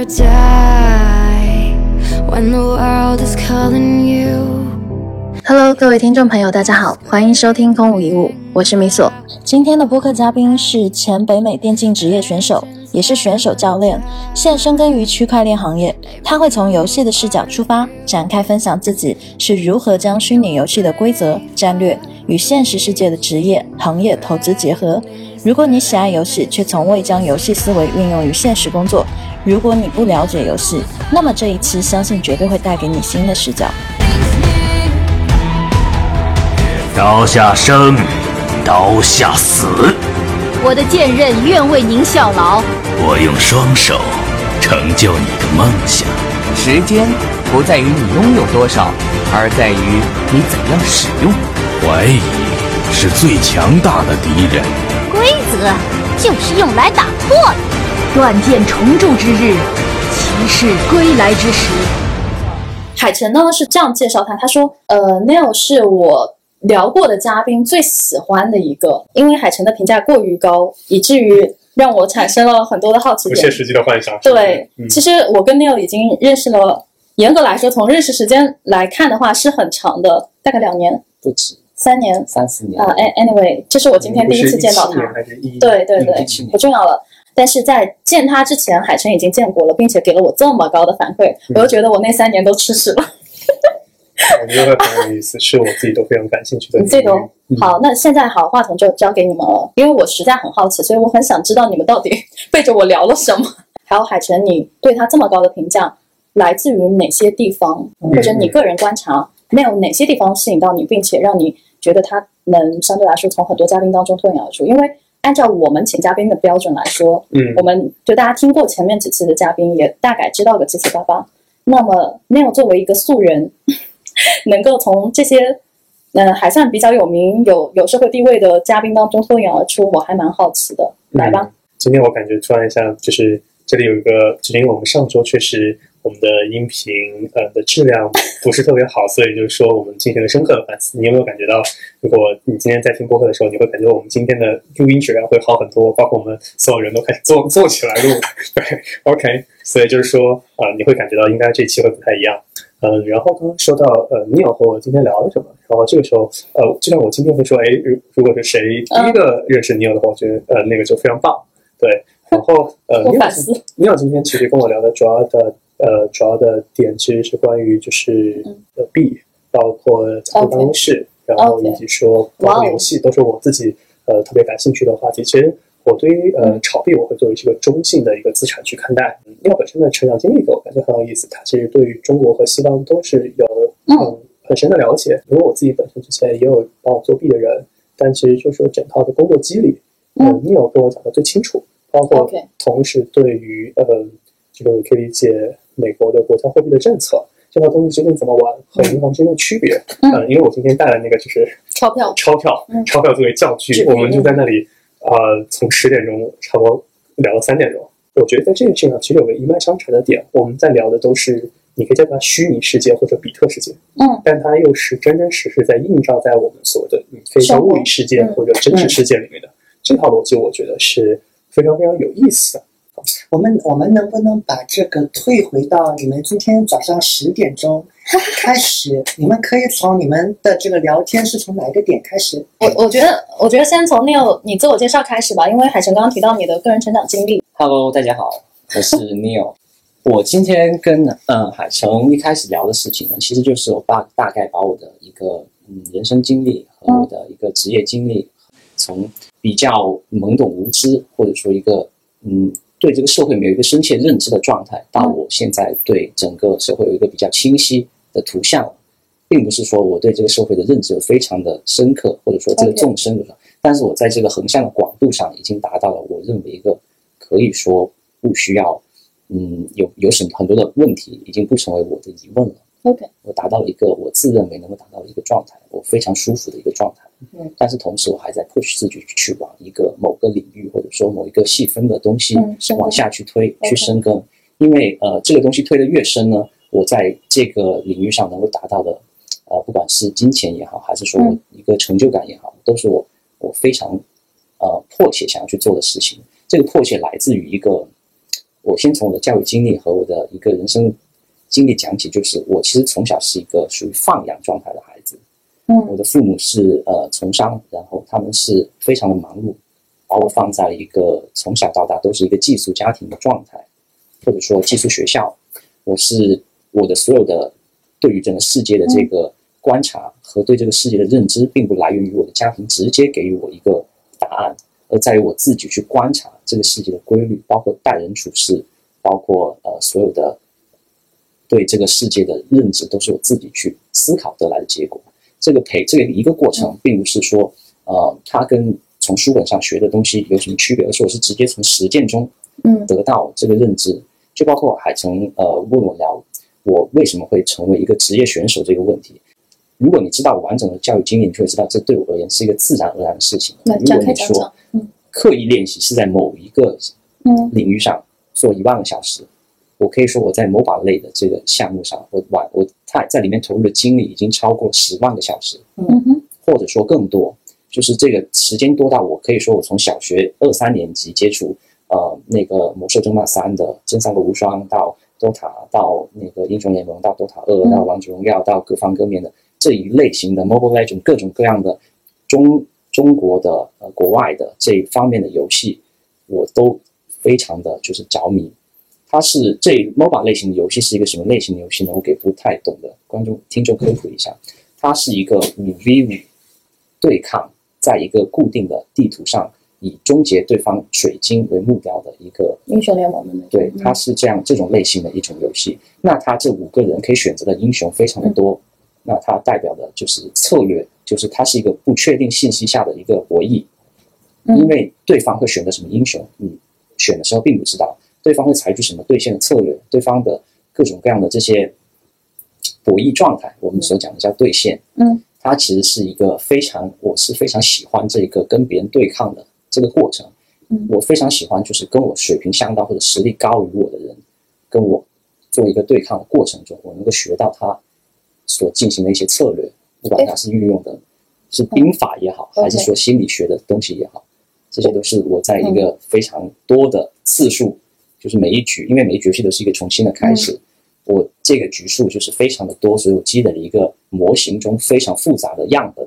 or die when the world is calling you. Hello，各位听众朋友，大家好，欢迎收听空无一物，我是米索。今天的播客嘉宾是前北美电竞职业选手，也是选手教练，现深耕于区块链行业。他会从游戏的视角出发，展开分享自己是如何将虚拟游戏的规则、战略与现实世界的职业、行业投资结合。如果你喜爱游戏，却从未将游戏思维运用于现实工作；如果你不了解游戏，那么这一期相信绝对会带给你新的视角。刀下生，刀下死。我的剑刃愿为您效劳。我用双手成就你的梦想。时间不在于你拥有多少，而在于你怎样使用。怀疑是最强大的敌人。规则就是用来打破的。断剑重铸之日，骑士归来之时。海晨呢是这样介绍他，他说：“呃，Neil 是我聊过的嘉宾最喜欢的一个，因为海晨的评价过于高，以至于让我产生了很多的好奇点。不切实际的幻想。对，嗯其实我跟 Neil 已经认识了，严格来说，从认识时间来看的话是很长的，大概两年、不止三年。三四年啊、a n y w a y 这是我今天第一次见到他。不是17年还是一对对对嗯17，年不重要了。但是在见他之前，海晨已经见过了，并且给了我这么高的反馈，我就觉得我那三年都吃屎了。我觉得很有意思，是我自己都非常感兴趣的。你这个好，那现在好，话筒就交给你们了，因为我实在很好奇，所以我很想知道你们到底 背着我聊了什么。还有海晨，你对他这么高的评价来自于哪些地方，嗯或者你个人观察，没有哪些地方吸引到你，并且让你觉得他能相对来说从很多嘉宾当中脱颖而出？因为按照我们请嘉宾的标准来说，嗯我们就大家听过前面几期的嘉宾，也大概知道个七七八八。那么 Neil 作为一个素人，能够从这些嗯、呃还算比较有名、有有社会地位的嘉宾当中脱颖而出，我还蛮好奇的。来吧，今天我感觉突然一下，就是这里有一个，就是因为我们上周确实我们的音频呃的质量不是特别好，所以就是说我们进行了深刻的反思。你有没有感觉到，如果你今天在听播客的时候，你会感觉我们今天的录音质量会好很多，包括我们所有人都开始坐坐起来录。对，OK，所以就是说呃，你会感觉到应该这期会不太一样。嗯，然后刚刚说到呃，Neil 和我今天聊了什么，然后这个时候呃，就像我今天会说，哎，如如果是谁第一个认识 Neil 的话，我觉得呃那个就非常棒，对。然后呃，我 Neil 反思。Neil 今天其实跟我聊的主要的呃主要的点其实是关于就是嗯呃币，包括财富办公室，然后以及说包括游戏，都是我自己呃特别感兴趣的话题。其实我对于呃嗯炒币我会作为这个中性的一个资产去看待。嗯 Neil 本身的成长经历给我感觉很有意思，他其实对于中国和西方都是有嗯很很深的了解。因为我自己本身之前也有帮我做币的人，但其实就是说整套的工作机理，呃嗯，Neil 跟我讲的最清楚。包括同时对于呃，这个你可以理解美国的国家货币的政策，这套东西究竟怎么玩和银行之间的区别？嗯呃因为我今天带了那个就是钞票钞票，嗯钞票作为教具是，我们就在那里呃，从十点钟差不多聊到三点钟。我觉得在这个事情上其实有个一脉相承的点，我们在聊的都是你可以叫它虚拟世界或者比特世界，嗯，但它又是真真实实在映照在我们所谓的你可以叫物理世界或者真实世界里面的。这套逻辑，我觉得是非常非常有意思的。我们我们能不能把这个退回到你们今天早上十点钟 开始？你们可以从你们的这个聊天是从哪一个点开始？我我觉得，我觉得先从 Neil 你自我介绍开始吧，因为海晨刚刚提到你的个人成长经历。Hello，大家好，我是 Neil。我今天跟嗯海城一开始聊的事情呢，其实就是我大大概把我的一个嗯人生经历和我的一个职业经历，从比较懵懂无知，或者说一个嗯对这个社会没有一个深切认知的状态，到我现在对整个社会有一个比较清晰的图像，并不是说我对这个社会的认知有非常的深刻，或者说这个纵深的但是我在这个横向的广度上已经达到了我认为一个可以说不需要，嗯，有有什么很多的问题已经不成为我的疑问了。OK，我达到了一个我自认为能够达到的一个状态，我非常舒服的一个状态。嗯，但是同时我还在 push 自己去往一个某个领域或者说某一个细分的东西往下去推、去深耕，因为呃这个东西推得越深呢，我在这个领域上能够达到的，呃不管是金钱也好，还是说我嗯一个成就感也好，都是我我非常呃迫切想要去做的事情。这个迫切来自于一个我先从我的教育经历和我的一个人生经历讲起，就是我其实从小是一个属于放养状态的孩子。嗯我的父母是呃从商，然后他们是非常的忙碌，把我放在了一个从小到大都是一个寄宿家庭的状态，或者说寄宿学校。我是我的所有的对于整个世界的这个观察和对这个世界的认知，并不来源于我的家庭直接给予我一个答案，而在于我自己去观察这个世界的规律，包括待人处事，包括呃所有的对这个世界的认知，都是我自己去思考得来的结果。这个培这个一个过程，并不是说呃它跟从书本上学的东西有什么区别，而是我是直接从实践中嗯得到这个认知。就包括海城呃问我聊我为什么会成为一个职业选手这个问题。如果你知道完整的教育经历，你就会知道这对我而言是一个自然而然的事情。如果你说刻意练习是在某一个嗯领域上做一万个小时，我可以说我在某把类的这个项目上，我玩我太在里面投入的精力已经超过十万个小时，嗯哼或者说更多。就是这个时间多到我可以说我从小学二三年级接触呃那个《魔兽争霸三》的真三国无双到 DOTA 到那个英雄联盟到 DOTA 二嗯到王者荣耀到各方各面的这一类型的 Mobile Legend 各种各样的中中国的呃国外的这一方面的游戏，我都非常的就是着迷。它是这 MOBA 类型的游戏是一个什么类型的游戏呢？我给不太懂的观众听众科普一下，它是一个五 v 五对抗，在一个固定的地图上以终结对方水晶为目标的一个英雄联盟的对，嗯。它是这样这种类型的一种游戏。那它这五个人可以选择的英雄非常的多，那它代表的就是策略，就是它是一个不确定信息下的一个博弈，嗯。因为对方会选择什么英雄，你选的时候并不知道，对方会采取什么兑现的策略，对方的各种各样的这些博弈状态，我们所讲的叫兑现。嗯，它其实是一个非常，我是非常喜欢这个跟别人对抗的这个过程。嗯。我非常喜欢就是跟我水平相当或者实力高于我的人，跟我做一个对抗的过程中，我能够学到他所进行的一些策略，不管他是运用的是兵法也好，嗯还是说心理学的东西也好，这些都是我在一个非常多的次数，就是每一局，因为每一局游戏都是一个重新的开始，我这个局数就是非常的多，所以我积累了一个模型中非常复杂的样本，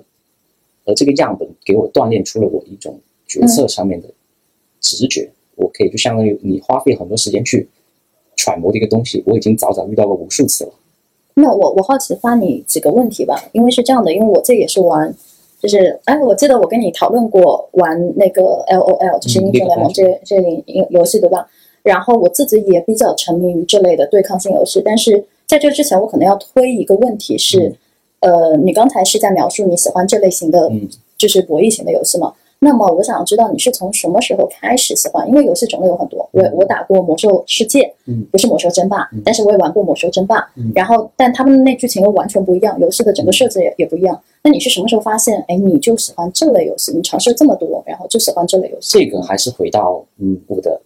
而这个样本给我锻炼出了我一种决策上面的直觉，我可以就相当于你花费很多时间去揣摩的一个东西，我已经早早遇到过无数次了。那我我好奇发你几个问题吧，因为是这样的，因为我这也是玩，就是哎，我记得我跟你讨论过玩那个 L O L，就是英雄联盟这这游戏对吧？然后我自己也比较沉迷于这类的对抗性游戏，但是在这之前，我可能要推一个问题是，呃，你刚才是在描述你喜欢这类型的嗯，就是博弈型的游戏吗？那么我想知道你是从什么时候开始喜欢？因为游戏种类有很多，我我打过魔兽世界，嗯不是魔兽争霸，嗯但是我也玩过魔兽争霸，嗯然后但他们那剧情又完全不一样，游戏的整个设置也也不一样。那你是什么时候发现，哎，你就喜欢这类游戏？你尝试这么多，然后就喜欢这类游戏？这个还是回到嗯我的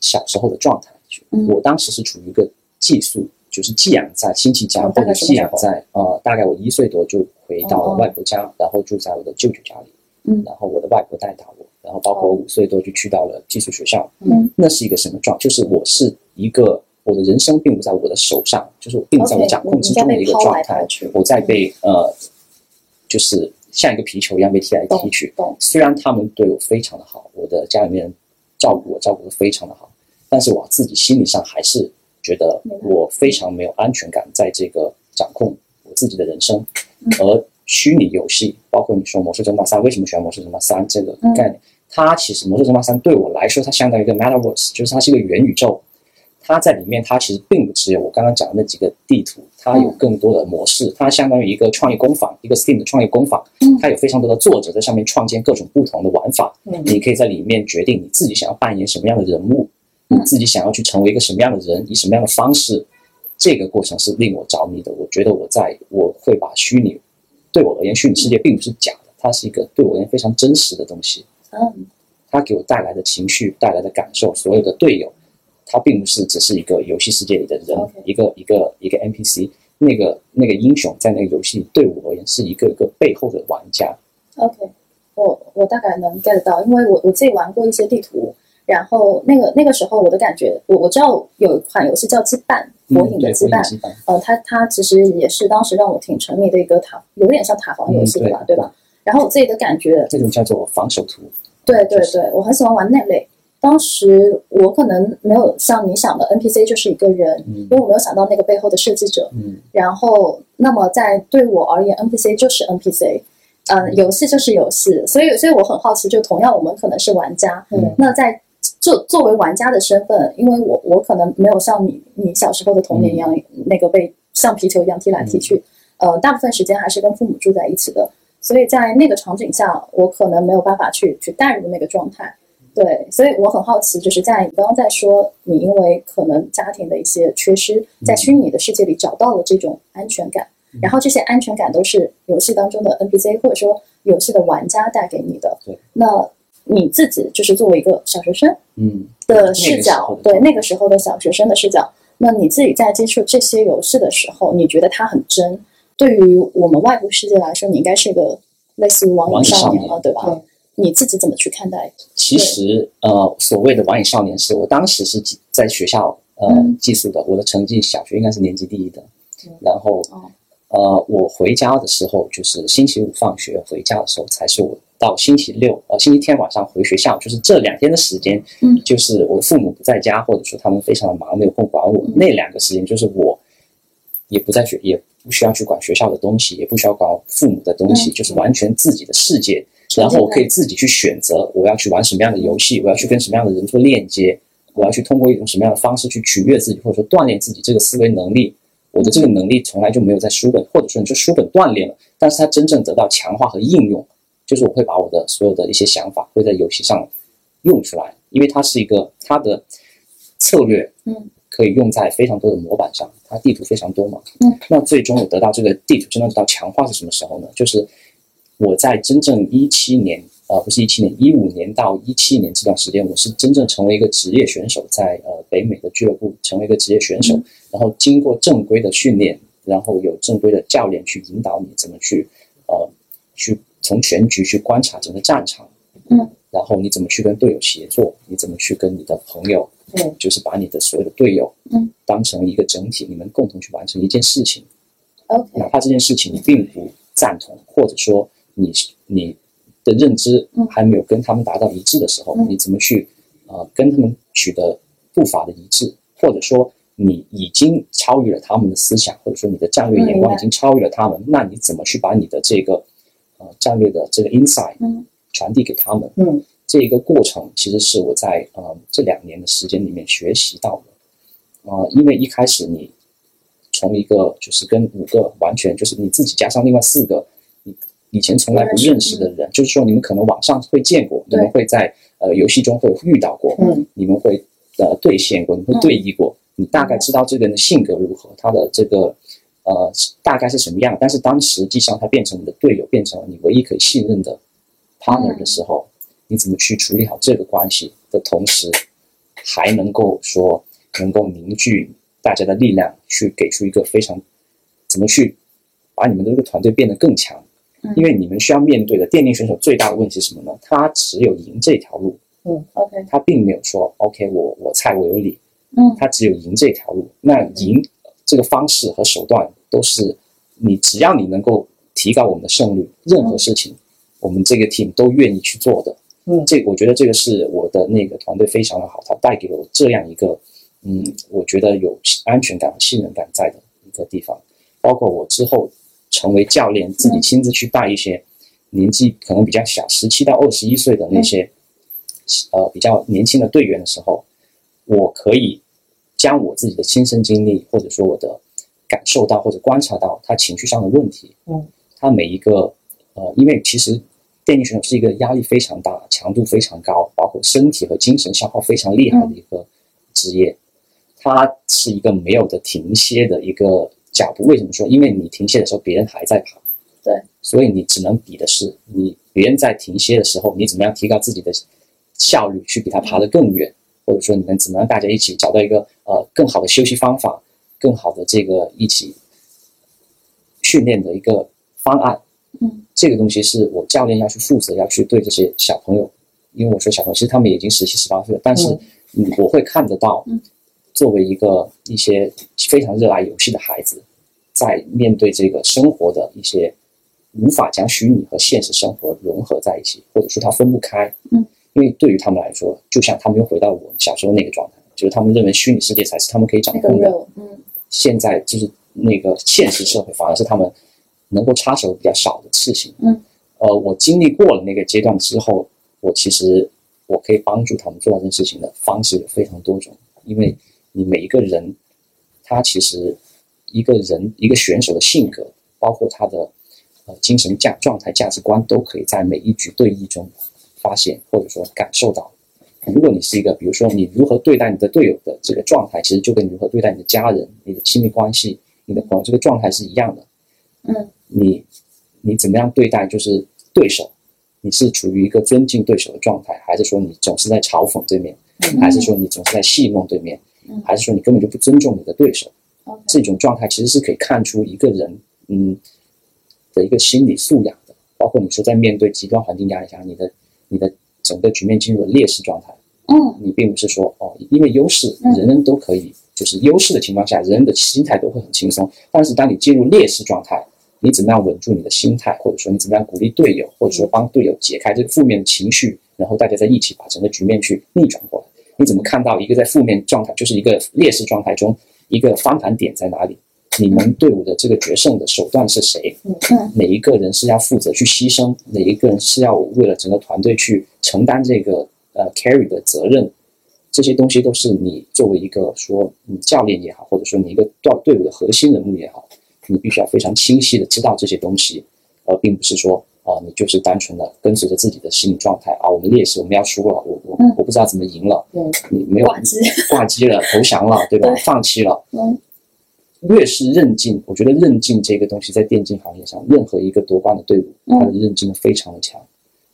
小时候的状态去。嗯我当时是处于一个寄宿，就是寄养在亲戚家，或者寄养在呃大概我一岁多就回到外婆家，然后住在我的舅舅家里。嗯然后我的外婆带大我，然后包括我五岁多就去到了寄宿学校。嗯，那是一个什么状？就是我是一个我的人生并不在我的手上，就是我并不在我掌控之中的一个状态。我在被呃，就是像一个皮球一样被踢来踢去。虽然他们对我非常的好，我的家里面人照顾我照顾的非常的好，但是我自己心理上还是觉得我非常没有安全感，在这个掌控我自己的人生。嗯而虚拟游戏，包括你说《魔兽争霸三》，为什么喜欢《魔兽争霸三》这个嗯概念？它其实《魔兽争霸三》对我来说，它相当于一个 Metaverse，就是它是一个元宇宙。它在里面，它其实并不只有我刚刚讲的那几个地图，它有更多的模式。它相当于一个创业工坊，一个 Steam 的创业工坊。嗯它有非常多的作者在上面创建各种不同的玩法。嗯你可以在里面决定你自己想要扮演什么样的人物，嗯你自己想要去成为一个什么样的人，以什么样的方式。这个过程是令我着迷的。我觉得我在我会把虚拟，对我而言，虚拟世界并不是假的，它是一个对我而言非常真实的东西。嗯它给我带来的情绪、带来的感受，所有的队友，他并不是只是一个游戏世界里的人一个一个一个 NPC。那个那个英雄在那个游戏对我而言是一个一个背后的玩家。，OK，我我大概能 get 到，因为我我自己玩过一些地图，然后那个那个时候我的感觉，我我知道有一款游戏叫《羁绊》，火影的羁绊，呃，它它其实也是当时让我挺沉迷的一个塔，有点像塔防游戏的吧，嗯对吧？然后我自己的感觉，这种叫做防守图。对对就是对，我很喜欢玩那类。当时我可能没有像你想的 NPC 就是一个人，嗯。因为我没有想到那个背后的设计者。嗯。然后，那么在对我而言，NPC 就是 NPC，嗯、游戏就是游戏，所以所以我很好奇，就同样我们可能是玩家，嗯。那在作作为玩家的身份，因为我我可能没有像你你小时候的童年一样，那个被像皮球一样踢来踢去，呃，大部分时间还是跟父母住在一起的，所以在那个场景下，我可能没有办法去去代入那个状态。对，所以我很好奇，就是在你刚刚在说，你因为可能家庭的一些缺失，在虚拟的世界里找到了这种安全感，然后这些安全感都是游戏当中的 NPC 或者说游戏的玩家带给你的。对，那你自己就是作为一个小学生嗯，的视角，对那个时候的小学生的视角，那你自己在接触这些游戏的时候，你觉得它很真？对于我们外部世界来说，你应该是一个类似于网瘾少年少年。了，对吧？对你自己怎么去看待？其实呃，所谓的网瘾少年是我当时是寄在学校呃嗯。寄宿的，我的成绩小学应该是年级第一的嗯，然后哦。呃，我回家的时候就是星期五放学回家的时候，才是我到星期六呃星期天晚上回学校，就是这两天的时间，嗯。就是我的父母不在家，或者说他们非常的忙，没有空管我，嗯。那两个时间就是我也不在学，也不需要去管学校的东西，也不需要管父母的东西，嗯就是完全自己的世界。世界然后我可以自己去选择我要去玩什么样的游戏，我要去跟什么样的人做链接，我要去通过一种什么样的方式去取悦自己，或者说锻炼自己这个思维能力。我的这个能力从来就没有在书本，或者说你说书本锻炼了，但是它真正得到强化和应用，就是我会把我的所有的一些想法会在游戏上用出来，因为它是一个它的策略，嗯，可以用在非常多的模板上，它地图非常多嘛，嗯，那最终我得到这个地图真正得到强化是什么时候呢？就是我在真正一七年，呃，不是一七年，一五年到一七年这段时间，我是真正成为一个职业选手，在呃北美的俱乐部成为一个职业选手，嗯。然后经过正规的训练，然后有正规的教练去引导你怎么去，呃，去从全局去观察整个战场，嗯，然后你怎么去跟队友协作，你怎么去跟你的朋友，嗯，就是把你的所有的队友，嗯，当成一个整体，你们共同去完成一件事情。OK，哪怕这件事情你并不赞同，或者说你你的认知嗯。还没有跟他们达到一致的时候，嗯。你怎么去呃跟他们取得步伐的一致，或者说你已经超越了他们的思想，或者说你的战略眼光已经超越了他们，那你怎么去把你的这个呃战略的这个 insight 嗯传递给他们？嗯，这一个过程其实是我在呃这两年的时间里面学习到的。呃，因为一开始你从一个就是跟五个完全就是你自己加上另外四个你以前从来不认识的人，就是说你们可能网上会见过，你们会在呃游戏中会遇到过，嗯，你们会呃对线过，你们会对弈过，你大概知道这个人的性格如何，他的这个呃大概是什么样，但是当实际上他变成你的队友，变成了你唯一可以信任的 partner 的时候，你怎么去处理好这个关系的同时，还能够说能够凝聚大家的力量，去给出一个非常怎么去把你们的这个团队变得更强。因为你们需要面对的电竞选手最大的问题是什么呢？他只有赢这条路，嗯 OK，他并没有说 OK，我我菜我有理，嗯他只有赢这条路。那赢这个方式和手段都是你只要你能够提高我们的胜率，任何事情我们这个 team 都愿意去做的。嗯这我觉得这个是我的那个团队非常的好，它带给了我这样一个嗯，我觉得有安全感、信任感在的一个地方。包括我之后成为教练，自己亲自去带一些年纪可能比较小，十七到二十一岁的那些呃比较年轻的队员的时候，我可以将我自己的亲身经历，或者说我的感受到或者观察到他情绪上的问题。嗯，他每一个呃，因为其实电竞选手是一个压力非常大、强度非常高，包括身体和精神消耗非常厉害的一个职业。它是一个没有的停歇的一个脚步。为什么说？因为你停歇的时候，别人还在爬。对，所以你只能比的是你别人在停歇的时候，你怎么样提高自己的效率，去比他爬得更远，或者说你们怎么样大家一起找到一个呃更好的休息方法，更好的这个一起训练的一个方案。嗯，这个东西是我教练要去负责，要去对这些小朋友因为我说小朋友其实他们已经十七十八岁了，但是嗯，我会看得到，作为一个一些非常热爱游戏的孩子，在面对这个生活的一些无法将虚拟和现实生活融合在一起，或者说他分不开，嗯，因为对于他们来说，就像他们又回到我小时候那个状态，就是他们认为虚拟世界才是他们可以掌控的，嗯。现在就是那个现实社会反而是他们能够插手比较少的事情。嗯，呃，我经历过了那个阶段之后，我其实我可以帮助他们做到这件事情的方式有非常多种，因为你每一个人，他其实一个人一个选手的性格，包括他的呃精神价状态、价值观，都可以在每一局对弈中发现或者说感受到。如果你是一个，比如说你如何对待你的队友的这个状态，其实就跟你如何对待你的家人、你的亲密关系、你的朋友这个状态是一样的。嗯，你你怎么样对待就是对手？你是处于一个尊敬对手的状态，还是说你总是在嘲讽对面，还是说你总是在戏弄对面，嗯。还是说你根本就不尊重你的对手这种状态其实是可以看出一个人嗯的一个心理素养的，包括你说在面对极端环境压力下，你的你的整个局面进入了劣势状态。嗯。你并不是说哦，因为优势嗯。人人都可以，就是优势的情况下，人人的心态都会很轻松。但是当你进入劣势状态，你怎么样稳住你的心态，或者说你怎么样鼓励队友，或者说帮队友解开这个负面的情绪，然后大家在一起把整个局面去逆转过来。你怎么看到一个在负面状态，就是一个劣势状态中一个翻盘点在哪里？你们队伍的这个决胜的手段是谁？嗯嗯哪一个人是要负责去牺牲，哪一个人是要为了整个团队去承担这个呃 carry 的责任，这些东西都是你作为一个说你教练也好，或者说你一个队队伍的核心人物也好，你必须要非常清晰的知道这些东西，而并不是说啊、你就是单纯的跟随着自己的心理状态啊，我们劣势，我们要输了，我我嗯我不知道怎么赢了，嗯你没有挂机挂机了，投降了，对吧？对放弃了，嗯越是韧劲，我觉得韧劲这个东西在电竞行业上，任何一个夺冠的队伍，嗯他的韧劲都非常的强。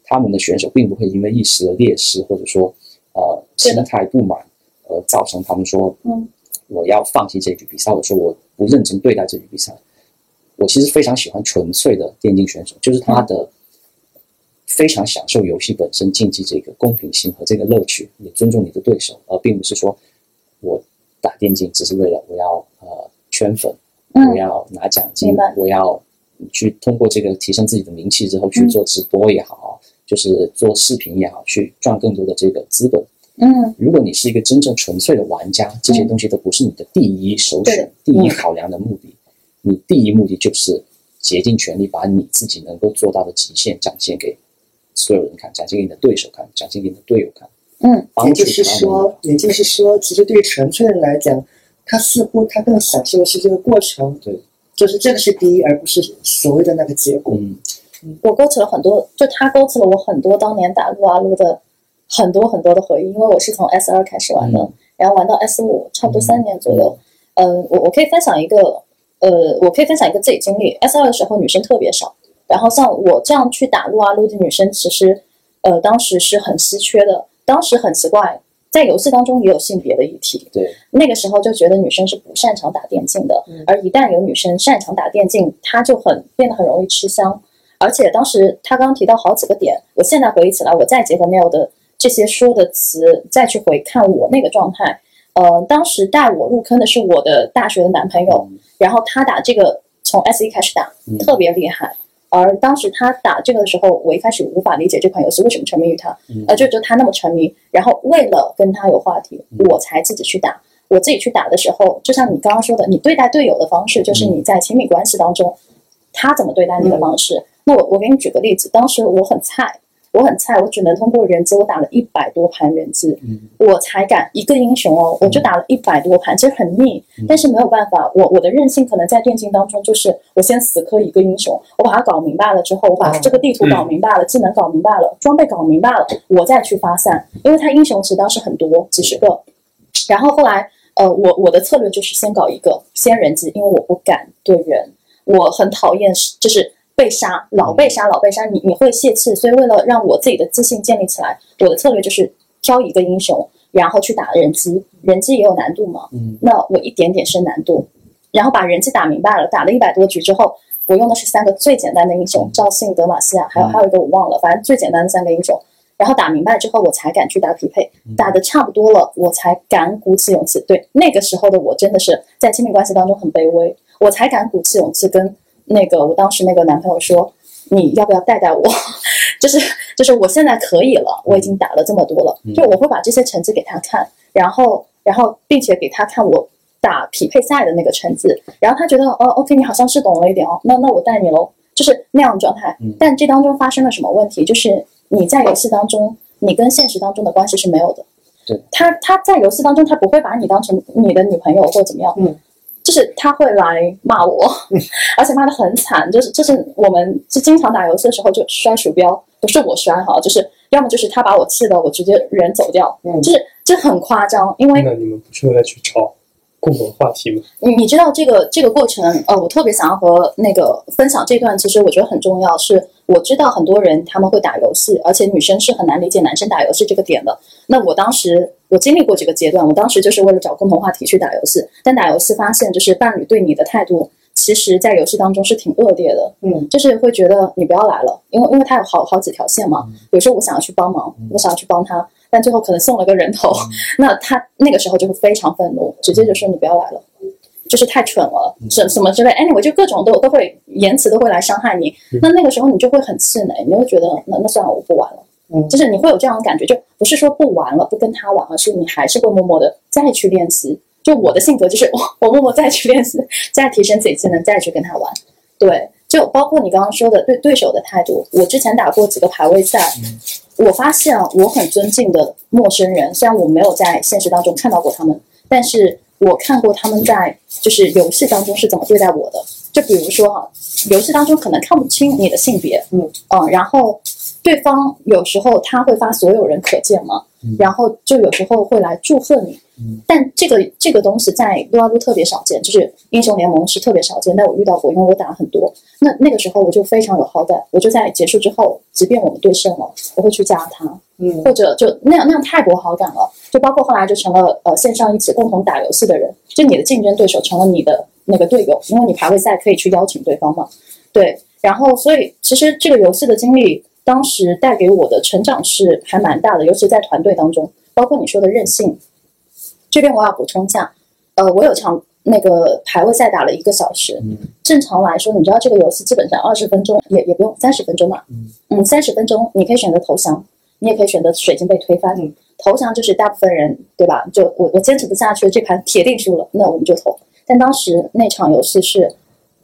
他们的选手并不会因为一时的劣势或者说呃心态不满而造成他们说，嗯，我要放弃这局比赛，我说我不认真对待这局比赛。我其实非常喜欢纯粹的电竞选手，就是他的非常享受游戏本身竞技这个公平性和这个乐趣，也尊重你的对手，而并不是说我打电竞只是为了我要呃圈粉，我嗯要拿奖金我要去通过这个提升自己的名气之后去做直播也好，就是做视频也好，去赚更多的这个资本。嗯如果你是一个真正纯粹的玩家，这些东西都不是你的第一首对选、第一考量的目的。你第一目的就是竭尽全力把你自己能够做到的极限展现给所有人看，展现给你的对手看，展现给你的队友看，嗯也就是。说，也就是说，其实对于纯粹人来讲，他似乎他更享受的是这个过程，对，就是这个是第一，而不是所谓的那个结果。嗯，我勾起了很多，就他勾起了我很多当年打撸啊撸的很多很多的回忆，因为我是从 S 二开始玩的，嗯然后玩到 S 五，差不多三年左右。嗯、我我可以分享一个，呃，我可以分享一个自己经历。S 二的时候女生特别少，然后像我这样去打撸啊撸的女生，其实呃当时是很稀缺的。当时很奇怪，在游戏当中也有性别的议题，对，那个时候就觉得女生是不擅长打电竞的，嗯而一旦有女生擅长打电竞，她就很变得很容易吃香。而且当时他刚刚提到好几个点，我现在回忆起来，我再结合 Neil 的这些说的词，再去回看我那个状态，呃，当时带我入坑的是我的大学的男朋友，然后他打这个从 S 一开始打，嗯。特别厉害。而当时他打这个的时候，我一开始无法理解这款游戏为什么沉迷于他，嗯。呃，就觉得他那么沉迷，然后为了跟他有话题，我才自己去打。我自己去打的时候，就像你刚刚说的，你对待队友的方式，就是你在亲密关系当中，他怎么对待你的方式。那我我给你举个例子，当时我很菜，我很菜，我只能通过人机，我打了一百多盘人机，我才敢一个英雄哦，我就打了一百多盘，其实很腻，但是没有办法，我我的韧性可能在电竞当中就是我先死磕一个英雄，我把它搞明白了之后，我把这个地图搞明白了，技能搞明白了，装备搞明白了，我再去发散，因为他英雄其实当时很多，几十个，然后后来呃，我我的策略就是先搞一个，先人机，因为我不敢对人，我很讨厌就是被杀，老被杀，老被杀，你你会泄气，所以为了让我自己的自信建立起来，我的策略就是挑一个英雄，然后去打人机，人机也有难度嘛，嗯。那我一点点升难度，然后把人机打明白了，打了一百多局之后，我用的是三个最简单的英雄，赵信、德玛西亚，还有还有一个我忘了，反正最简单的三个英雄。然后打明白之后，我才敢去打匹配，打的差不多了，我才敢鼓起勇气。对，那个时候的我真的是在亲密关系当中很卑微，我才敢鼓起勇气跟那个我当时那个男朋友说，你要不要带带我？就是就是我现在可以了，我已经打了这么多了，就我会把这些成绩给他看，然后然后并且给他看我打匹配赛的那个成绩，然后他觉得哦，OK，你好像是懂了一点哦，那那我带你喽，就是那样的状态。但这当中发生了什么问题？就是你在游戏当中，你跟现实当中的关系是没有的。对，他他在游戏当中，他不会把你当成你的女朋友或者怎么样。嗯。就是他会来骂我，而且骂的很惨。就是就是我们就经常打游戏的时候就摔鼠标，不是我摔哈，就是要么就是他把我气的我直接人走掉，嗯就是这很夸张。因为那你们不是为了去找共同话题吗？你你知道这个这个过程，呃，我特别想要和那个分享这段，其实我觉得很重要。是我知道很多人他们会打游戏，而且女生是很难理解男生打游戏这个点的。那我当时我经历过这个阶段，我当时就是为了找共同话题去打游戏，但打游戏发现就是伴侣对你的态度，其实在游戏当中是挺恶劣的。嗯，就是会觉得你不要来了，因为因为他有好好几条线嘛。比如说我想要去帮忙，我想要去帮他，但最后可能送了个人头，那他那个时候就会非常愤怒，直接就说你不要来了。就是太蠢了，什什么之类，anyway 就各种都都会言辞都会来伤害你，那那个时候你就会很气馁，你会觉得那那算了，我不玩了。嗯就是你会有这样的感觉，就不是说不玩了，不跟他玩，而是你还是会默默的再去练习。就我的性格就是我我默默再去练习，再提升自己技能，再去跟他玩。对，就包括你刚刚说的对对手的态度，我之前打过几个排位赛，我发现我很尊敬的陌生人，虽然我没有在现实当中看到过他们，但是我看过他们在就是游戏当中是怎么对待我的。就比如说哈，游戏当中可能看不清你的性别，嗯嗯，然后对方有时候他会发所有人可见嘛，然后就有时候会来祝贺你，但这个这个东西在撸啊撸特别少见，就是英雄联盟是特别少见，但我遇到过，因为我打了很多。那那个时候我就非常有好感，我就在结束之后，即便我们对胜了，我会去加他，嗯。或者就那样那样太过好感了，就包括后来就成了呃线上一起共同打游戏的人，就你的竞争对手成了你的那个队友，因为你排位赛可以去邀请对方嘛，对，然后所以其实这个游戏的经历，当时带给我的成长是还蛮大的，尤其在团队当中，包括你说的韧性。这边我要补充一下，呃，我有场那个排位赛打了一个小时，正常来说，你知道这个游戏基本上二十分钟也也不用三十分钟嘛，嗯，三十分钟你可以选择投降，你也可以选择水晶被推翻。嗯投降就是大部分人对吧？就我我坚持不下去了，这盘铁定输了，那我们就投。但当时那场游戏是，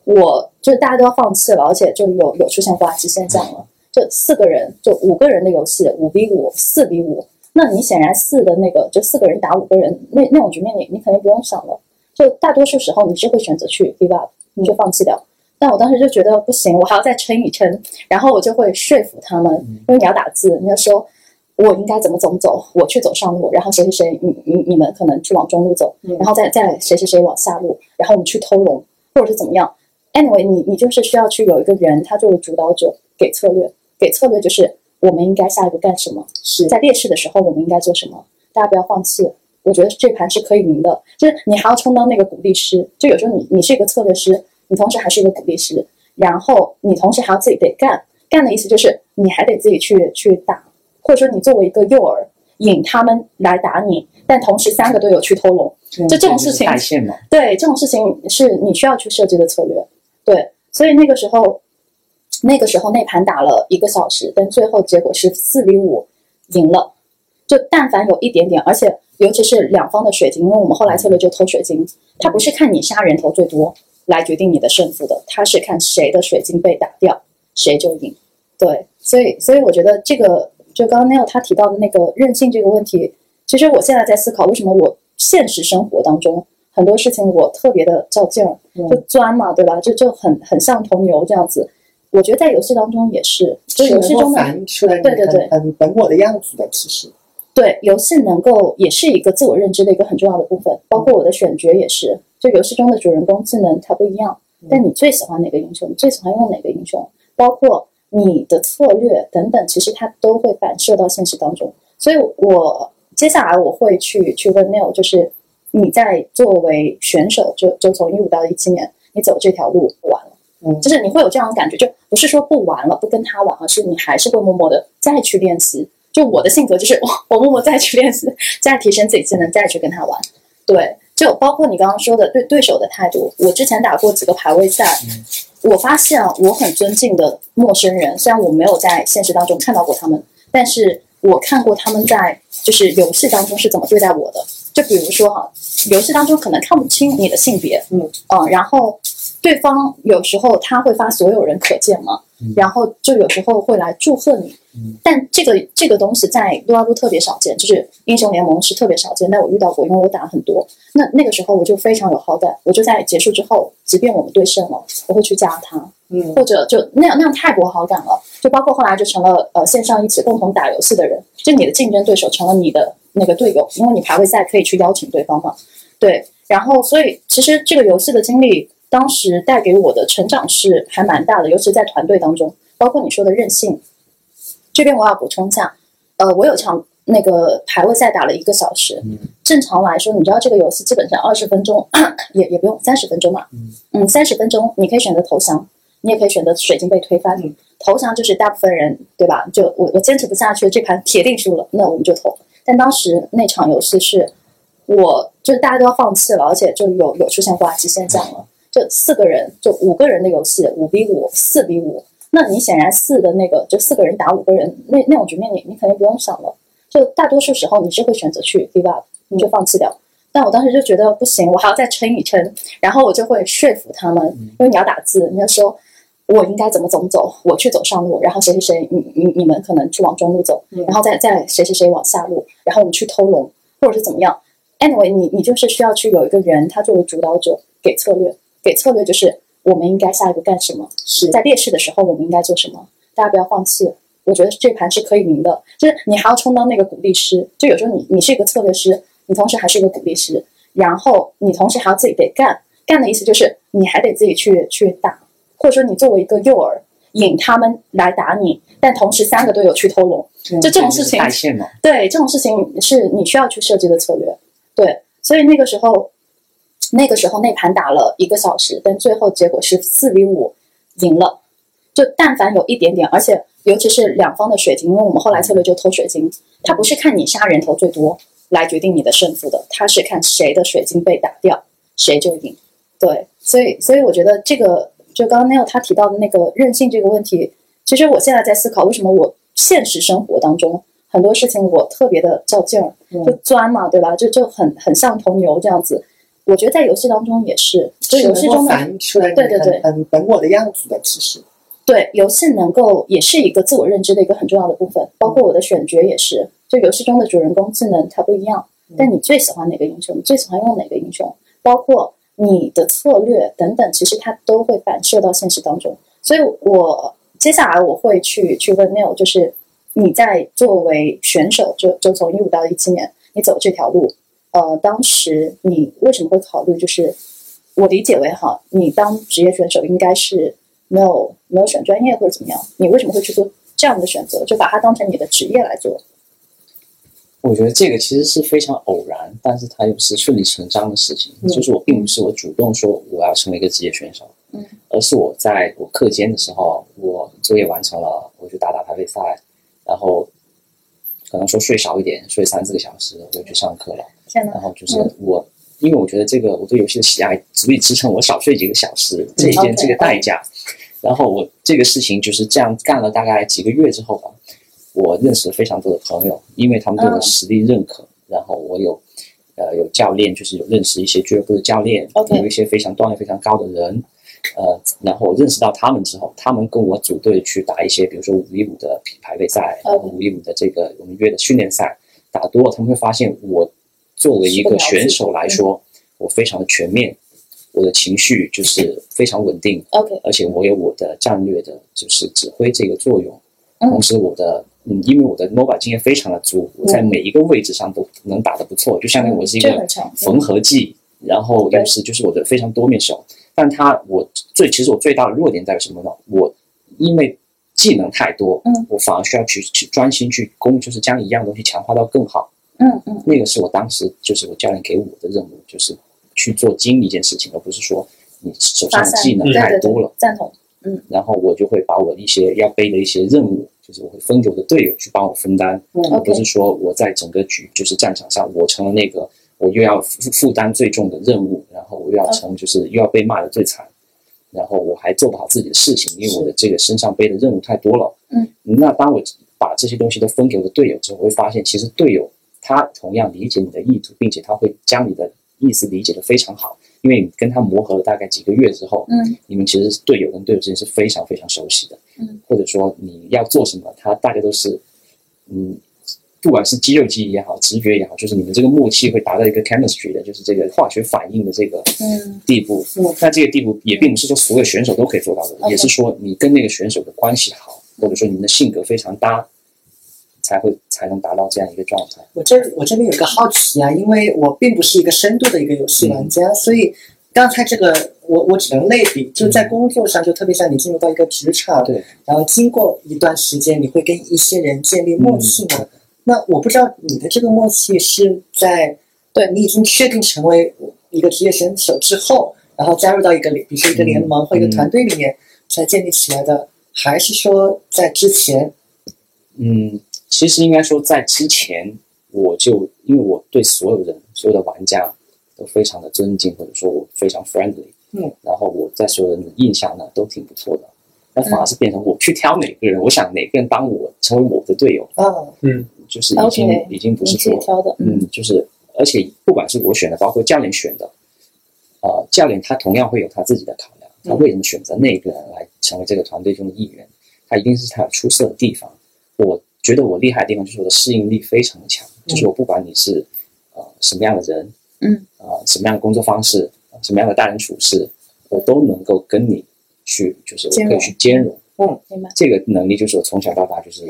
我就是大家都要放弃了，而且就有有出现挂机现象了，就四个人就五个人的游戏，五比五，四比五。那你显然四的那个就四个人打五个人，那那种局面你你肯定不用想了。就大多数时候你是会选择去 give up，你就放弃掉。但我当时就觉得不行，我还要再撑一撑，然后我就会说服他们，因为你要打字，你要说我应该怎么怎么走，我去走上路，然后谁谁谁，你你你们可能去往中路走，然后再再谁谁谁往下路，然后我们去偷龙或者是怎么样。Anyway，你你就是需要去有一个人，他作为主导者给策略，给策略就是我们应该下一步干什么，是在劣势的时候我们应该做什么，大家不要放弃。我觉得这盘是可以赢的，就是你还要充当那个鼓励师，就有时候你你是一个策略师，你同时还是一个鼓励师，然后你同时还要自己得干，干的意思就是你还得自己去去打，或者说你作为一个诱饵引他们来打你，但同时三个队友去偷龙，就这种事情对，这种事情是你需要去设计的策略。对，所以那个时候，那个时候那盘打了一个小时，但最后结果是四比五赢了。就但凡有一点点，而且尤其是两方的水晶，因为我们后来策略就偷水晶，它不是看你杀人头最多来决定你的胜负的，它是看谁的水晶被打掉，谁就赢。对，所以所以我觉得这个就刚刚 Neil 他提到的那个任性这个问题，其实我现在在思考，为什么我现实生活当中很多事情我特别的较劲儿，就钻嘛，对吧？就就很很像头牛这样子。我觉得在游戏当中也是，就是游戏中的对对对很很本我的样子的，其实对，游戏能够也是一个自我认知的一个很重要的部分，包括我的选角也是。就游戏中的主人公技能它不一样，但你最喜欢哪个英雄，你最喜欢用哪个英雄，包括你的策略等等，其实它都会反射到现实当中。所以我接下来我会去去问 Neil，就是你在作为选手，就就从一五到一七年，你走这条路完了。嗯就是你会有这样的感觉，就不是说不玩了，不跟他玩，而是你还是会默默的再去练习，就我的性格就是我 我默默再去练习，再提升自己技能，再去跟他玩。对，就包括你刚刚说的对对手的态度，我之前打过几个排位赛，我发现啊，我很尊敬的陌生人，虽然我没有在现实当中看到过他们，但是我看过他们在就是游戏当中是怎么对待我的。就比如说哈，游戏当中可能看不清你的性别，嗯啊，然后对方有时候他会发所有人可见嘛，然后就有时候会来祝贺你，但这个这个东西在撸啊撸特别少见，就是英雄联盟是特别少见，但我遇到过，因为我打了很多。那那个时候我就非常有好感，我就在结束之后，即便我们对胜了，我会去加他，嗯。或者就那样那样太过好感了，就包括后来就成了呃线上一起共同打游戏的人，就你的竞争对手成了你的那个队友，因为你排位赛可以去邀请对方嘛，对，然后所以其实这个游戏的经历，当时带给我的成长是还蛮大的，尤其在团队当中，包括你说的韧性。这边我要补充一下，呃，我有场那个排位赛打了一个小时，正常来说，你知道这个游戏基本上二十分钟 也也不用三十分钟嘛，嗯，三十分钟你可以选择投降，你也可以选择水晶被推翻。投降就是大部分人对吧？就我我坚持不下去，这盘铁定输了，那我们就投。但当时那场游戏是，我就是大家都要放弃了，而且就有有出现挂机现象了，就四个人就五个人的游戏，五比五，四比五。那你显然四的那个就四个人打五个人，那那种局面你你肯定不用想了。就大多数时候你是会选择去 give up，你就放弃掉。但我当时就觉得不行，我还要再撑一撑，然后我就会说服他们，因为你要打字，你要说我应该怎么怎么走，我去走上路，然后谁谁谁，你你你们可能去往中路走，然后再再谁谁谁往下路，然后我们去偷龙，或者是怎么样。Anyway，你你就是需要去有一个人，他作为主导者给策略，给策略就是我们应该下一步干什么，是在劣势的时候我们应该做什么，大家不要放弃。我觉得这盘是可以赢的，就是你还要充当那个鼓励师，就有时候你你是一个策略师，你同时还是一个鼓励师，然后你同时还要自己得干，干的意思就是你还得自己去去打，或者说你作为一个诱饵引他们来打你，但同时三个队友去偷龙，就这种事情对，这种事情是你需要去设计的策略。对，所以那个时候，那个时候那盘打了一个小时，但最后结果是四比五赢了。就但凡有一点点，而且尤其是两方的水晶，因为我们后来策略就偷水晶，它不是看你杀人头最多来决定你的胜负的，它是看谁的水晶被打掉，谁就赢。对，所以所以我觉得这个就刚刚 Neil 他提到的那个任性这个问题，其实我现在在思考，为什么我现实生活当中很多事情我特别的较劲儿，就钻嘛，对吧？就就很很像头牛这样子。我觉得在游戏当中也是，就游戏中的反映出来你对对对很很本我的样子的，其实对游戏能够也是一个自我认知的一个很重要的部分，包括我的选角也是。就游戏中的主人公技能它不一样，但你最喜欢哪个英雄，你最喜欢用哪个英雄，包括你的策略等等，其实它都会反射到现实当中。所以我接下来我会去去问 Neil，就是你在作为选手，就就从一五到一七年，你走这条路，呃，当时你为什么会考虑？就是我理解为哈，你当职业选手应该是没有没有选专业或者怎么样，你为什么会去做这样的选择？就把它当成你的职业来做？我觉得这个其实是非常偶然，但是它又是顺理成章的事情。就是我并不是我主动说我要成为一个职业选手，嗯，而是我在我课间的时候，我作业完成了，我就打打排位赛，然后可能说睡少一点，睡三四个小时，我就去上课了。然！后就是我，因为我觉得这个我对游戏的喜爱足以支撑我少睡几个小时这一件这个代价。然后我这个事情就是这样干了大概几个月之后吧，我认识了非常多的朋友，因为他们对我实力认可，然后我有呃有教练，就是有认识一些俱乐部的教练有一些非常段位非常高的人。呃，然后我认识到他们之后，他们跟我组队去打一些，比如说五 v 五的排位赛，然后五 v 五的这个我们约的训练赛，打多了，他们会发现我作为一个选手来说，我非常的全面，我的情绪就是非常稳定，OK，而且我有我的战略的，就是指挥这个作用。嗯同时，我的嗯，因为我的 MOBA 经验非常的足，我在每一个位置上都能打得不错，就相当于我是一个缝合剂，然后又是就是我的非常多面手。但他我最其实我最大的弱点在于什么呢？我因为技能太多，嗯，我反而需要去去专心去攻，就是将一样东西强化到更好。嗯嗯那个是我当时就是我教练给我的任务，就是去做精一件事情，而不是说你手上，的技能太多了。，赞同。嗯，然后我就会把我一些要背的一些任务，就是我会分给我的队友去帮我分担，嗯而不是说我在整个局就是战场上我成了那个我又要负负担最重的任务，然后我又要成就是又要被骂的最惨，然后我还做不好自己的事情，因为我的这个身上背的任务太多了。嗯，那当我把这些东西都分给我的队友之后，我会发现其实队友他同样理解你的意图，并且他会将你的意思理解的非常好，因为你跟他磨合了大概几个月之后，嗯，你们其实队友跟队友之间是非常非常熟悉的，嗯，或者说你要做什么，他大家都是，嗯。不管是肌肉记忆也好，直觉也好，就是你们这个默契会达到一个 chemistry 的，就是这个化学反应的这个嗯地步。嗯那这个地步也并不是说所有选手都可以做到的也是说你跟那个选手的关系好，或者说你们的性格非常搭，才会才能达到这样一个状态。我这我这边有一个好奇啊，因为我并不是一个深度的一个游戏玩嗯家，所以刚才这个我我只能类比，就在工作上，就特别像你进入到一个职场，对，然后经过一段时间，你会跟一些人建立默契嘛？嗯那我不知道你的这个默契是在对你已经确定成为一个职业选手之后，然后加入到一个，比如说一个联盟或一个团队里面才建立起来的，还是说在之前？嗯，其实应该说在之前，我就因为我对所有人、所有的玩家都非常的尊敬，或者说我非常 friendly，嗯，然后我在所有人的印象呢都挺不错的。那反而是变成我去挑哪个人，我想哪个人当我成为我的队友，啊，就是已经已经不是说挑的，嗯，就是而且不管是我选的，包括教练选的，呃，教练他同样会有他自己的考量，他为什么选择那个人来成为这个团队中的一员？他一定是他有出色的地方。我觉得我厉害的地方就是我的适应力非常的强，就是我不管你是呃什么样的人，嗯，呃什么样的工作方式，呃什么样的待人处事，我都能够跟你去，就是我可以去兼容。明白？这个能力就是我从小到大就是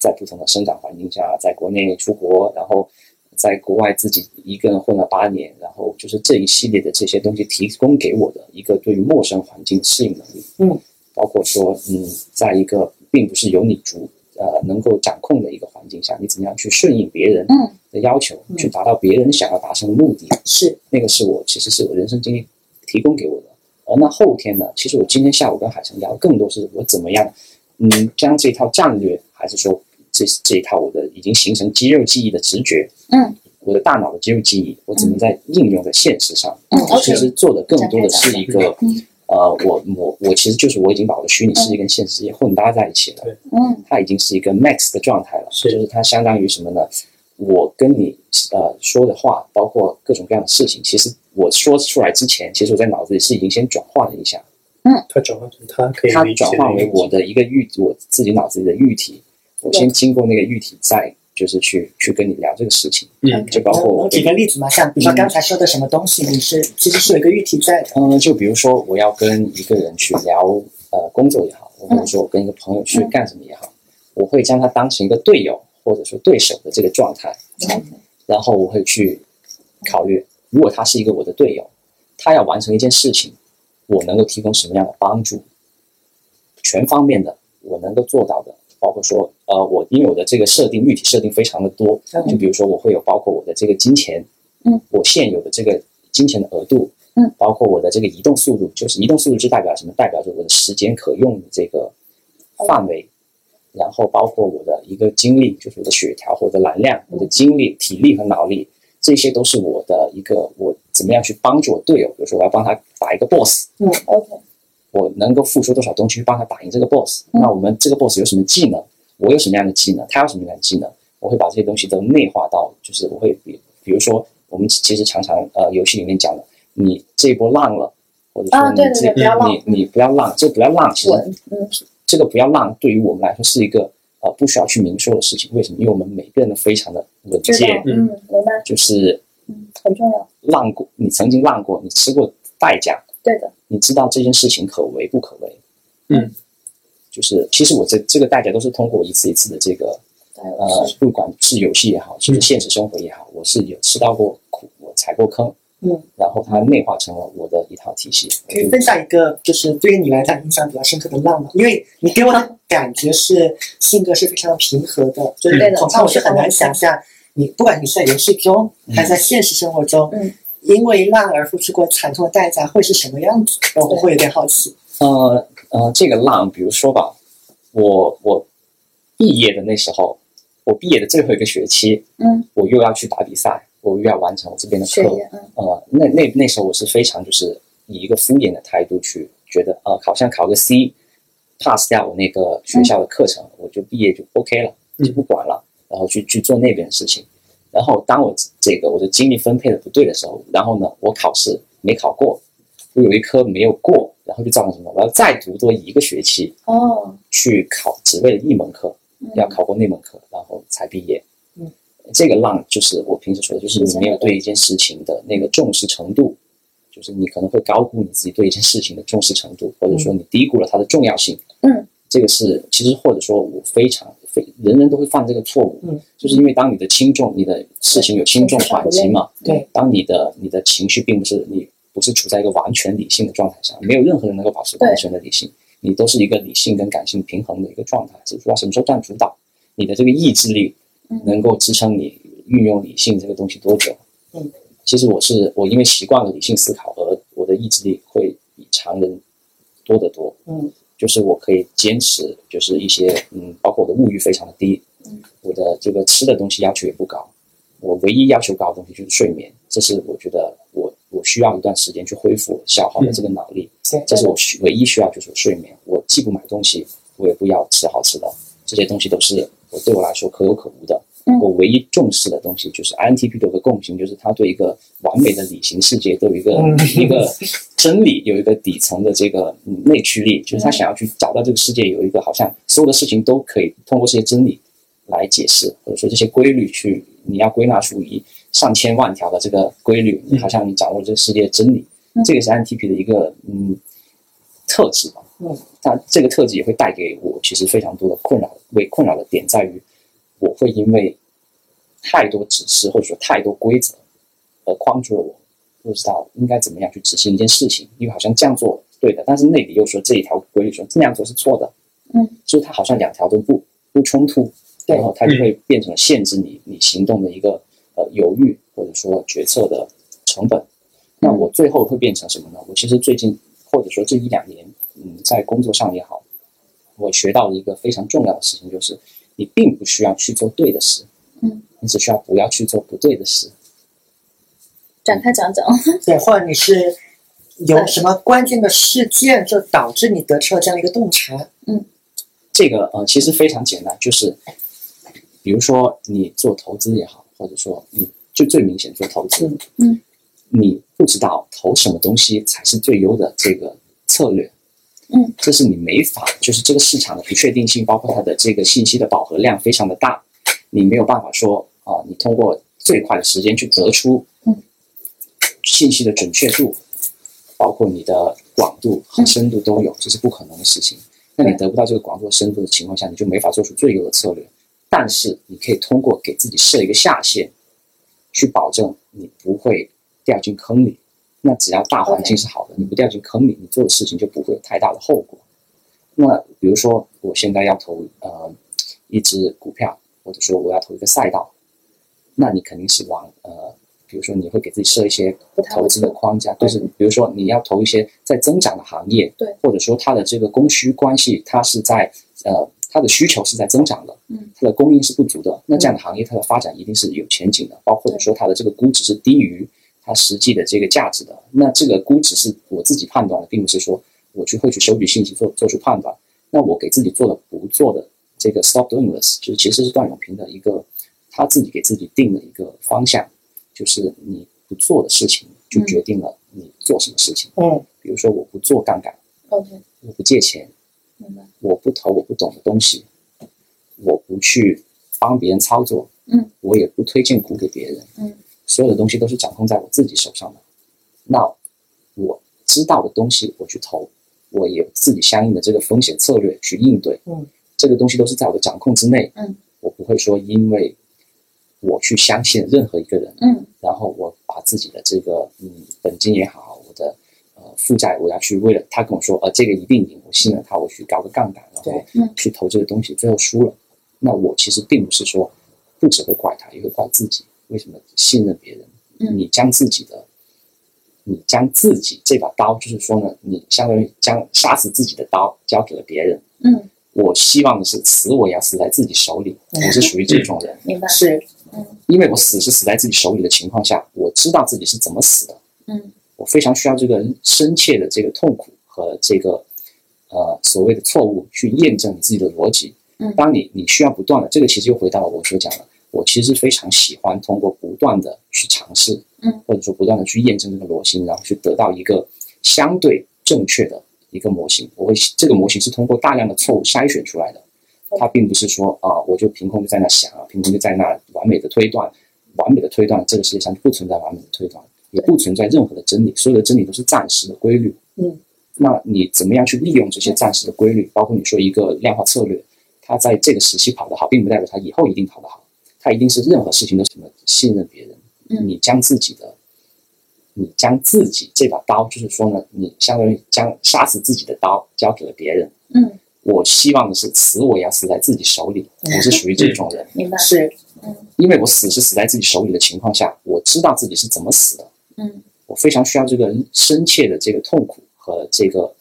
在不同的生长环境下，在国内出国，然后在国外自己一个人混了八年，然后就是这一系列的这些东西提供给我的一个对于陌生环境适应能力。嗯，包括说，嗯，在一个并不是由你主呃能够掌控的一个环境下，你怎么样去顺应别人嗯的要求，去达到别人想要达成的目的。是那个是我其实是我人生经历提供给我的。而那后天呢，其实我今天下午跟海城聊，更多是我怎么样，嗯，将这一套战略，还是说这这一套我的已经形成肌肉记忆的直觉，嗯，我的大脑的肌肉记忆，我怎么在应用在现实上？嗯其实做的更多的是一个嗯，呃，我我我其实就是我已经把我的虚拟世界跟现实世界混搭在一起了。嗯。它已经是一个 max 的状态了，是。就是它相当于什么呢？我跟你呃说的话，包括各种各样的事情，其实我说出来之前，其实我在脑子里是已经先转化了一下，嗯。它转化成它可以它转化为我的一个预，我自己脑子里的预体，我先经过那个预体，再就是去去跟你聊这个事情，嗯就包括我举个例子嘛？像比如说刚才说的什么东西，你是其实是有一个预体在的。嗯，就比如说我要跟一个人去聊呃工作也好，或者说我跟一个朋友去干什么也好，我会将他当成一个队友或者说对手的这个状态，然后我会去考虑，如果他是一个我的队友，他要完成一件事情，我能够提供什么样的帮助，全方面的我能够做到的，包括说呃我因为我的这个设定预体设定非常的多，就比如说我会有包括我的这个金钱，嗯，我现有的这个金钱的额度，嗯，包括我的这个移动速度，就是移动速度就代表什么？代表着我的时间可用的这个范围，然后包括我的一个精力，就是我的血条、或者蓝量、我的精力、体力和脑力，这些都是我的一个我怎么样去帮助我队友，比如说我要帮他打一个 boss，嗯，OK，我能够付出多少东西去帮他打赢这个 boss？、嗯那我们这个 boss 有什么技能？我有什么样的技能？他有什么样的技能？我会把这些东西都内化到，就是我会比，比如说我们其实常常呃游戏里面讲的，你这一波浪了，或者说你这、对不要浪你你不要浪，这不要浪，其实，嗯这个不要浪对于我们来说是一个呃不需要去明说的事情。为什么？因为我们每个人都非常的稳健，，嗯，明白，就是嗯，很重要，浪过，你曾经浪过，你吃过代价，对的，你知道这件事情可为不可为。嗯，就是其实我这这个大家都是通过一次一次的这个呃，不管是游戏也好，是现实生活也好，我是有吃到过苦，我踩过坑，嗯，然后它内化成了我的一套体系。可以分享一个，就是对于你来讲印象比较深刻的浪漫？因为你给我的感觉是性格是非常平和的，就是对的恐怕我是很难想象你，不管你是在游戏中还是在现实生活中，嗯，因为浪而付出过惨痛的代价会是什么样子？我会有点好奇。呃呃，这个浪，比如说吧，我我毕业的那时候，我毕业的最后一个学期，嗯，我又要去打比赛，我又要完成我这边的课，呃，那那那时候我是非常就是以一个敷衍的态度去觉得，呃，好像考个 C，pass 掉我那个学校的课程，我就毕业就 OK 了，就不管了，然后去去做那边的事情。然后当我这个我的精力分配的不对的时候，然后呢，我考试没考过，我有一科没有过，然后就造成什么？我要再读多一个学期哦，去考，只为了一门课，要考过那门课，然后才毕业。嗯，这个浪就是我平时说的，就是你没有对一件事情的那个重视程度，就是你可能会高估你自己对一件事情的重视程度，或者说你低估了它的重要性。嗯，这个是其实或者说我非常非人人都会犯这个错误。嗯，就是因为当你的轻重，你的事情有轻重缓急嘛。对，当你的你的情绪并不是你不是处在一个完全理性的状态下，没有任何人能够保持完全的理性，你都是一个理性跟感性平衡的一个状态，只不过什么时候占主导，你的这个意志力能够支撑你运用理性这个东西多久。嗯，其实我是我因为习惯了理性思考，而我的意志力会比常人多得多。嗯，就是我可以坚持，就是一些嗯，包括我的物欲非常的低，嗯，我的这个吃的东西要求也不高，我唯一要求高的东西就是睡眠，这是我觉得我我需要一段时间去恢复消耗的这个脑力，对这是我需唯一需要就是睡眠，我既不买东西，我也不要吃好吃的，这些东西都是我对我来说可有可无的。嗯我唯一重视的东西就是 INTP 都有个共性，就是他对一个完美的理性世界都有一个、嗯一个 真理，有一个底层的这个嗯内驱力，就是他想要去找到这个世界有一个好像所有的事情都可以通过这些真理来解释，或者说这些规律去你要归纳出一上千万条的这个规律，你好像你掌握了这个世界真理，嗯这个是 INTP 的一个嗯特质吧。嗯，但这个特质也会带给我其实非常多的困扰，为困扰的点在于。我会因为太多指示或者说太多规则而框住了我，不知道应该怎么样去执行一件事情，因为好像这样做对的，但是内里又说这一条规律说那样做是错的，嗯，所以它好像两条都不不冲突，然后它就会变成限制你你行动的一个呃犹豫或者说决策的成本。那我最后会变成什么呢？我其实最近或者说这一两年，嗯，在工作上也好，我学到了一个非常重要的事情，就是。你并不需要去做对的事，嗯，你只需要不要去做不对的事。展开讲讲。对，或者你是 有什么关键的事件，就导致你得出了这样一个洞察。嗯，这个呃其实非常简单，就是比如说你做投资也好，或者说你就最明显做投资，嗯，你不知道投什么东西才是最优的这个策略。嗯，这是你没法，就是这个市场的不确定性，包括它的这个信息的饱和量非常的大，你没有办法说啊，你通过最快的时间去得出嗯信息的准确度，包括你的广度和深度都有，这是不可能的事情。那你得不到这个广度和深度的情况下，你就没法做出最优的策略。但是你可以通过给自己设一个下限，去保证你不会掉进坑里。那只要大环境是好的，你不掉进坑里，你做的事情就不会有太大的后果。那比如说，我现在要投呃一只股票，或者说我要投一个赛道，那你肯定是往呃，比如说你会给自己设一些投资的框架，就是比如说你要投一些在增长的行业，对，或者说它的这个供需关系，它是在呃它的需求是在增长的，嗯，它的供应是不足的，那这样的行业它的发展一定是有前景的，包括说它的这个估值是低于。它实际的这个价值的，那这个估值是我自己判断的，并不是说我去获取收集信息做做出判断。那我给自己做的不做的这个 stop doing this，就是其实是段永平的一个他自己给自己定的一个方向，就是你不做的事情就决定了你做什么事情。嗯，比如说我不做杠杆，OK，我不借钱，明白，我不投我不懂的东西，我不去帮别人操作，嗯，我也不推荐股给别人，嗯。所有的东西都是掌控在我自己手上的。那我知道的东西我去投，我有自己相应的这个风险策略去应对。嗯，这个东西都是在我的掌控之内。嗯，我不会说因为我去相信任何一个人，嗯，然后我把自己的这个嗯本金也好，我的呃负债我要去为了他跟我说呃这个一定赢，我信任他，我去搞个杠杆，然后嗯去投这个东西，最后输了。那我其实并不是说不只会怪他，也会怪自己。为什么信任别人？嗯你将自己的你将自己这把刀，就是说呢，你相当于将杀死自己的刀交给了别人。嗯，我希望的是死我也要死在自己手里，我是属于这种人。明白。是因为我死是死在自己手里的情况下，我知道自己是怎么死的。嗯，我非常需要这个深切的这个痛苦和这个呃所谓的错误去验证你自己的逻辑。嗯当你你需要不断的，这个其实又回到我所讲的，我其实非常喜欢通过不断的去尝试，嗯，或者说不断的去验证这个逻辑，然后去得到一个相对正确的一个模型。我会这个模型是通过大量的错误筛选出来的。它并不是说啊，我就凭空就在那想啊，凭空就在那完美的推断，完美的推断，这个世界上就不存在完美的推断，也不存在任何的真理，所有的真理都是暂时的规律。嗯，那你怎么样去利用这些暂时的规律？包括你说一个量化策略，它在这个时期跑得好，并不代表它以后一定跑得好，它一定是任何事情都什么信任别人，嗯你将自己的。你将自己这把刀，就是说呢，你相当于将杀死自己的刀交给了别人。嗯，我希望的是死我也要死在自己手里，我是属于这种人。明白。是因为我死是死在自己手里的情况下，我知道自己是怎么死的。嗯，我非常需要这个深切的这个痛苦和这个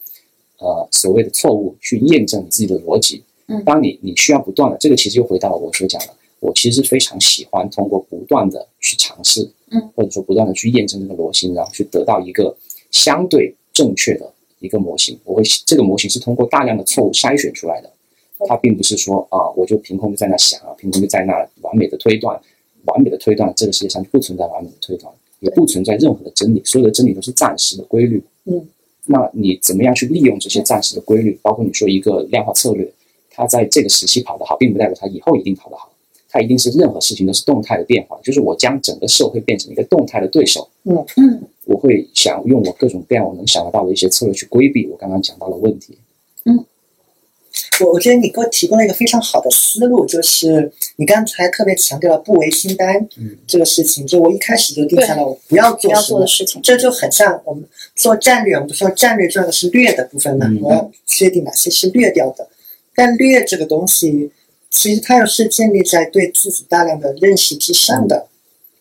呃所谓的错误去验证你自己的逻辑。嗯当你你需要不断的，这个其实又回到我所讲的，我其实非常喜欢通过不断的去尝试，嗯，或者说不断的去验证这个模型，然后去得到一个相对正确的一个模型。我会这个模型是通过大量的错误筛选出来的。它并不是说啊，我就凭空就在那想啊，凭空就在那完美的推断，完美的推断，这个世界上就不存在完美的推断，也不存在任何的真理，所有的真理都是暂时的规律。嗯，那你怎么样去利用这些暂时的规律？包括你说一个量化策略，它在这个时期跑得好，并不代表它以后一定跑得好，它一定是任何事情都是动态的变化，就是我将整个社会变成一个动态的对手。嗯嗯我会想用我各种各样我能想得到的一些策略去规避我刚刚讲到的问题。嗯我我觉得你给我提供了一个非常好的思路，就是你刚才特别强调了不为心单嗯这个事情，就我一开始就定下了我不要不要做什么做的事情。这就很像我们做战略，我们说战略重要的是略的部分嘛，嗯我要确定哪些是略掉的。但略这个东西，其实它又是建立在对自己大量的认识之上的，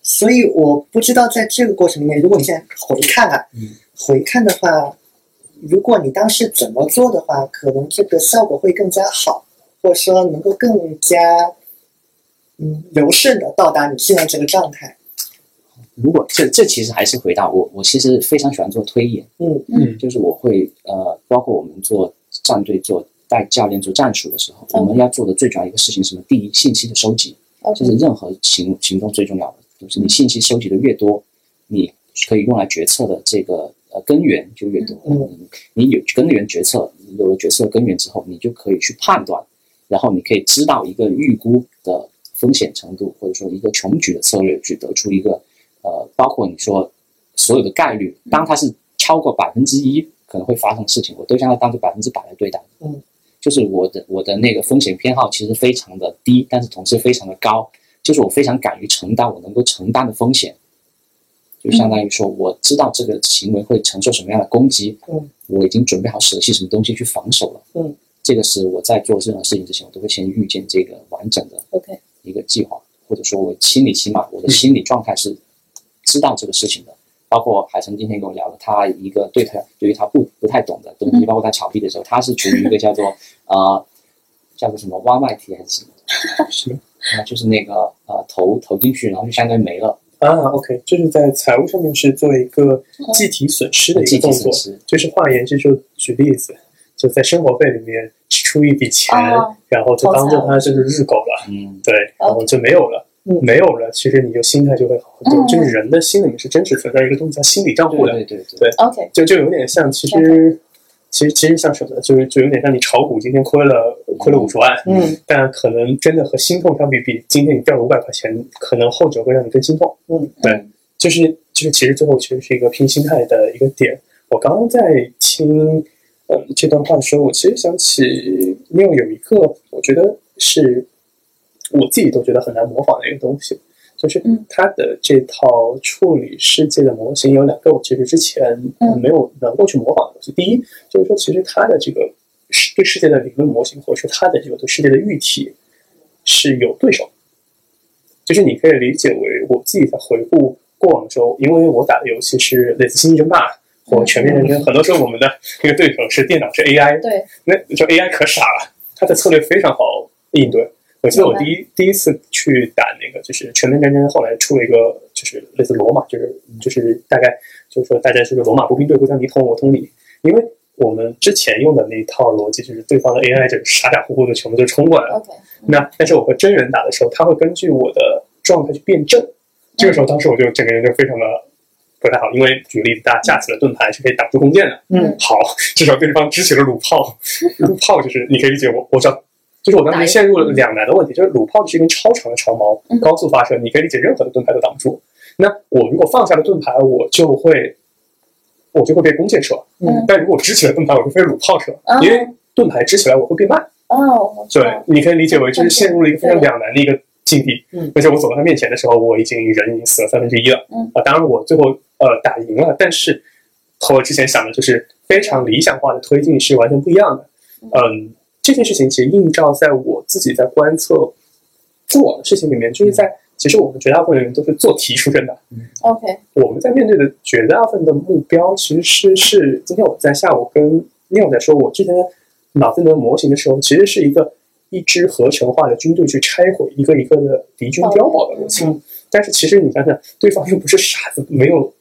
所以我不知道在这个过程里面，如果你现在回看啊，嗯。回看的话，如果你当时怎么做的话，可能这个效果会更加好，或者说能够更加嗯柔顺的到达你现在这个状态。如果这这其实还是回到我，我其实非常喜欢做推演，嗯。嗯。就是我会呃，包括我们做战队、做带教练、做战术的时候，嗯我们要做的最主要一个事情是什么？第一，信息的收集，就是任何行行动最重要的，就是你信息收集的越多，你可以用来决策的这个呃根源就越多。嗯你有根源决策，你有了决策根源之后，你就可以去判断，然后你可以知道一个预估的风险程度，或者说一个穷举的策略，去得出一个呃，包括你说所有的概率，当它是超过百分之一可能会发生的事情，我都将它当做百分之百来对待。嗯，就是我的我的那个风险偏好其实非常的低，但是同时非常的高，就是我非常敢于承担我能够承担的风险。就相当于说，我知道这个行为会承受什么样的攻击，嗯，我已经准备好舍弃什么东西去防守了，嗯，这个是我在做任何事情之前，我都会先预见这个完整的 OK 一个计划，或者说我心里起码我的心理状态是知道这个事情的。包括海晨今天跟我聊的，他一个对他对于他不不太懂的东西，包括他炒币的时候，他是处于一个叫做呃叫做什么挖麦体还是什么，啊，就是那个呃投投进去，然后就相当于没了，啊，OK，就是在财务上面是做一个计提损失的一计个动作体损失，就是换言之，就举例子，就在生活费里面出一笔钱，哦然后就当做它就是日狗了，嗯，对，然后就没有了。嗯没有了，其实你就心态就会好很多。嗯就是人的心里面是真实存在一个东西叫心理账户的，对对对对 OK，就就有点像，其实其实其实像什么？就是就有点像你炒股今天亏了亏了五十万，嗯但可能真的和心痛相比，比今天你掉了五百块钱，可能后者会让你更心痛。嗯，对，就是就是其实最后其实是一个拼心态的一个点。我刚刚在听呃这段话的时候，我其实想起 Neil 有一个我觉得是我自己都觉得很难模仿的一个东西，就是嗯。他的这套处理世界的模型有两个，我其实之前嗯。没有能够去模仿的东西。第一就是说，其实它的这个世对世界的理论模型，或者说它的这个对世界的预体是有对手，就是你可以理解为我自己在回顾过往的时候，因为我打的游戏是类似《星际争霸》或《全面战争》，很多时候我们的那个对手是电脑是 AI，对，那就 AI 可傻了，它的策略非常好应对。我记得我第一第一次去打那个就是全面战争，后来出了一个就是类似罗马，就是就是大概就是说大家是个罗马步兵队互相你捅我捅你，因为我们之前用的那一套逻辑就是对方的 AI 就是傻傻乎乎的全部就冲过来了。那但是我和真人打的时候，他会根据我的状态去辩证。这个时候，当时我就整个人就非常的不太好，因为举个例子，大家架起了盾牌是可以挡住弓箭的。嗯，好，至少对方支起了弩炮，弩炮就是你可以理解我，我知道。就是我当时陷入了两难的问题，就是鲁炮是一根超长的长矛，嗯高速发射，你可以理解任何的盾牌都挡不住。那我如果放下了盾牌，我就会我就会被弓箭射，嗯但如果支起了盾牌，我就被鲁炮射，哦因为盾牌支起来我会变慢。哦，对，你可以理解为就是陷入了一个非常两难的一个境地。嗯而且我走到他面前的时候，我已经人已经死了三分之一了。嗯啊，当然我最后呃打赢了，但是和我之前想的就是非常理想化的推进是完全不一样的。嗯，这件事情其实映照在我自己在观测过往的事情里面，就是在其实我们绝大部分人都是做题出身的。OK，我们在面对的绝大部分的目标，其实是是今天我在下午跟 Neil 在说，我之前脑子里的模型的时候，其实是一个一支合成化的军队去拆毁一个一个的敌军碉堡的模型。但是其实你想想，对方又不是傻子，没有，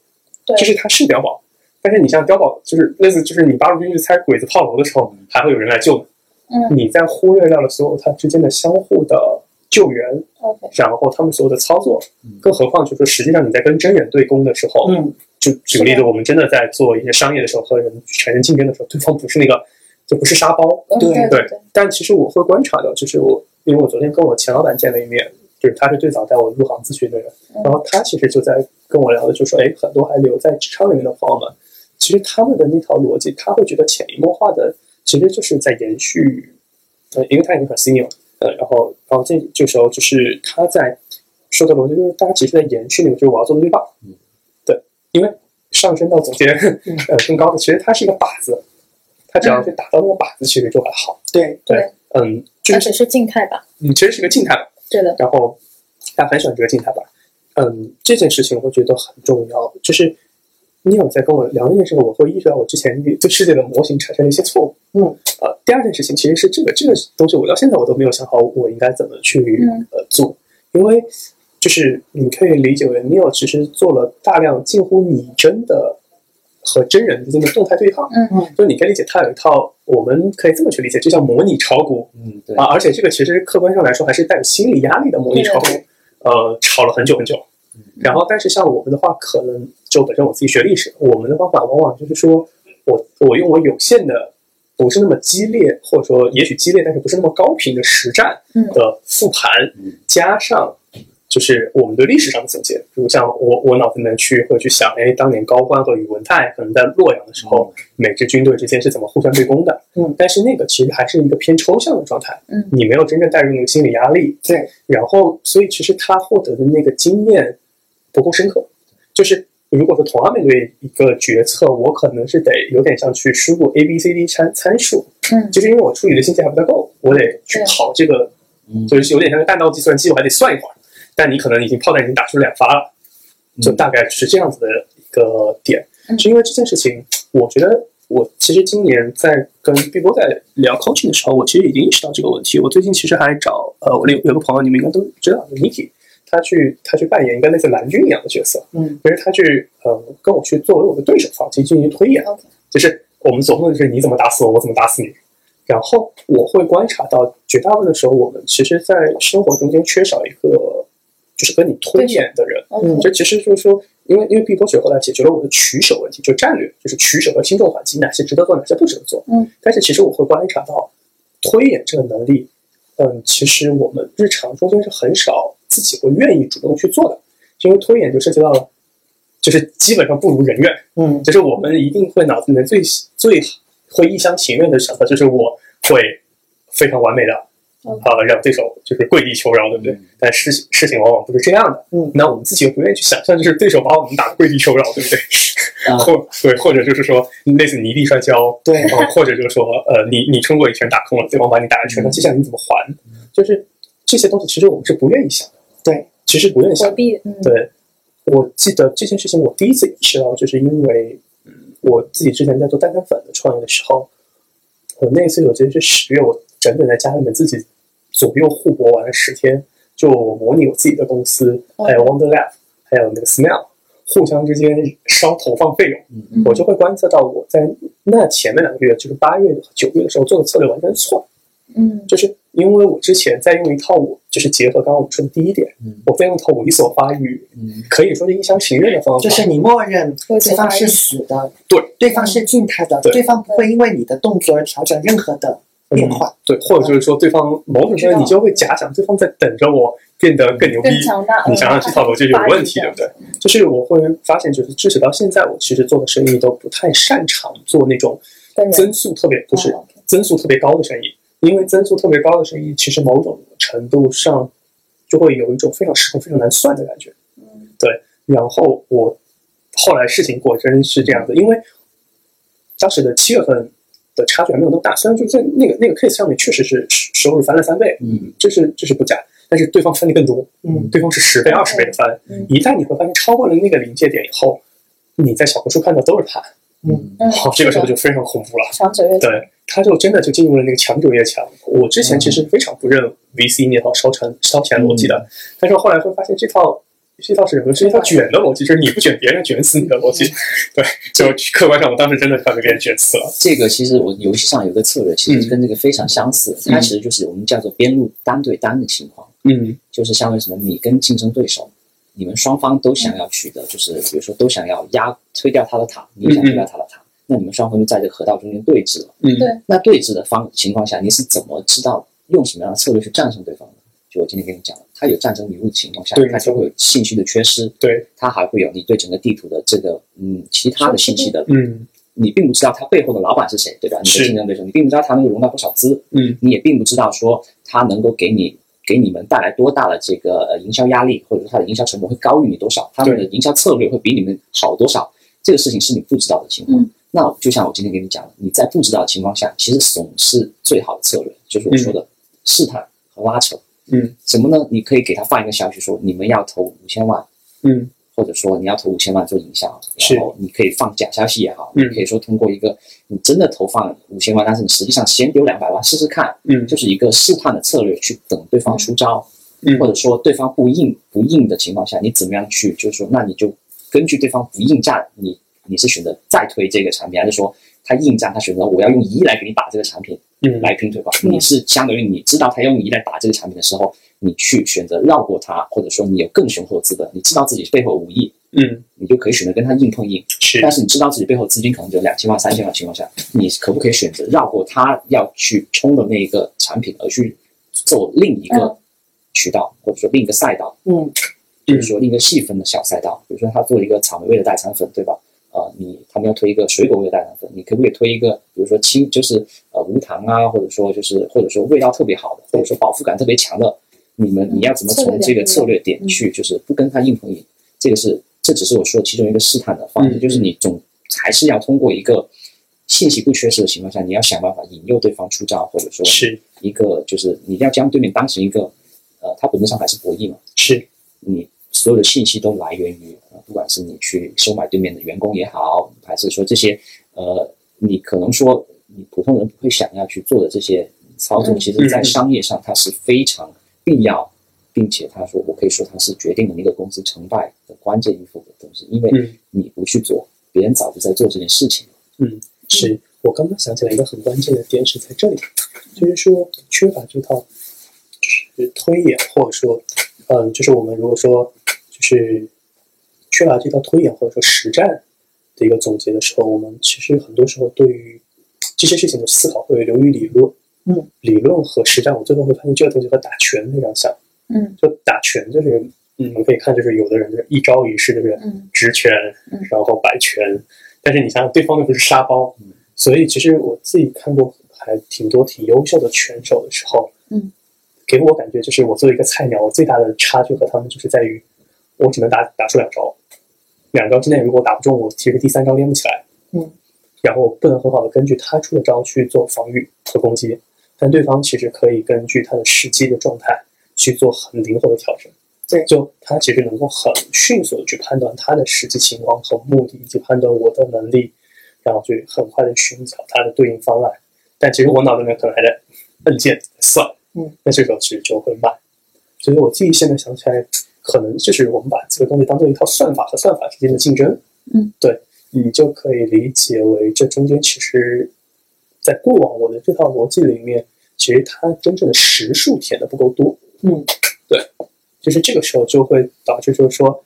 对就是他是碉堡，但是你像碉堡，就是类似就是你八路军去拆鬼子炮楼的时候，还会有人来救你。嗯。你在忽略掉了所有它之间的相互的救援，，OK，然后他们所有的操作，更何况就是说实际上你在跟真人对攻的时候，嗯，就举个例子，我们真的在做一些商业的时候和人产生竞争的时候，对方不是那个就不是沙包，嗯对。对对。但其实我会观察到，就是我因为我昨天跟我前老板见了一面，就是他是最早带我入行咨询的人，嗯。然后他其实就在跟我聊的，就说，哎，很多还留在职场里面的朋友们，其实他们的那套逻辑，他会觉得潜移默化的，其实就是在延续，呃，因为他已经很 senior，呃，然后，然后这这时候就是他在说的逻辑，就是大家其实在延续那个，就是我要做的最棒，嗯，对，因为上升到总监，呃，更高的，其实它是一个靶子，他只要去打到那个靶子，其实就还好，对，对，嗯，就是而且是静态吧？嗯，其实是一个静态吧。对的，然后他很喜欢这个静态吧。嗯，这件事情我觉得很重要，就是你有在跟我聊那件事，我会意识到我之前对世界的模型产生了一些错误。嗯，呃，第二件事情其实是这个这个东西，我到现在我都没有想好我应该怎么去、嗯呃做，因为就是你可以理解为 Neil 其实做了大量近乎拟真的和真人之间的动态对抗。嗯嗯，就你可以理解，它有一套我们可以这么去理解，就像模拟炒股。嗯，对啊，而且这个其实客观上来说还是带有心理压力的模拟炒股，呃，炒了很久很久。然后，但是像我们的话，可能就本身我自己学历史，我们的方法往往就是说我我用我有限的，不是那么激烈，或者说也许激烈，但是不是那么高频的实战嗯的复盘，嗯加上就是我们对历史上的总结，比如像我我脑子里面去会去想，哎，当年高欢和宇文泰可能在洛阳的时候，每支军队之间是怎么互相对攻的？嗯，但是那个其实还是一个偏抽象的状态，嗯你没有真正带入那个心理压力，对，然后所以其实他获得的那个经验不够深刻，就是。如果说同样面对一个决策，我可能是得有点像去输入 A、B、C、D 参参数，嗯就是因为我处理的信息还不太够，我得去对跑这个嗯就是有点像个弹道计算机，我还得算一会儿。但你可能已经炮弹已经打出两发了，就大概是这样子的一个点。嗯是因为这件事情，我觉得我其实今年在跟碧波在聊 coaching 的时候，我其实已经意识到这个问题。我最近其实还找呃，我有有个朋友，你们应该都知道，就是 Niki，他去他去扮演一个类似蓝军一样的角色，嗯，就是他去呃跟我去作为我的对手方去进行推演。就是我们总共就是你怎么打死我，我怎么打死你。然后我会观察到，绝大部分的时候，我们其实，在生活中间缺少一个，就是跟你推演的人。OK，这其实就是说，因为因为碧波水后来解决了我的取舍问题，就战略，就是取舍和轻重缓急，哪些值得做，哪些不值得做。嗯，但是其实我会观察到，推演这个能力，嗯，其实我们日常中间是很少自己会愿意主动去做的，因为拖延就涉及到了，就是基本上不如人愿。嗯，就是我们一定会脑子里面最最会一厢情愿的想到，就是我会非常完美的，嗯呃，让对手就是跪地求饶，对不对？但事情事情往往不是这样的。嗯那我们自己又不愿意去想象，就是对手把我们打得跪地求饶，对不对？啊 或对，或者就是说类似泥地摔跤，对呃或者就是说呃，你你冲过一拳打空了，对方把你打一拳，那接下来你怎么还？就是这些东西，其实我们是不愿意想的。对，其实不愿意想。嗯，对，我记得这件事情，我第一次意识到，就是因为，嗯，我自己之前在做蛋蛋粉的创业的时候，我那次我记得是十月，我整整在家里面自己左右互搏玩了十天，就模拟我自己的公司，还有 Wonder Lab，还有那个 Smell，互相之间烧投放费用，嗯。我就会观测到我在那前面两个月，就是八月和九月的时候做的策略完全错，嗯。就是因为我之前在用一套我就是结合刚刚我们说的第一点，嗯。我在用一套猥琐发育，嗯。可以说是一厢情愿的方法，就是你默认对方是死的，对，对方是静态的，对。对方不会因为你的动作而调整任何的变化。对，或者就是说对方某种程度你就会假想对方在等着我变得更牛逼，强大你想想这套逻辑有问题，对不对？就是我会发现，就是至少到现在，我其实做的生意都不太擅长做那种增速特别不是增速特别高的生意，因为增速特别高的生意，其实某种程度上就会有一种非常失控、非常难算的感觉。对。然后我后来事情果真是这样子，因为当时的七月份的差距还没有那么大，虽然就在那个那个 case 上面确实是收入翻了三倍，嗯这是这是不假，但是对方翻的更多，嗯对方是十倍、二十倍的翻。嗯一旦你会发现超过了那个临界点以后，你在小红书看到都是盘，嗯，嗯，好，这个时候就非常恐怖了。强者越强对，他就真的就进入了那个强者越强。我之前其实非常不认 VC 那套烧钱烧钱逻辑的，但是后来会发现这套这套是什么？是一套卷的逻辑，就是你不卷别人，卷死你的逻辑。对，就客观上我当时真的快被别人卷死了。这个其实我游戏上有个策略，其实跟这个非常相似，它其实就是我们叫做边路单对单的情况，嗯就是相当于什么，你跟竞争对手，你们双方都想要取得，就是比如说都想要压推掉他的塔，你也想推掉他的塔，那你们双方就在这个河道中间对峙了。嗯。对。那对峙的方情况下，你是怎么知道用什么样的策略去战胜对方的？就我今天跟你讲的，他有战争迷雾的情况下对，它就会有信息的缺失，对，他还会有你对整个地图的这个嗯其他的信息的嗯。你并不知道他背后的老板是谁，对吧？你的竞争对手，你并不知道他能够融到多少资，嗯。你也并不知道说他能够给你给你们带来多大的这个呃营销压力，或者说他的营销成本会高于你多少，他们的营销策略会比你们好多少，这个事情是你不知道的情况。嗯那就像我今天给你讲的，你在不知道的情况下，其实怂是最好的策略，就是我说的试探和拉扯。嗯什么呢？你可以给他放一个消息说，你们要投五千万，嗯或者说你要投五千万做营销，然后你可以放假消息也好，嗯你可以说通过一个你真的投放五千万，但是你实际上先丢两百万试试看，嗯。就是一个试探的策略，去等对方出招，嗯。或者说对方不应不应的情况下，你怎么样去，就是说，那你就根据对方不应战，你你是选择再推这个产品，还是说他应战，他选择我要用一来给你打这个产品，嗯。来拼推广？你是相当于你知道他要用一来打这个产品的时候，你去选择绕过他，或者说你有更雄厚的资本，你知道自己背后有五亿，嗯你就可以选择跟他硬碰硬。是但是你知道自己背后资金可能只有两千万、三千万的情况下，你可不可以选择绕过他要去冲的那一个产品，而去做另一个嗯渠道，或者说另一个赛道？嗯，比如说另一个细分的小赛道，比如说他做一个草莓味的代餐粉，对吧？呃，你他们要推一个水果味的代餐粉，你可不可以推一个，比如说清就是呃无糖啊，或者说就是或者说味道特别好的，或者说饱腹感特别强的？你们你要怎么从这个策略点去，就是不跟他硬碰硬？这个是这只是我说的其中一个试探的方式，嗯就是你总还是要通过一个信息不缺失的情况下，你要想办法引诱对方出招，或者说是。一个就是你要将对面当成一个呃，它本质上还是博弈嘛，是。你所有的信息都来源于呃，不管是你去收买对面的员工也好，还是说这些呃，你可能说你普通人不会想要去做的这些操作，嗯其实在商业上它是非常必要，并且他说我可以说它是决定了一个公司成败的关键因素的东西，因为嗯。你不去做，别人早就在做这件事情了。嗯，是。我刚刚想起来一个很关键的点是在这里，就是说缺乏这套就是推演，或者说，嗯，就是我们如果说就是缺乏这套推演或者说实战的一个总结的时候，我们其实很多时候对于这些事情的思考会流于理论，嗯，理论和实战，我最后会发现这个东西和打拳非常像，嗯，就打拳就是，嗯，我们可以看就是有的人就是一招一式，就是嗯。直拳，嗯。然后摆拳，但是你想想对方又不是沙包，所以其实我自己看过还挺多挺优秀的拳手的时候，嗯，给我感觉就是我作为一个菜鸟，我最大的差距和他们就是在于，我只能打打出两招，两招之内如果打不中我，其实第三招连不起来，嗯，然后不能很好的根据他出的招去做防御和攻击，但对方其实可以根据他的实际的状态去做很灵活的调整。对就他其实能够很迅速的去判断他的实际情况和目的，以及判断我的能力，然后去很快的寻找他的对应方案。但其实我脑子里面可能还在按键算，嗯，那这时候其实就会慢。所以我自己现在想起来，可能就是我们把这个东西当做一套算法和算法之间的竞争，嗯，对你就可以理解为这中间其实，在过往我的这套逻辑里面，其实它真正的实数填的不够多，嗯，对，就是这个时候就会导致就是说，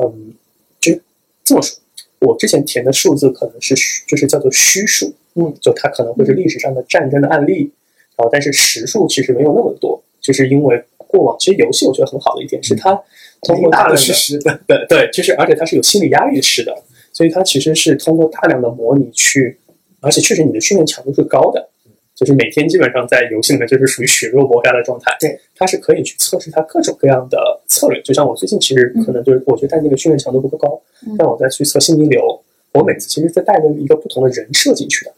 嗯，就这么说，我之前填的数字可能是虚，就是叫做虚数，嗯，就它可能会是历史上的战争的案例，然后但是实数其实没有那么多，就是因为过往其实游戏我觉得很好的一点是它通过大量的是实的，对对，就是而且它是有心理压力式的，所以它其实是通过大量的模拟去，而且确实你的训练强度是高的，就是每天基本上在游戏里面就是属于血肉搏杀的状态。对，它是可以去测试它各种各样的策略。就像我最近其实可能就是我觉得带那个训练强度不够高，但我再去测心灵流，我每次其实再带了一个不同的人设进去的。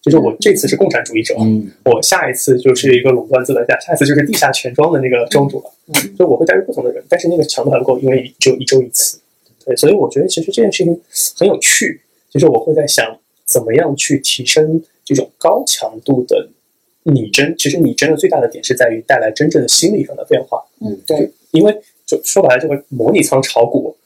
就是我这次是共产主义者，嗯，我下一次就是一个垄断资本家，下一次就是地下钱庄的那个庄主了。嗯，就我会带入不同的人，但是那个强度还不够，因为只有一周一次。对，所以我觉得其实这件事情很有趣。就是我会在想，怎么样去提升这种高强度的拟真。其实拟真的最大的点是在于带来真正的心理上的变化。嗯，对，因为就说白了，这个模拟仓炒股，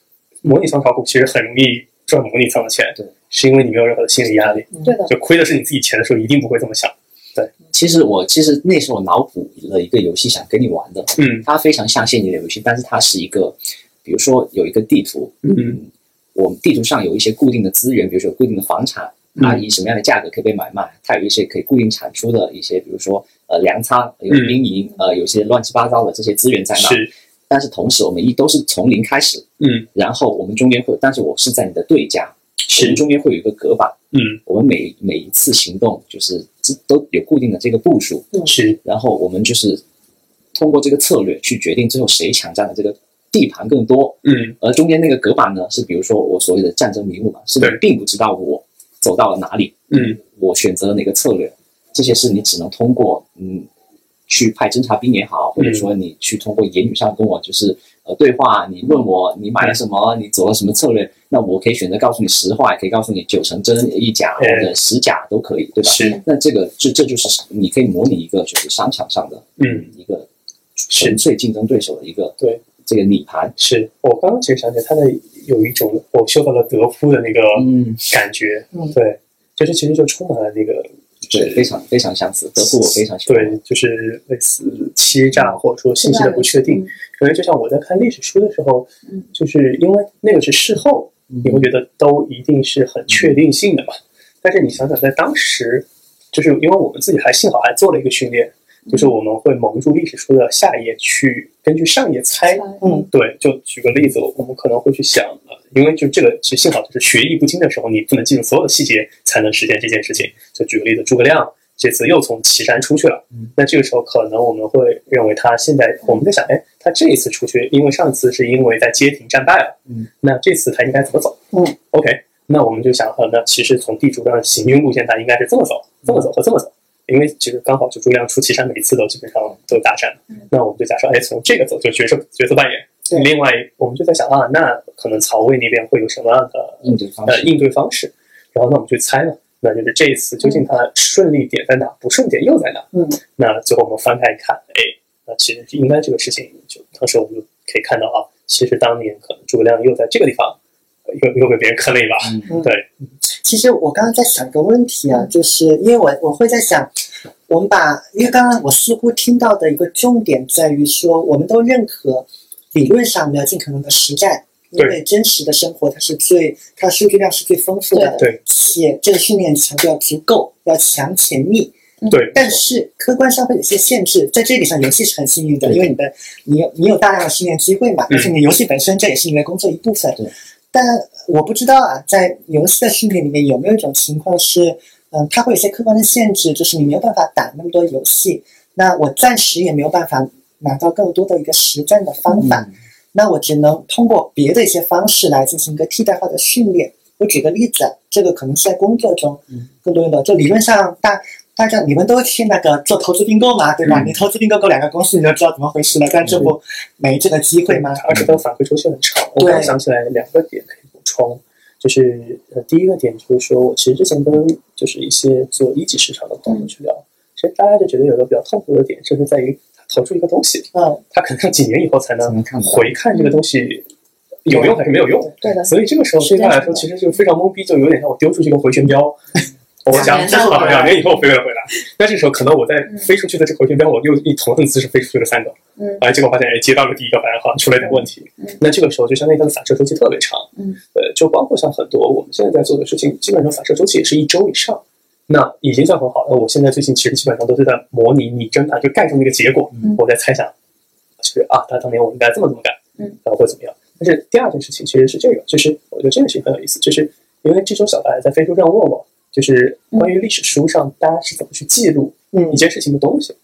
模拟仓炒股其实很容易赚模拟仓的钱。对，是因为你没有任何的心理压力。对的，就亏的是你自己钱的时候，一定不会这么想。对其实我其实那时候脑补了一个游戏想跟你玩的，嗯它非常像现你的游戏，但是它是一个，比如说有一个地图，嗯我们地图上有一些固定的资源，比如说有固定的房产，嗯它以什么样的价格可以被买卖，它有一些可以固定产出的一些，比如说呃粮仓、有嗯兵营，呃有些乱七八糟的这些资源在那。是，但是同时我们一都是从零开始，嗯。然后我们中间会，但是我是在你的对家，我们中间会有一个隔板，嗯。我们每每一次行动就是这都有固定的这个步数，是，然后我们就是通过这个策略去决定最后谁抢占的这个地盘更多，嗯。而中间那个隔板呢，是比如说我所谓的战争迷雾嘛，是并不知道我走到了哪里，嗯。我选择了哪个策略，这些是你只能通过嗯去派侦察兵也好，或者说你去通过言语上跟我就是呃对话，你问我你买了什么，你走了什么策略，那我可以选择告诉你实话，也可以告诉你九成真一假或嗯者十假都可以，对吧？是，那这个这这就是你可以模拟一个就是商场上的嗯。一个纯粹竞争对手的一个对。这个拟盘，是。我刚刚其实想起来，它的有一种我嗅到了德夫的那个嗯，感觉，嗯对，就是其实就充满了那个。对，非常非常相似，德芙我非常喜欢。对，就是类似欺诈或者说信息的不确定。因为就像我在看历史书的时候，嗯就是因为那个是事后，嗯你会觉得都一定是很确定性的嘛。但是你想想，在当时，就是因为我们自己还幸好还做了一个训练，就是我们会蒙住历史书的下一页去根据上一页猜。嗯，对，就举个例子，我们可能会去想，呃，因为就这个其实幸好就是学艺不精的时候，你不能记住所有的细节才能实现这件事情。就举个例子，诸葛亮这次又从岐山出去了，嗯那这个时候可能我们会认为他现在我们在想，哎，他这一次出去，因为上次是因为在街亭战败了，嗯，那这次他应该怎么走？嗯，OK，那我们就想，呃，那其实从地图上行军路线，他应该是这么走，这么走和这么走。因为其实刚好就诸葛亮出岐山，每一次都基本上都有大战，那我们就假设，哎，从这个走就角色角色扮演，对另外，我们就在想啊，那可能曹魏那边会有什么样的应对方式，呃应对方式？然后那我们去猜嘛，那就是这一次究竟它顺利点在哪，不顺点又在哪？嗯，那最后我们翻开一看，哎，那其实应该这个事情就当时我们就可以看到啊，其实当年可能诸葛亮又在这个地方呃又又被别人坑了一把，嗯。对，其实我刚刚在想一个问题啊，就是因为我我会在想，我们把因为刚刚我似乎听到的一个重点在于说，我们都认可理论上我们要尽可能的实战，因为真实的生活它是最它的数据量是最丰富的，对。且这个训练强度要足够，要强且密。对，但是客观上会有些限制，在这一点上，游戏是很幸运的，因为你的你有你有大量的训练机会嘛，嗯。而且你游戏本身这也是你的工作一部分。对。但我不知道啊，在游戏的训练里面有没有一种情况是，嗯，它会有些客观的限制，就是你没有办法打那么多游戏，那我暂时也没有办法拿到更多的一个实战的方法，嗯。那我只能通过别的一些方式来进行一个替代化的训练。我举个例子，这个可能是在工作中嗯。更多用到，就理论上大大家你们都去那个做投资并购嘛，对吧？嗯你投资并购过两个公司，你就知道怎么回事了。但这不没这个机会吗？而且都反馈周期很长。我对刚想起来两个点可以补充，就是呃，第一个点就是说我其实之前跟就是一些做一级市场的朋友去聊，其实大家就觉得有个比较痛苦的点，就是在于他投出一个东西，嗯，他可能要几年以后才能回看这个东西有用还是没有用。对的，所以这个时候对他来说其实就非常懵逼，就有点像我丢出去一个回旋镖，我想这是两年以后飞了回来，那这时候可能我在飞出去的这个回旋镖，我又以同样的姿势飞出去了三个，嗯哎，结果发现哎接到了第一个反而好像出了点问题，那这个时候就相当于它的反射周期特别长，嗯，呃，就包括像很多我们现在在做的事情，基本上反射周期也是一周以上。那已经算很好了。我现在最近其实基本上都是在模拟拟真啊，就盖住那个结果，嗯我在猜想，就是啊，他当年我应该这么这么干，嗯，然后会怎么样？但是第二件事情其实是这个，就是我觉得这个事情很有意思，就是因为这周小白在飞书上问我，就是关于历史书上大家是怎么去记录嗯一件事情的东西，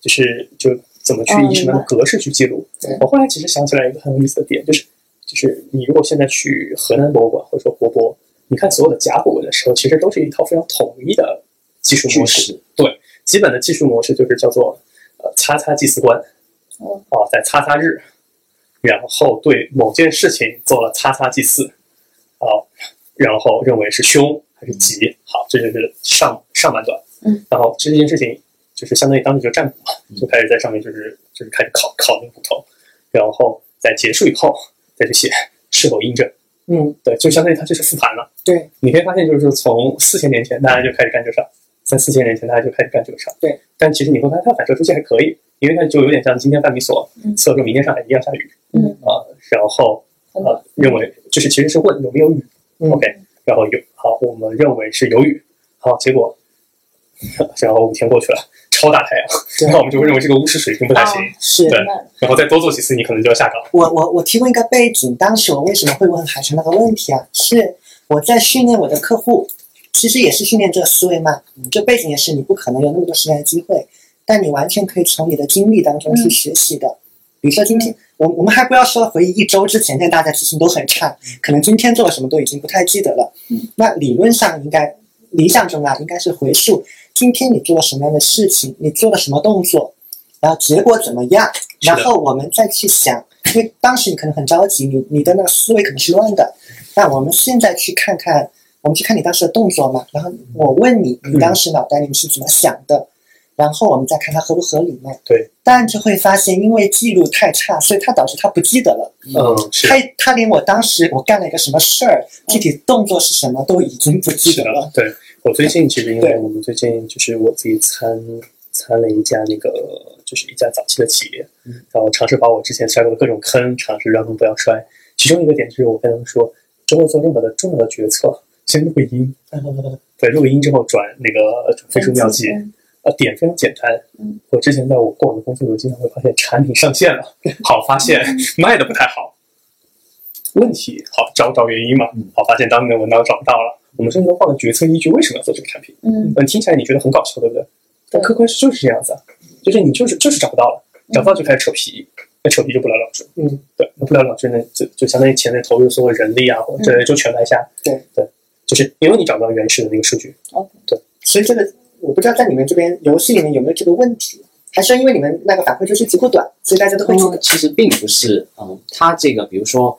就是就怎么去哦以什么样的格式去记录对。我后来其实想起来一个很有意思的点，就是就是你如果现在去河南博物馆或者说国博，你看所有的甲骨文的时候，其实都是一套非常统一的技术模式。对，基本的技术模式就是叫做呃擦擦祭祀官，哦啊，在擦擦日，然后对某件事情做了擦擦祭祀，啊，然后认为是凶还是急，好，这就是上上半段。嗯，然后这件事情就是相当于当时就占卜嘛，就开始在上面就是就是开始考考那个骨头，然后在结束以后再去写是否印证。嗯，对，就相当于它就是复盘了。对，你可以发现，就是从四千年前大家就开始干这个事儿，在四千年前大家就开始干这个事儿。对，但其实你会发现它反射周期还可以，因为它就有点像今天范米索嗯测说明天上海一定要下雨，嗯啊，然后很呃认为就是其实是问有没有雨、嗯 o k 然后有好，我们认为是有雨，好，结果然后五天过去了，超大太阳，对那我们就会认为这个巫师水平不太行，是对，然后再多做几次，你可能就要下岗。我我我提供一个背景，当时我为什么会问海城那个问题啊？是我在训练我的客户，其实也是训练这个思维嘛。这背景也是你不可能有那么多实践的机会，但你完全可以从你的经历当中去学习的。比如说今天，我我们还不要说回忆一周之前，那大家记性都很差，可能今天做了什么都已经不太记得了。那理论上应该，理想中啊，应该是回溯今天你做了什么样的事情，你做了什么动作，然后结果怎么样，然后我们再去想，因为当时你可能很着急，你你的那个思维可能是乱的。那我们现在去看看，我们去看你当时的动作嘛，然后我问你，你当时脑袋里面是怎么想的，然后我们再看它合不合理嘛。对，但就会发现，因为记录太差，所以他导致他不记得了。嗯，他他连我当时我干了一个什么事儿，具体动作是什么都已经不记得了。，对我最近其实因为我们最近就是我自己参参了一家那个就是一家早期的企业，然后尝试把我之前摔过的各种坑尝试让他们不要摔。其中一个点就是我跟他们说，之后做任何的重要的决策，先录个音，对，录音之后转那个飞书妙记，呃，点非常简单。嗯，我之前在我过往的工作中经常会发现产品上线了，好发现卖的不太好，问题好找找原因嘛，好发现当年的文档找不到了，我们甚至都放了决策依据，为什么要做这个产品？嗯嗯，听起来你觉得很搞笑，对不对？但客观就是这样子啊，就是你就是就是找不到了，找不到就开始扯皮，那扯皮就不了了之。嗯，对，那不了了之呢，就就相当于前面投入所有人力啊，或者这就全白瞎。对对，就是因为你找不到原始的那个数据。所以这个我不知道在你们这边游戏里面有没有这个问题，还是因为你们那个反馈周期足够短，所以大家都会记得。嗯其实并不是，嗯，他这个比如说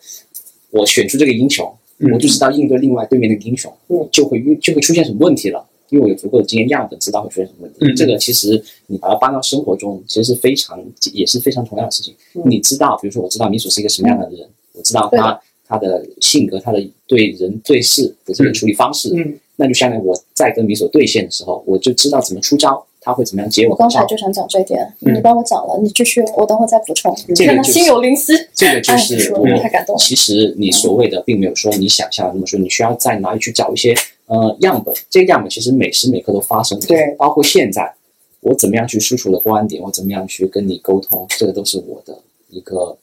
我选出这个英雄，嗯我就知道应对另外对面那个英雄，嗯就会遇就会出现什么问题了。因为我有足够的经验样本，知道会出现什么问题。嗯这个其实你把它搬到生活中，其实是非常也是非常同样的事情。嗯你知道，比如说我知道米索是一个什么样的人，我知道对他他的性格，他的对人对事的这个处理方式，嗯，那就相当于我在跟米索对线的时候，我就知道怎么出招，他会怎么样接我我。刚才就想讲这一点，嗯你帮我讲了，你继续，我等会再补充。这个就是心有灵犀，这个就哎是说我的太感动了。其实你所谓的并没有说你想象的那么说，你需要在哪里去找一些呃样本，这个样本其实每时每刻都发生的，对包括现在我怎么样去输出我的观点，我怎么样去跟你沟通，这个都是我的一个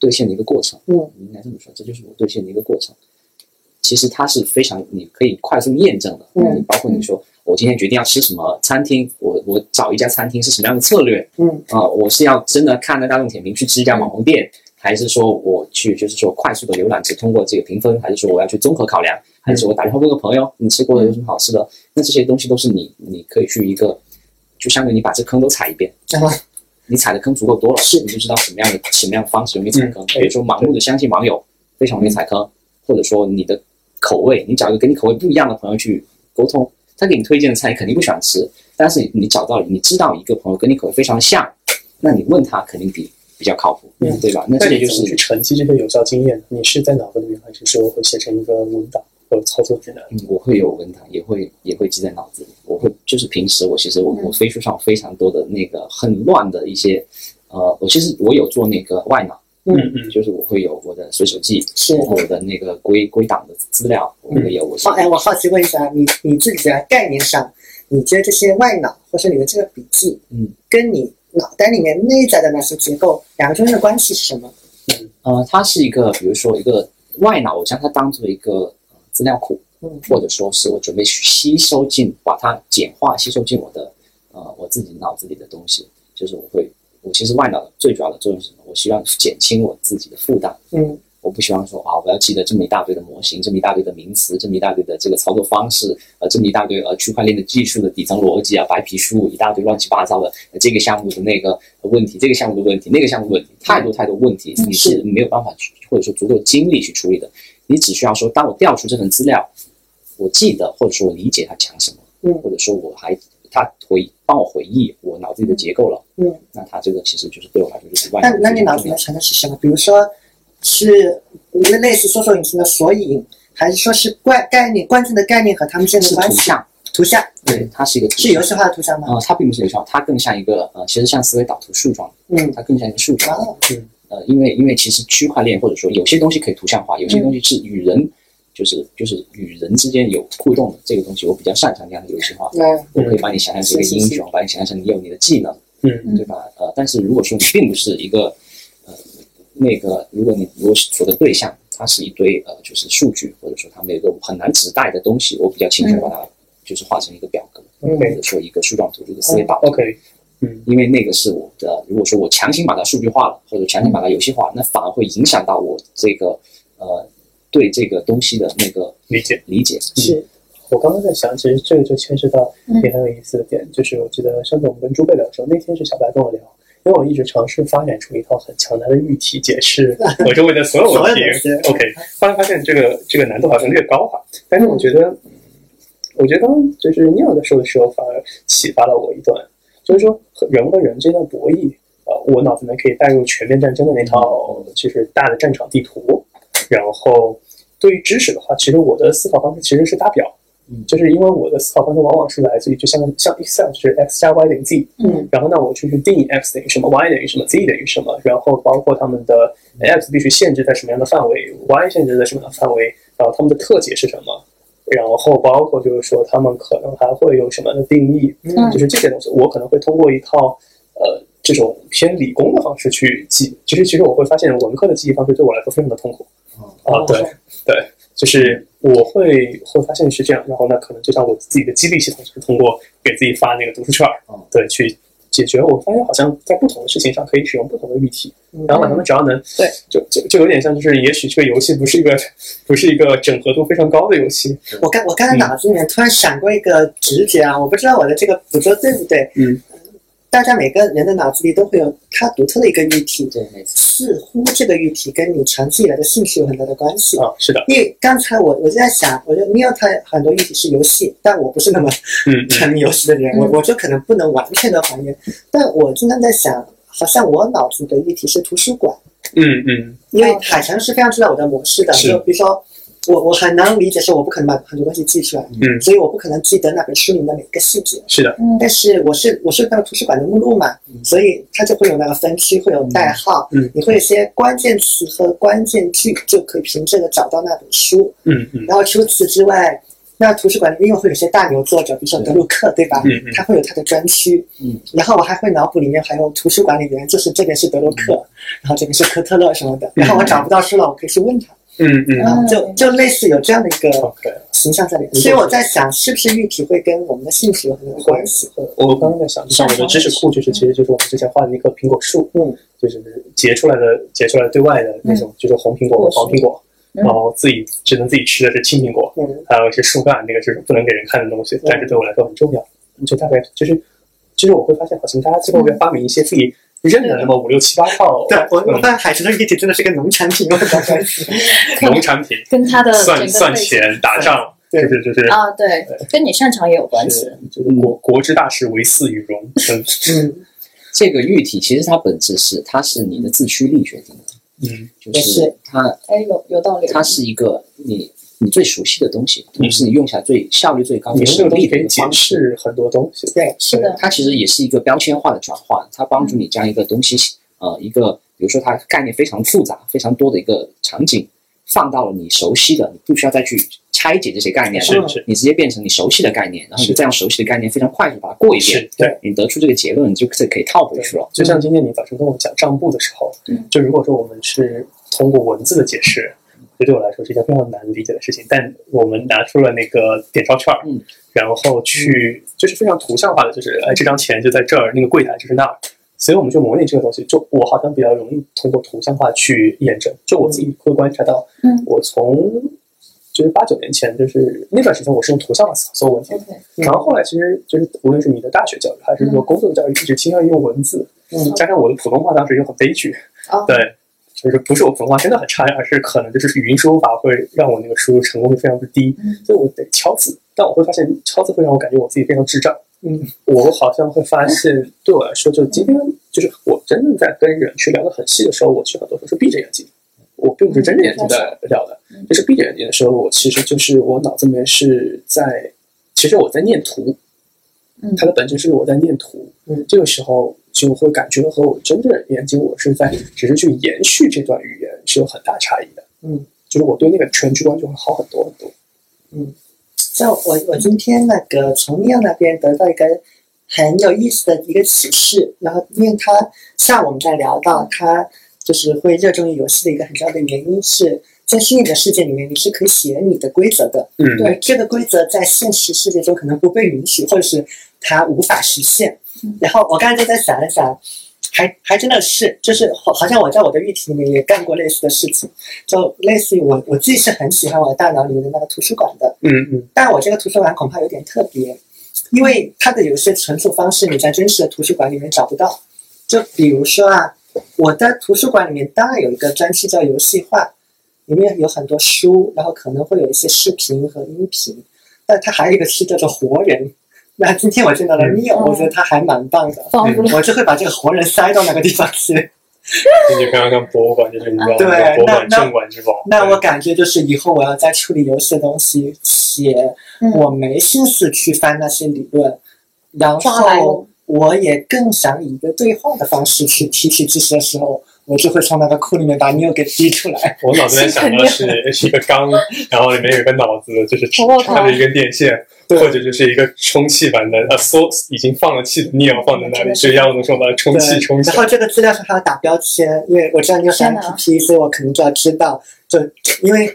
兑现的一个过程。嗯，你应该这么说，这就是我兑现的一个过程。其实它是非常你可以快速验证的，嗯包括你说我今天决定要吃什么餐厅，我我找一家餐厅是什么样的策略，嗯。啊、我是要真的看着大众点评去吃一家网红店，还是说我去就是说快速的浏览只通过这个评分，还是说我要去综合考量，还是我打电话问个朋友，你吃过的有什么好吃的？那这些东西都是你你可以去一个，就相当于你把这坑都踩一遍，然后你踩的坑足够多了，是。你就知道什么样的什么样的方式容易踩坑。嗯比如说盲目的相信网友，非常容易踩坑，或者说你的口味，你找一个跟你口味不一样的朋友去沟通，他给你推荐的菜你肯定不喜欢吃，但是你找到你知道一个朋友跟你口味非常像，那你问他肯定比比较靠谱，嗯对吧？那这些就是去沉积这些有效经验？你是在脑子里面，还是说会写成一个文档或者操作指南？嗯，我会有文档，也会也会记在脑子里。我会就是平时我其实我我飞书上非常多的那个很乱的一些，呃，我其实我有做那个外脑，嗯嗯就是我会有我的随手记，是。我的那个归归档的资料，我会有我哎，我好奇问一下，你你自己在概念上，你觉得这些外脑或是你的这个笔记，嗯，跟你脑袋里面内在的那些结构，两个中间的关系是什么？嗯呃，它是一个比如说一个外脑，我将它当做一个呃资料库，嗯。或者说是我准备去吸收进，把它简化吸收进我的呃我自己脑子里的东西，就是我会，我其实外脑最主要的作用是什么？我希望减轻我自己的负担。嗯我不希望说啊，我要记得这么一大堆的模型，这么一大堆的名词，这么一大堆的这个操作方式，呃，这么一大堆呃区块链的技术的底层逻辑啊，白皮书一大堆乱七八糟的、呃这个项目的那个问题，这个项目的问题，那个项目的问题，太多太多问题，你是没有办法去或者说足够精力去处理的。你只需要说，当我调出这份资料，我记得或者说我理解它讲什么，嗯或者说我还他回帮我回忆我脑子里的结构了，嗯，那它这个其实就是对我来说就是外那那你脑子里面想的是什么？比如说是类类似搜索引擎的索引，还是说是关概念关键的概念和他们之间是的关系？图像，图像。对，它是一个图像。是游戏化的图像吗？呃，它并不是游戏化，它更像一个呃，其实像思维导图树状，嗯，它更像一个树状。哦呃，因为因为其实区块链或者说有些东西可以图像化，有些东西是与人，就是就是与人之间有互动的这个东西，我比较擅长这样的游戏化。那我可以把你想象成一个英雄，把你想象成你有你的技能，嗯对吧？呃，但是如果说你并不是一个呃那个，如果你如果所的对象它是一堆呃就是数据，或者说它们有一个很难指代的东西，我比较倾向把它就是画成一个表格，嗯或者说一个树状图，一个思维导图。OK，嗯因为那个是我的，如果说我强行把它数据化了，或者强行把它游戏化，那反而会影响到我这个呃对这个东西的那个理解。理解。是我刚刚在想，其实这个就牵涉到嗯也很有意思的点，就是我记得上次我们跟朱贝聊的时候，那天是小白跟我聊，因为我一直尝试发展出一套很强大的预题解释 我周围的所有问题。OK，后来发现这个这个难度好像略高哈，但是我觉得，我觉得刚刚就是 Neil 在说的时候，反而启发了我一段，就是说和人和人之间的博弈，呃，我脑子里面可以带入全面战争的那套就是大的战场地图，然后对于知识的话，其实我的思考方式其实是大表。嗯就是因为我的思考方式往往是来自于就像像 Excel 就是 x 加 y 等于 z，嗯，然后呢我就去定义 x 等于什么，y 等于什么，z 等于什么，然后包括他们的 x 必须限制在什么样的范围，y 限制在什么样的范围，然后他们的特解是什么，然后包括就是说他们可能还会有什么样的定义，嗯就是这些东西，我可能会通过一套呃这种偏理工的方式去记，其实其实我会发现文科的记忆方式对我来说非常的痛苦，啊对对，就是我会会发现是这样，然后呢，可能就像我自己的激励系统，就是通过给自己发那个读书券对，去解决。我发现好像在不同的事情上可以使用不同的语体，嗯然后把它们只要能，对，就就就有点像，就是也许这个游戏不是一个不是一个整合度非常高的游戏，我刚我刚才脑子里面突然闪过一个直觉啊，我不知道我的这个捕捉对不对。嗯，大家每个人的脑子里都会有它独特的一个议题，对，没错。似乎这个议题跟你长期以来的兴趣有很大的关系。啊，是的，因为刚才我我就在想，我觉得 Neil 他很多议题是游戏，但我不是那么沉迷游戏的人，我我就可能不能完全的还原。但我经常在想，好像我脑子的议题是图书馆，嗯嗯因为海城是非常知道我的模式的，就比如说。我我很难理解，说我不可能把很多东西记出来，嗯所以我不可能记得那本书里面的每一个细节。是的，但是我是我是那个图书馆的目录嘛，所以它就会有那个分区，会有代号，嗯你会有些关键词和关键句，就可以凭这个找到那本书。嗯嗯然后除此之外，那图书馆里因为会有些大牛作者，比如说德鲁克，对吧？嗯嗯他会有他的专区。嗯，然后我还会脑补里面还有图书馆里面，就是这边是德鲁克，然后这边是科特勒什么的。然后我找不到书了，我可以去问他。嗯嗯。就就类似有这样的一个形象在里面。所以我在想，是不是玉体会跟我们的兴趣有很多关系？我刚刚在想，就像我的知识库，就是其实就是我们之前画的一棵苹果树，嗯，就是结出来的结出来对外的那种，就是红苹果和黄苹果，然后自己只能自己吃的是青苹果，嗯，还有一些树干，那个是不能给人看的东西，但是对我来说很重要。就大概就是，就是我会发现，好像大家最后会发明一些自己。认了那么五六七八套，对我我发现海神的玉体真的是个农产品，有很大关系。农产品跟他的算算钱打仗，就是就是啊，对，跟你擅长也有关系。就是国国之大事，唯祀与戎。嗯，这个玉体其实它本质是，它是你的自驱力决定的。嗯，就是它，哎，有有道理。它是一个你。你最熟悉的东西，同时你用起来最效率最高、最省力的一个方式，很多东西。对，是的。它其实也是一个标签化的转换，它帮助你将一个东西，呃，一个比如说它概念非常复杂、非常多的一个场景，放到了你熟悉的，你不需要再去拆解这些概念了，是你直接变成你熟悉的概念，然后你这样熟悉的概念非常快速把它过一遍，对，你得出这个结论，你就可以套回去了。就像今天你早晨跟我讲账簿的时候，就如果说我们是通过文字的解释。这对我来说是一件非常难理解的事情，但我们拿出了那个点钞券，嗯，然后去就是非常图像化的，就是哎，这张钱就在这儿，那个柜台就是那儿，所以我们就模拟这个东西。就我好像比较容易通过图像化去验证，就我自己会观察到，嗯，我从就是八九年前，就是那段时间我是用图像化思考所有问题，然后后来其实就是无论是你的大学教育还是说工作的教育，一直倾向于用文字，嗯，加上我的普通话当时又很悲剧，对。就是不是我普通话真的很差，而是可能就是语音输入法会让我那个输入成功率非常的低，所以我得敲字。但我会发现敲字会让我感觉我自己非常智障。嗯，我好像会发现，对我来说，就今天就是我真正在跟人去聊得很细的时候，我其实很多时候是闭着眼睛，我并不是睁着眼睛在聊的。就是闭着眼睛的时候，我其实就是我脑子里面是在，其实我在念图，它的本质是我在念图。嗯，这个时候。就会感觉和我真正研究，我是在只是去延续这段语言是有很大差异的。嗯，就是我对那个全局观就会好很多很多。嗯，像我我今天那个从妙那边得到一个很有意思的一个启示，然后因为他下午我们在聊到他就是会热衷于游戏的一个很重要的原因是在虚拟的世界里面你是可以写你的规则的。嗯，对，这个规则在现实世界中可能不被允许，或者是它无法实现。然后我刚才就在想一想，还还真的是，就是好，好像我在我的议题里面也干过类似的事情，就类似于我我自己是很喜欢我的大脑里面的那个图书馆的，嗯嗯，但我这个图书馆恐怕有点特别，因为它的有些存储方式你在真实的图书馆里面找不到，就比如说啊，我的图书馆里面当然有一个专区叫游戏化，里面有很多书，然后可能会有一些视频和音频，但它还有一个区叫做活人。那今天我见到了 Neil，我觉得他还蛮棒的，我就会把这个活人塞到那个地方去。你刚刚看博物馆，就是你知道，对，那那镇馆之宝。那我感觉就是以后我要在处理游戏的东西，且我没心思去翻那些理论，然后我也更想以一个对话的方式去提取知识的时候。我就会从那个库里面把 New 给逼出来。我脑子里想的是是一个缸，然后里面有一个脑子，就是插着一根电线，或者就是一个充气版的，它缩已经放了气的 New 放在那里，就要的时候把它充气充气。然后这个资料上还要打标签，因为我知道你有 MPP，所以我可能就要知道，就因为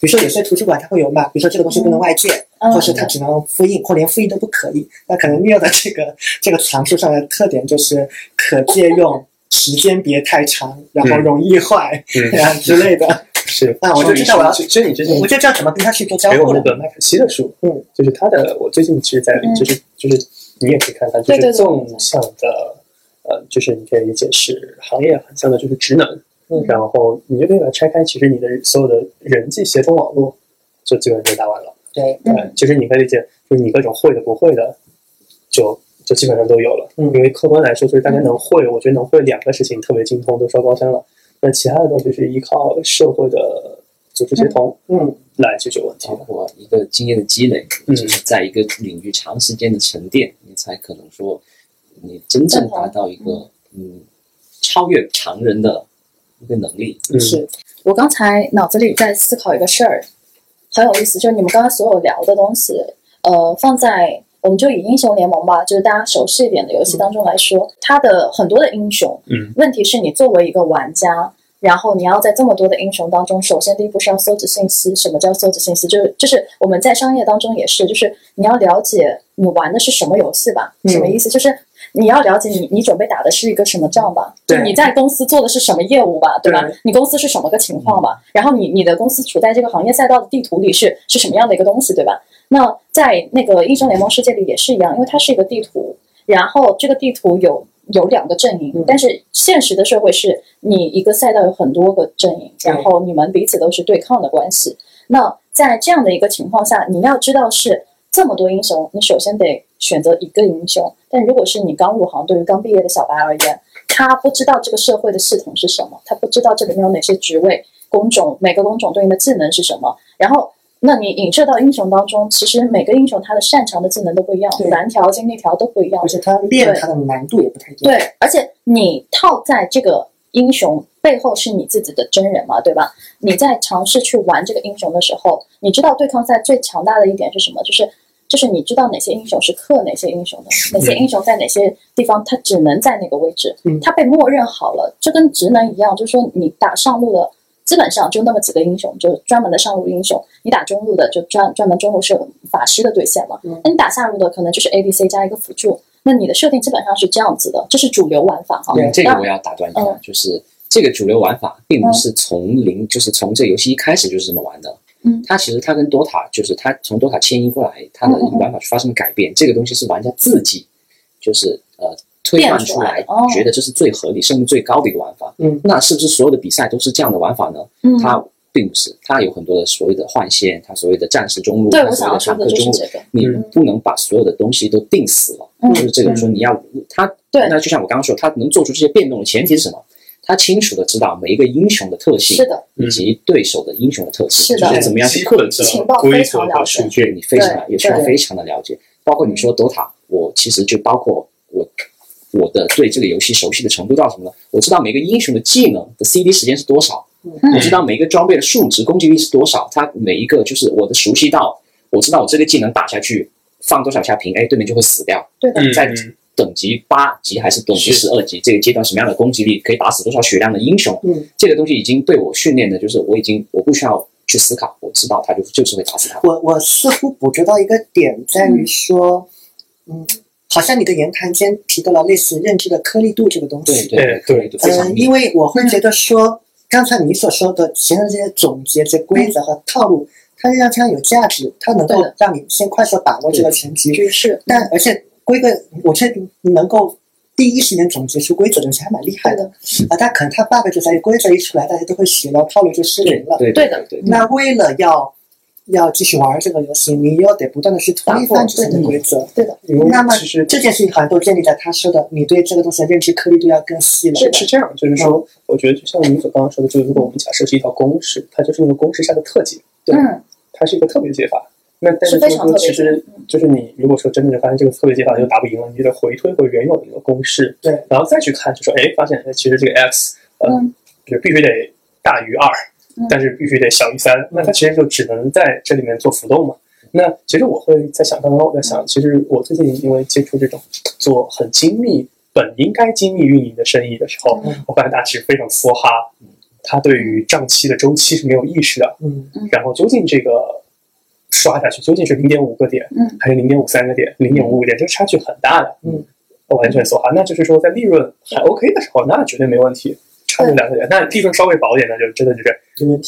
比如说有些图书馆它会有嘛，比如说这个东西不能外借，或是它只能复印，或连复印都不可以。那可能 Neo 的这个这个藏书上的特点就是可借用。时间别太长，然后容易坏，啊之类的。是，那我就知道我要。其实你之前我就知道怎么跟他去做交互给我那个麦肯锡的书，嗯，就是他的。我最近其实在，就是就是你也可以看看，就是纵向的，呃，就是你可以理解是行业很像的，就是职能。嗯，然后你就可以把它拆开，其实你的所有的人际协同网络就基本上就打完了。对，对，其实你可以理解，就是你各种会的不会的，就。就基本上都有了，嗯，因为客观来说，就是大家能会，我觉得能会两个事情特别精通，都烧高香了。那其他的东西是依靠社会的组织协同，嗯，来解决问题。包括一个经验的积累，就是在一个领域长时间的沉淀，你才可能说你真正达到一个嗯超越常人的一个能力。是我刚才脑子里在思考一个事儿，很有意思，就是你们刚刚所有聊的东西，呃，放在。我们就以英雄联盟吧，就是大家熟悉一点的游戏当中来说，它的很多的英雄，嗯，问题是你作为一个玩家，然后你要在这么多的英雄当中，首先第一步是要搜集信息。什么叫搜集信息？就是就是我们在商业当中也是，就是你要了解你玩的是什么游戏吧？什么意思？就是你要了解你你准备打的是一个什么仗吧？就对你在公司做的是什么业务吧？对吧对？你公司是什么个情况吧？然后你你的公司处在这个行业赛道的地图里是是什么样的一个东西，对吧？那在那个英雄联盟世界里也是一样，因为它是一个地图，然后这个地图有有两个阵营，但是现实的社会是你一个赛道有很多个阵营，然后你们彼此都是对抗的关系。那在这样的一个情况下，你要知道是这么多英雄，你首先得选择一个英雄。但如果是你刚入行，对于刚毕业的小白而言，他不知道这个社会的系统是什么，他不知道这里面有哪些职位、工种，每个工种对应的技能是什么，然后。那你影射到英雄当中，其实每个英雄他的擅长的技能都不一样，对蓝条、精力条都不一样而。且他练他的难度也不太一样。对，而且你套在这个英雄背后是你自己的真人嘛，对吧？你在尝试去玩这个英雄的时候，你知道对抗赛最强大的一点是什么？就是就是你知道哪些英雄是克哪些英雄的，哪些英雄在哪些地方他只能在那个位置嗯，他被默认好了，这跟职能一样，就是说你打上路的。基本上就那么几个英雄，就专门的上路英雄。你打中路的就专专门中路是法师的对线嘛。那你打下路的可能就是 A、B、C 加一个辅助。那你的设定基本上是这样子的，这是主流玩法哈。对，这个我要打断一下嗯，就是这个主流玩法并不是从零，就是从这游戏一开始就是这么玩的。嗯，它其实它跟 DOTA 就是它从 DOTA 迁移过来，它的玩法发生了改变。这个东西是玩家自己就是呃推断出来觉得这是最合理、胜率最高的一个玩法。嗯，那是不是所有的比赛都是这样的玩法呢？嗯，它并不是，它有很多的所谓的换线，它所谓的战士中路，它所谓的的坦克中路。你嗯不能把所有的东西都定死了。嗯就是这个说你要他对那就像我刚刚说，他能做出这些变动的前提是什么？他清楚的知道每一个英雄的特性，是的，以及对手的英雄的特性，是的就是怎么样去克制。情报的规则非常了解和数据，你非常也需要非常的了解。包括你说 DOTA，我其实就包括我我的对这个游戏熟悉的程度到什么呢？我知道每个英雄的技能的 CD 时间是多少，嗯我知道每个装备的数值攻击力是多少，它每一个就是我的熟悉到，我知道我这个技能打下去放多少下平 A，对面就会死掉。对的，在等级八级还是等级是十二级这个阶段什么样的攻击力可以打死多少血量的英雄，嗯，这个东西已经被我训练的，就是我已经我不需要去思考，我知道他就就是会打死他。我我似乎捕捉到一个点，在于说，嗯，好像你的言谈间提到了类似认知的颗粒度这个东西。对对对对，非常嗯，因为我会觉得说，刚才你所说的前面这些总结、这规则和套路，它是非常有价值，它能够让你先快速把握这个全局。局势。但而且规则，我确定能够第一时间总结出规则的人，其实还蛮厉害的。啊，但可能他 bug 就在于规则一出来，大家都会学，然后套路就失灵了。对对的对，那为了要要继续玩这个游戏，你又得不断的去推翻之前的规则。对的，那么其实这件事情好像都建立在他说的，你对这个东西的认知颗粒度要更细了。是是这样，就是说，我觉得就像你所刚刚说的，就是如果我们假设是一条公式，它就是那个公式下的特解，对它是一个特别解法。那但是说，其实就是你如果说真的就发现这个策略解法就打不赢了，你就得回推回原有的一个公式，对，然后再去看，就说哎，发现哎其实这个 x 呃，嗯。就必须得大于二嗯，但是必须得小于三，那它其实就只能在这里面做浮动嘛。那其实我会在想，刚刚我在想，其实我最近因为接触这种做很精密、本应该精密运营的生意的时候，嗯。我发现大家其实非常梭哈，他对于账期的周期是没有意识的。嗯。然后究竟这个刷下去究竟是零点五个点，嗯还是零点五三个点、零点五五个点，这个差距很大的。嗯，完全梭哈。那就是说，在利润还 OK 的时候，那绝对没问题，差这两个点。那利润稍微薄一点，那就真的就是。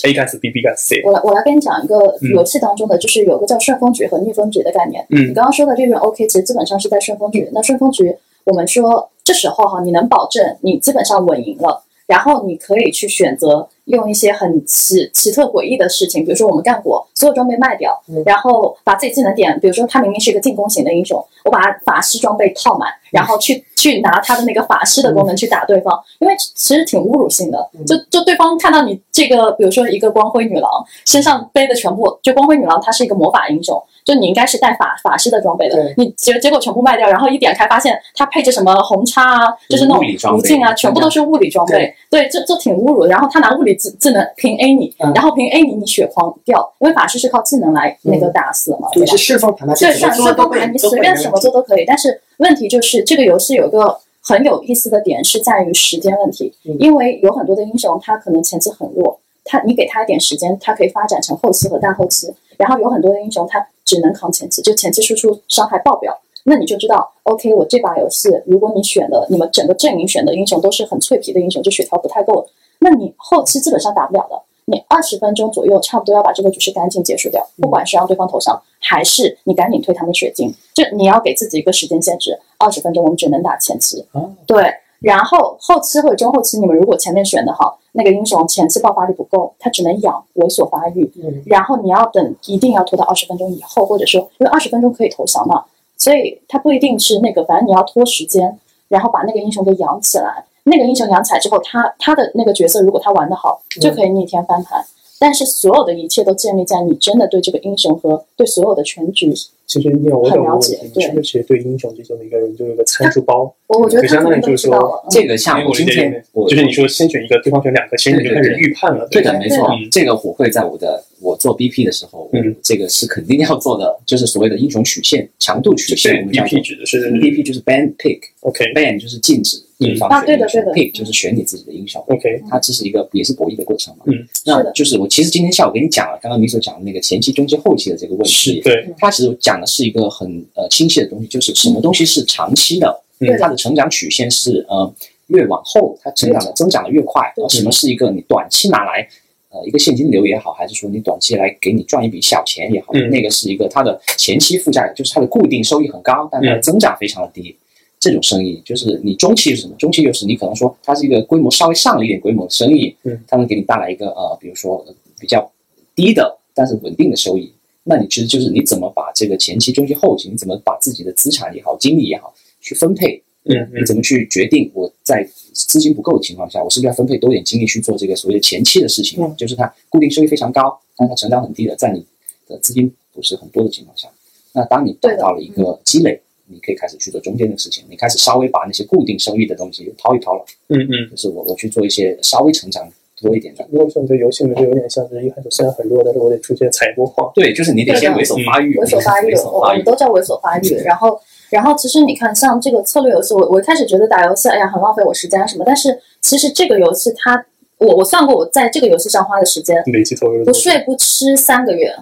A 干死 B，B 干死 C。我来我来跟你讲一个嗯游戏当中的，就是有个叫顺风局和逆风局的概念。嗯你刚刚说的利润 OK，其实基本上是在顺风局。那顺风局，我们说这时候哈，你能保证你基本上稳赢了，然后你可以去选择用一些很奇奇特诡异的事情，比如说我们干过所有装备卖掉，嗯然后把自己技能点，比如说他明明是一个进攻型的英雄，我把他法师装备套满，然后去去拿他的那个法师的功能去打对方，因为其实挺侮辱性的。就就对方看到你这个，比如说一个光辉女郎身上背的全部，就光辉女郎她是一个魔法英雄，就你应该是带法法师的装备的，你结结果全部卖掉，然后一点开发现它配着什么红叉啊，就是那种无尽啊，全部都是物理装备，对，这这挺侮辱的。然后他拿物理技技能平 A 你，嗯然后平 A 你，你血狂掉，因为法师是靠技能来那个打死嘛，你是？顺风盘嘛？对，顺风盘，你随便什么做都可以。但是问题就是，这个游戏有个很有意思的点是在于时间问题，因为有很多的英雄他可能前期很弱，他你给他一点时间，他可以发展成后期和大后期。然后有很多的英雄他只能扛前期，就前期输出伤害爆表，那你就知道，OK，我这把游戏如果你选的你们整个阵营选的英雄都是很脆皮的英雄，就血条不太够，那你后期基本上打不了的。你二十分钟左右，差不多要把这个局势赶紧结束掉，不管是让对方投降，还是你赶紧推他们血晶，就你要给自己一个时间限制，二十分钟我们只能打前期。对，然后后期或者中后期，你们如果前面选的好，那个英雄前期爆发力不够，他只能养猥琐发育，然后你要等，一定要拖到二十分钟以后，或者说因为二十分钟可以投降嘛，所以他不一定是那个，反正你要拖时间，然后把那个英雄给养起来。那个英雄养起来之后，他他的那个角色如果他玩得好，就可以逆天翻盘。但是所有的一切都建立在你真的对这个英雄和对所有的全局。其实你有我很懂了解对是不是其实对英雄这种的一个人就有一个参数包？我我觉得就相当于他们就是说这个像因为我我今天就是你说先选一个，对方选两个，其实你就开始预判了。吧对的，没错嗯，这个我会在我的我做 BP 的时候，嗯，这个是肯定要做的，就是所谓的英雄曲线、强度曲线，我们叫做 BP 指的是 BP 就是 ban pick，ban OK 就是禁止对方啊选英雄对的对的，pick 就是选你自己的英雄。OK，它这是一个也是博弈的过程嘛。嗯，那就是我其实今天下午跟你讲了，刚刚你所讲的那个前期、中期、后期的这个问题，是对，它其实讲的是一个很呃清晰的东西，就是什么东西是长期的，嗯。它的成长曲线是呃越往后它成长的增长的越快，而什么是一个你短期拿来呃一个现金流也好，还是说你短期来给你赚一笔小钱也好，嗯那个是一个它的前期负债就是它的固定收益很高，但它的嗯增长非常的低。这种生意就是你中期是什么？中期就是你可能说它是一个规模稍微上了一点规模的生意，嗯，它能给你带来一个呃，比如说呃比较低的但是稳定的收益。那你其实就是你怎么把这个前期、中期、后期，你怎么把自己的资产也好、精力也好去分配？嗯嗯你怎么去决定我在资金不够的情况下，我是不是要分配多一点精力去做这个所谓的前期的事情？嗯就是它固定收益非常高，但它成长很低的，在你的资金不是很多的情况下，那当你达到了一个积累，你可以开始去做中间的事情，你开始稍微把那些固定收益的东西掏一掏了，嗯嗯。就是我我去做一些稍微成长多一点的。如果说你这游戏里面就有点像是一开始虽然很弱，但是我得出现采波矿。对，就是你得先猥琐发育，猥琐发育，猥琐发育我我们。都叫猥琐发育。然后，然后其实你看，像这个策略游戏，我我一开始觉得打游戏，哎呀，很浪费我时间啊什么。但是其实这个游戏它，我我算过，我在这个游戏上花的时间，累计投入不睡不吃三个月，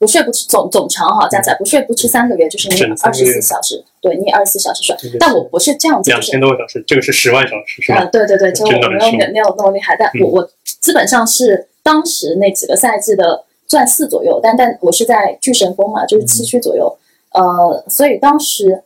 不睡不吃总总长哈加起来不睡不吃三个月，就是你二十四小时，对你二十四小时睡。但我不是这样子，就是两千多个小时，这个是十万小时是啊，吧？对对对，就我没有没没有那么厉害，但嗯我我基本上是当时那几个赛季的钻四左右，但但我是在巨神峰嘛，就是七区左右，呃，所以当时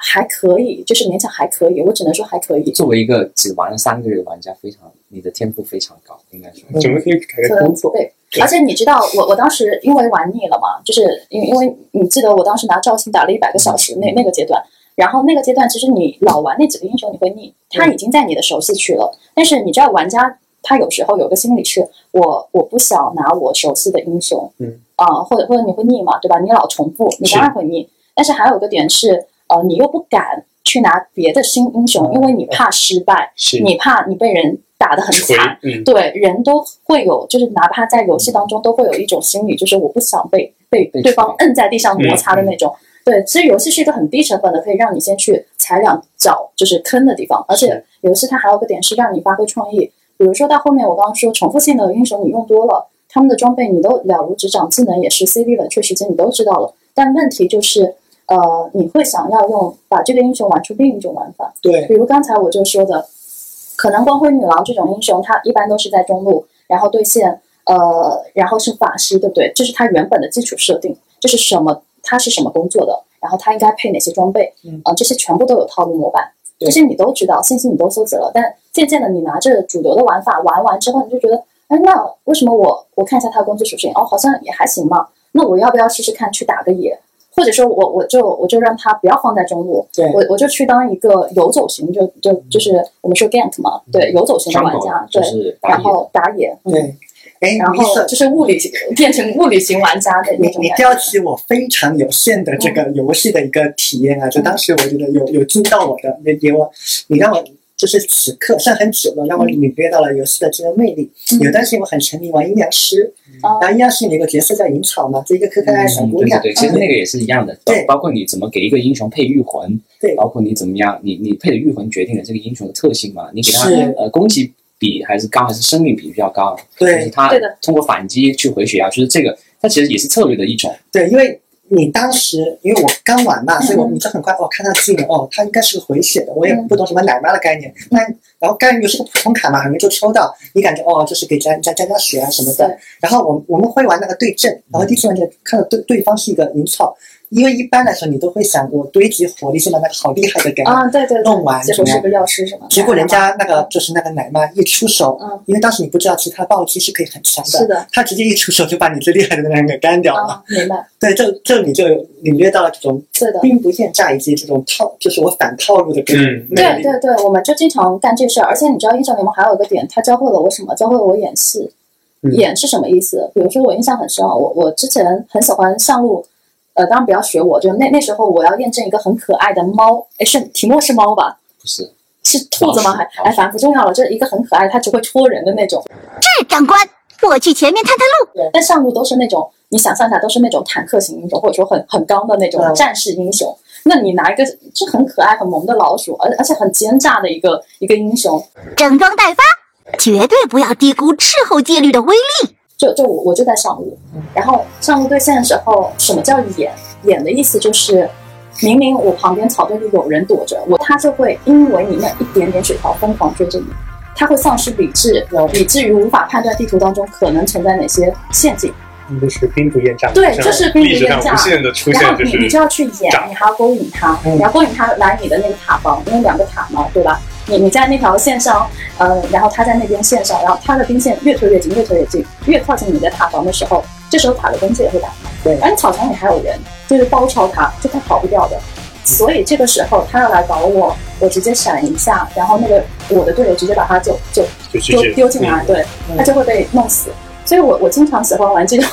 还可以，就是勉强还可以，我只能说还可以，作为一个只玩了三个月的玩家，非常你的天赋非常高，应该说。怎么可以改可个工作？对。而且你知道，我我当时因为玩腻了嘛，就是因为因为你记得我当时拿赵信打了一百个小时那那个阶段，然后那个阶段其实你老玩那几个英雄你会腻，他已经在你的熟悉区了。但是你知道玩家他有时候有个心理是，我我不想拿我熟悉的英雄，嗯啊、或者或者你会腻嘛，对吧？你老重复，你当然会腻。但是还有一个点是，呃，你又不敢去拿别的新英雄，因为你怕失败，是你怕你被人打得很惨。，嗯，对，人都会有，就是哪怕在游戏当中都会有一种心理，就是我不想被被被对方摁在地上摩擦的那种。对，其实游戏是一个很低成本的，可以让你先去踩两脚就是坑的地方，而且游戏它还有个点是让你发挥创意。比如说到后面我刚刚说重复性的英雄你用多了，他们的装备你都了如指掌，技能也是 CV 冷却时间你都知道了，但问题就是。呃，你会想要用把这个英雄玩出另一种玩法，对比如刚才我就说的，可能光辉女郎这种英雄，它一般都是在中路，然后对线，呃，然后是法师，对不对？这是它原本的基础设定，这是什么？它是什么工作的？然后它应该配哪些装备？嗯啊、这些全部都有套路模板，对这些你都知道，信息你都搜集了。但渐渐的，你拿着主流的玩法玩完之后，你就觉得，哎，那为什么我我看一下它的工作属性，哦，好像也还行嘛。那我要不要试试看去打个野？或者说我我就我就让他不要放在中路，对我我就去当一个游走型，就就就是我们说 gank 嘛，对，游走型的玩家，对，然后打野，嗯，对，哎，然后就是物理型变成物理型玩家的你你那种感觉。吊起我非常有限的这个游戏的一个体验啊！就当时我觉得有有惊到我的，那给我，你让我就是此刻算很久了，让我领略到了游戏的这个魅力。有段时间我很沉迷玩阴阳师，哦。然后阴阳师里面有个角色叫银草嘛，就一个可可爱爱小嗯，姑娘。对对对，其实那个也是一样的，包对。包括你怎么给一个英雄配御魂，对。包括你怎么样，你你配的御魂决定了这个英雄的特性嘛，你给他是。呃攻击比还是高，还是生命比比较高，就是对他对的。通过反击去回血啊，就是这个，它其实也是策略的一种，对，因为你当时因为我刚玩嘛，所以我嗯你就很快哦看到技能哦，它应该是个回血的，我也不懂什么奶妈的概念。那然后概率又是个普通卡嘛，很容易就抽到，你感觉哦就是给加加加加血啊什么的。然后我我们会玩那个对阵，然后第一次玩就看到对对方是一个银草，因为一般来说你都会想我堆积火力先把那个好厉害的给啊，对对对，弄完结果是个药师是吗？结果人家那个就是那个奶妈一出手，嗯因为当时你不知道其他暴击是可以很强的，是的，他直接一出手就把你最厉害的那个人给干掉了。啊，明白，对，这这你就领略到了这种是的。兵不厌诈以及这种套，就是我反套路的这种。对对对，我们就经常干这事儿，而且你知道英雄联盟还有一个点，他教会了我什么？教会了我演戏。嗯演是什么意思？比如说我印象很深啊，我我之前很喜欢上路，呃，当然不要学我，就那那时候我要验证一个很可爱的猫，哎，是提莫是猫吧？不是是兔子吗？还哎，反正不重要了，就是一个很可爱，它只会戳人的那种。是长官，我去前面探探路。但上路都是那种，你想象一下，都是那种坦克型英雄，或者说很很刚的那种嗯战士英雄。那你拿一个就很可爱、很萌的老鼠，而而且很奸诈的一个一个英雄，整装待发，绝对不要低估斥候戒律的威力。就就我我就在上路，然后上路对线的时候，什么叫演？演的意思就是，明明我旁边草堆里有人躲着我，他就会因为你那一点点血条疯狂追着你，他会丧失理智，以至于无法判断地图当中可能存在哪些陷阱。就是兵不厌诈，对就是兵不厌诈然后你你就要去演，你还要勾引他，嗯你要勾引他来你的那个塔防，因为两个塔嘛，对吧？你你在那条线上，呃，然后他在那边线上，然后他的兵线越推越近，越推越近，越靠近你的塔防的时候，这时候塔的攻击也会打他。对而且草丛里还有人，就是包抄他，就他跑不掉的。所以这个时候他要来搞我，我直接闪一下，然后那个我的队友直接把他就就丢就丢进来，对，他就会被弄死。所以我我经常喜欢玩这种，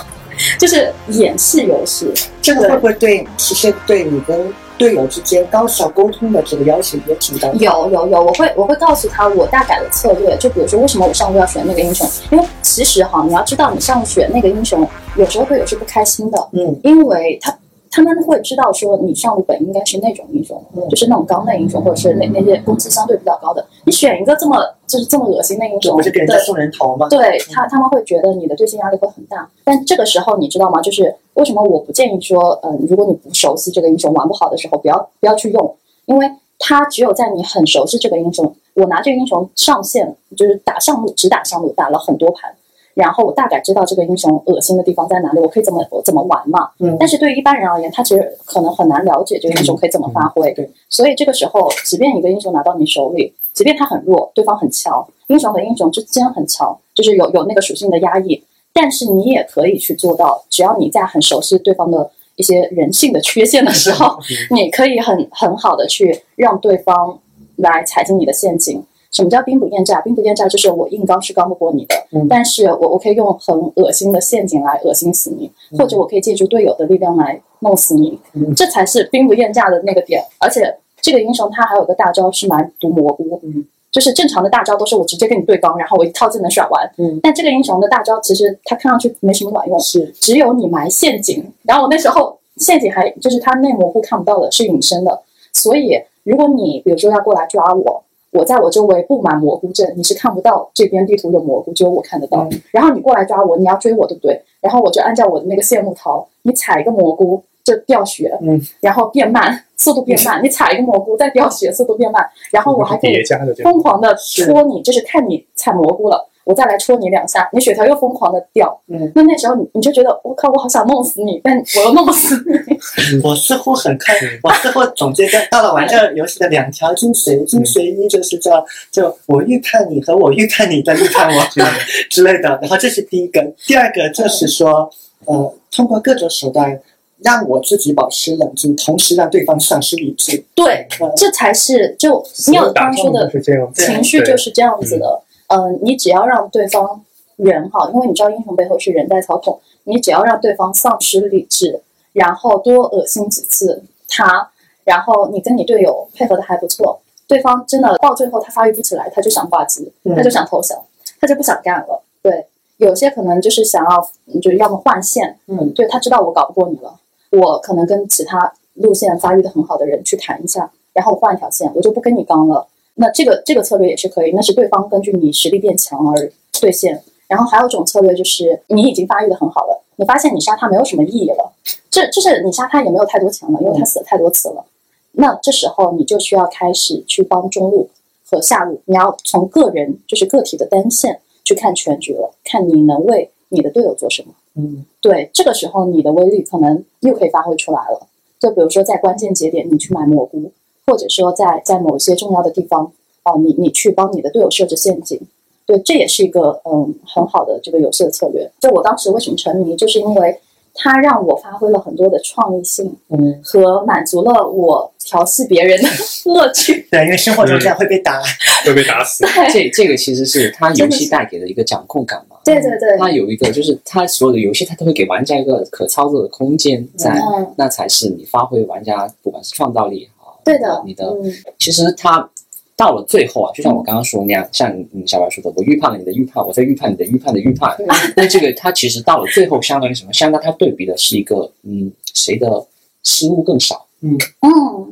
就是演戏游戏。这个会不会对其实对你跟队友之间高效沟通的这个要求也挺高的？有有有，我会我会告诉他我大概的策略，就比如说为什么我上路要选那个英雄，因为其实哈，你要知道你上路选那个英雄，有时候队友是不开心的，嗯，因为他他们会知道说你上路本应该是那种英雄，嗯就是那种刚内英雄，或者是那那些攻击相对比较高的，你选一个这么就是这么恶心的英雄，这不是给人家送人头吗？对他，他们会觉得你的对线压力会很大。但这个时候，你知道吗？就是为什么我不建议说，嗯、如果你不熟悉这个英雄，玩不好的时候，不要不要去用，因为他只有在你很熟悉这个英雄，我拿这个英雄上线，就是打上路，只打上路，打了很多盘。然后我大概知道这个英雄恶心的地方在哪里，我可以怎么我怎么玩嘛。嗯但是对于一般人而言，他其实可能很难了解这个英雄可以怎么发挥。嗯对，所以这个时候，即便一个英雄拿到你手里，即便他很弱，对方很强，英雄和英雄之间很强，就是有有那个属性的压抑，但是你也可以去做到，只要你在很熟悉对方的一些人性的缺陷的时候，你可以很很好的去让对方来踩进你的陷阱。什么叫兵不厌诈？兵不厌诈就是我硬刚是刚不过你的，嗯。但是我我可以用很恶心的陷阱来恶心死你，或者我可以借助队友的力量来弄死你，嗯。这才是兵不厌诈的那个点。而且这个英雄他还有个大招是埋毒蘑菇，嗯。就是正常的大招都是我直接跟你对刚，然后我一套技能甩完，嗯。但这个英雄的大招其实他看上去没什么卵用，是。只有你埋陷阱，然后我那时候陷阱还就是他内蘑菇看不到的，是隐身的，所以如果你比如说要过来抓我，我在我周围布满蘑菇阵，你是看不到这边地图有蘑菇，只有我看得到。嗯然后你过来抓我，你要追我，对不对？然后我就按照我的那个线路逃，你踩一个蘑菇就掉血，嗯，然后变慢，速度变慢，你踩一个蘑菇再掉血，速度变慢，然后我还可以疯狂的戳你，就是看你踩蘑菇了，我再来戳你两下，你血条又疯狂的掉。嗯，那那时候你你就觉得我靠，我好想弄死你，但我又弄不死你。我似乎很快，我似乎总结到到了玩这个游戏的两条精髓，精髓一就是叫就我预判你和我预判你的预判我 之类的，然后这是第一个，第二个就是说，呃，通过各种手段让我自己保持冷静，同时让对方丧失理智。对，嗯这才是就你有刚刚说的情绪就是这样子的。嗯、你只要让对方人哈，因为你知道英雄背后是人在操控，你只要让对方丧失理智，然后多恶心几次他，然后你跟你队友配合的还不错，对方真的到最后他发育不起来，他就想挂机，嗯他就想投降，他就不想干了。对，有些可能就是想要，嗯就是要么换线，嗯对他知道我搞不过你了，我可能跟其他路线发育的很好的人去谈一下，然后换一条线，我就不跟你刚了。那这个这个策略也是可以，那是对方根据你实力变强而兑现。然后还有一种策略就是你已经发育的很好了，你发现你杀他没有什么意义了，这就是你杀他也没有太多钱了，因为他死了太多次了。那这时候你就需要开始去帮中路和下路，你要从个人就是个体的单线去看全局了，看你能为你的队友做什么。嗯对，这个时候你的威力可能又可以发挥出来了。就比如说在关键节点你去买蘑菇，或者说在在某一些重要的地方，啊、你你去帮你的队友设置陷阱。对，这也是一个嗯很好的这个游戏的策略。就我当时为什么沉迷，就是因为它让我发挥了很多的创意性嗯，和满足了我调戏别人的 乐趣。对，因为生活中这样会被打。会被打死。这这个其实是它游戏带给的一个掌控感嘛。对对对，它有一个，就是它所有的游戏，它都会给玩家一个可操作的空间在，嗯，那才是你发挥玩家不管是创造力对的，你的，嗯，其实他到了最后啊，就像我刚刚说那样，像你小白说的，我预判了你的预判，我在预判你的预判的预判，那这个它其实到了最后，相当于什么？相当于它对比的是一个，嗯，谁的失误更少。嗯，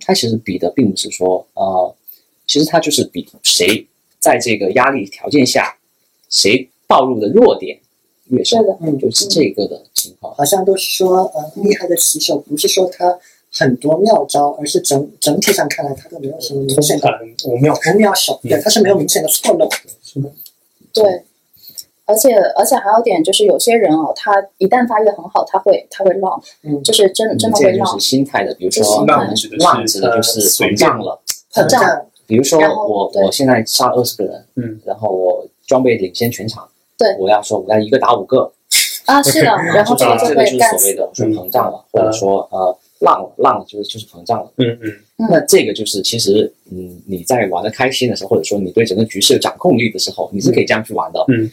它其实比的并不是说，呃，其实它就是比谁在这个压力条件下，谁暴露的弱点越少对，的，嗯，就是这个的情况。好像都是说，呃，厉害的棋手不是说他很多妙招，而是整整体上看来他都没有什么明显的通盘无妙，不妙手，对，他是没有明显的错漏的。是的，对。而且而且还有点就是，有些人哦，他一旦发育的很好，他会他会浪，嗯。就是真真的会浪这个就是，心态的，比如说浪指的是浪指的就是膨胀了。膨胀，比如说我我现在杀二十个人，嗯，然后我装备领先全场，对。我要说我要一个打五个，啊，是的，然后这个就是会干。所谓的说膨胀了，或者说呃浪浪了就是就是膨胀了。嗯嗯嗯那这个就是其实嗯你在玩的开心的时候，或者说你对整个局势有掌控力的时候，你是可以这样去玩的。嗯，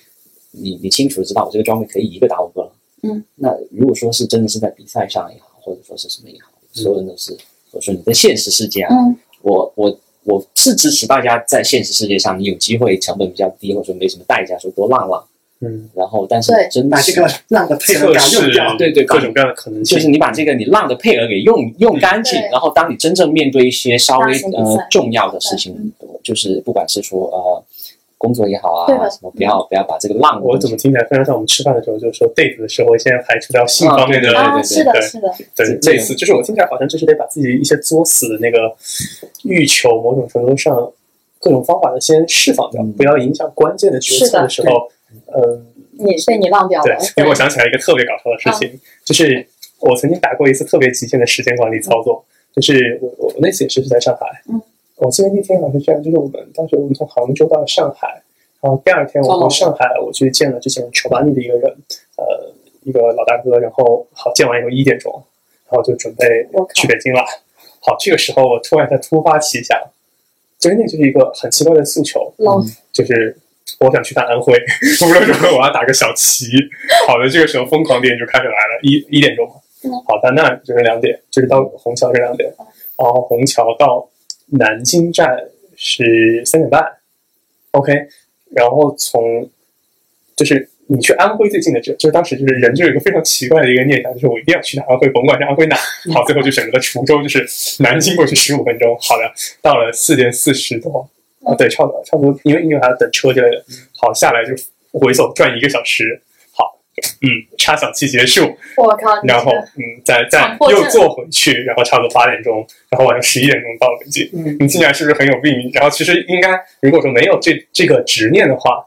你你清楚的知道我这个装备可以一个打五个了。嗯，那如果说是真的是在比赛上也好，或者说是什么也好，所有人都是或者说你在现实世界啊，嗯，我我我是支持大家在现实世界上，你有机会成本比较低，或者说没什么代价，说多浪浪。嗯，然后，但是对真是把这个浪的配合测试感用掉。对对各种各样的可能性，就是你把这个你浪的配额给用用干净，然后当你真正面对一些稍微呃重要的事情，就是不管是说呃工作也好啊什么，不要不要把这个浪我怎么听起来非常像我们吃饭的时候，就是说 date 的时候，先排除掉性方面的，对对，对是的，对。是的，对，类似，就是我听起来好像就是得把自己一些作死的那个欲求，某种程度上各种方法的先释放掉，嗯。不要影响关键的决策的时候，嗯，你被你浪掉了。对。，因为我想起来一个特别搞笑的事情，就是我曾经打过一次特别极限的时间管理操作，就是我我我那次也是在上海，嗯，我记得那天好像是这样，就是我们当时我们从杭州到了上海，然后第二天我从上海我去见了之前球班里的一个人，呃，一个老大哥，然后好见完以后一点钟，然后就准备去北京了。好，这个时候我突然在突发奇想，就是那就是一个很奇怪的诉求，嗯就是我想去趟安徽，无论如何我要打个小旗。好的，这个时候疯狂电就开始来了，一一点钟嘛嗯。好的，那就是两点，就是到虹桥是两点，然后虹桥到南京站是三点半，OK，然后从就是你去安徽最近的这，就是当时就是人就有一个非常奇怪的一个念想，就是我一定要去打安徽，甭管是安徽哪。好，最后就选择了滁州，就是南京过去十五分钟。好的，到了四点四十多，啊，对，差不多差不多，因为因为还要等车之类的。好，下来就回走转一个小时。好，嗯，插小气结束，我靠！然后嗯，再再又坐回去，然后差不多八点钟，然后晚上十一点钟到北京。嗯你听起来是不是很有病？然后其实应该，如果说没有这这个执念的话，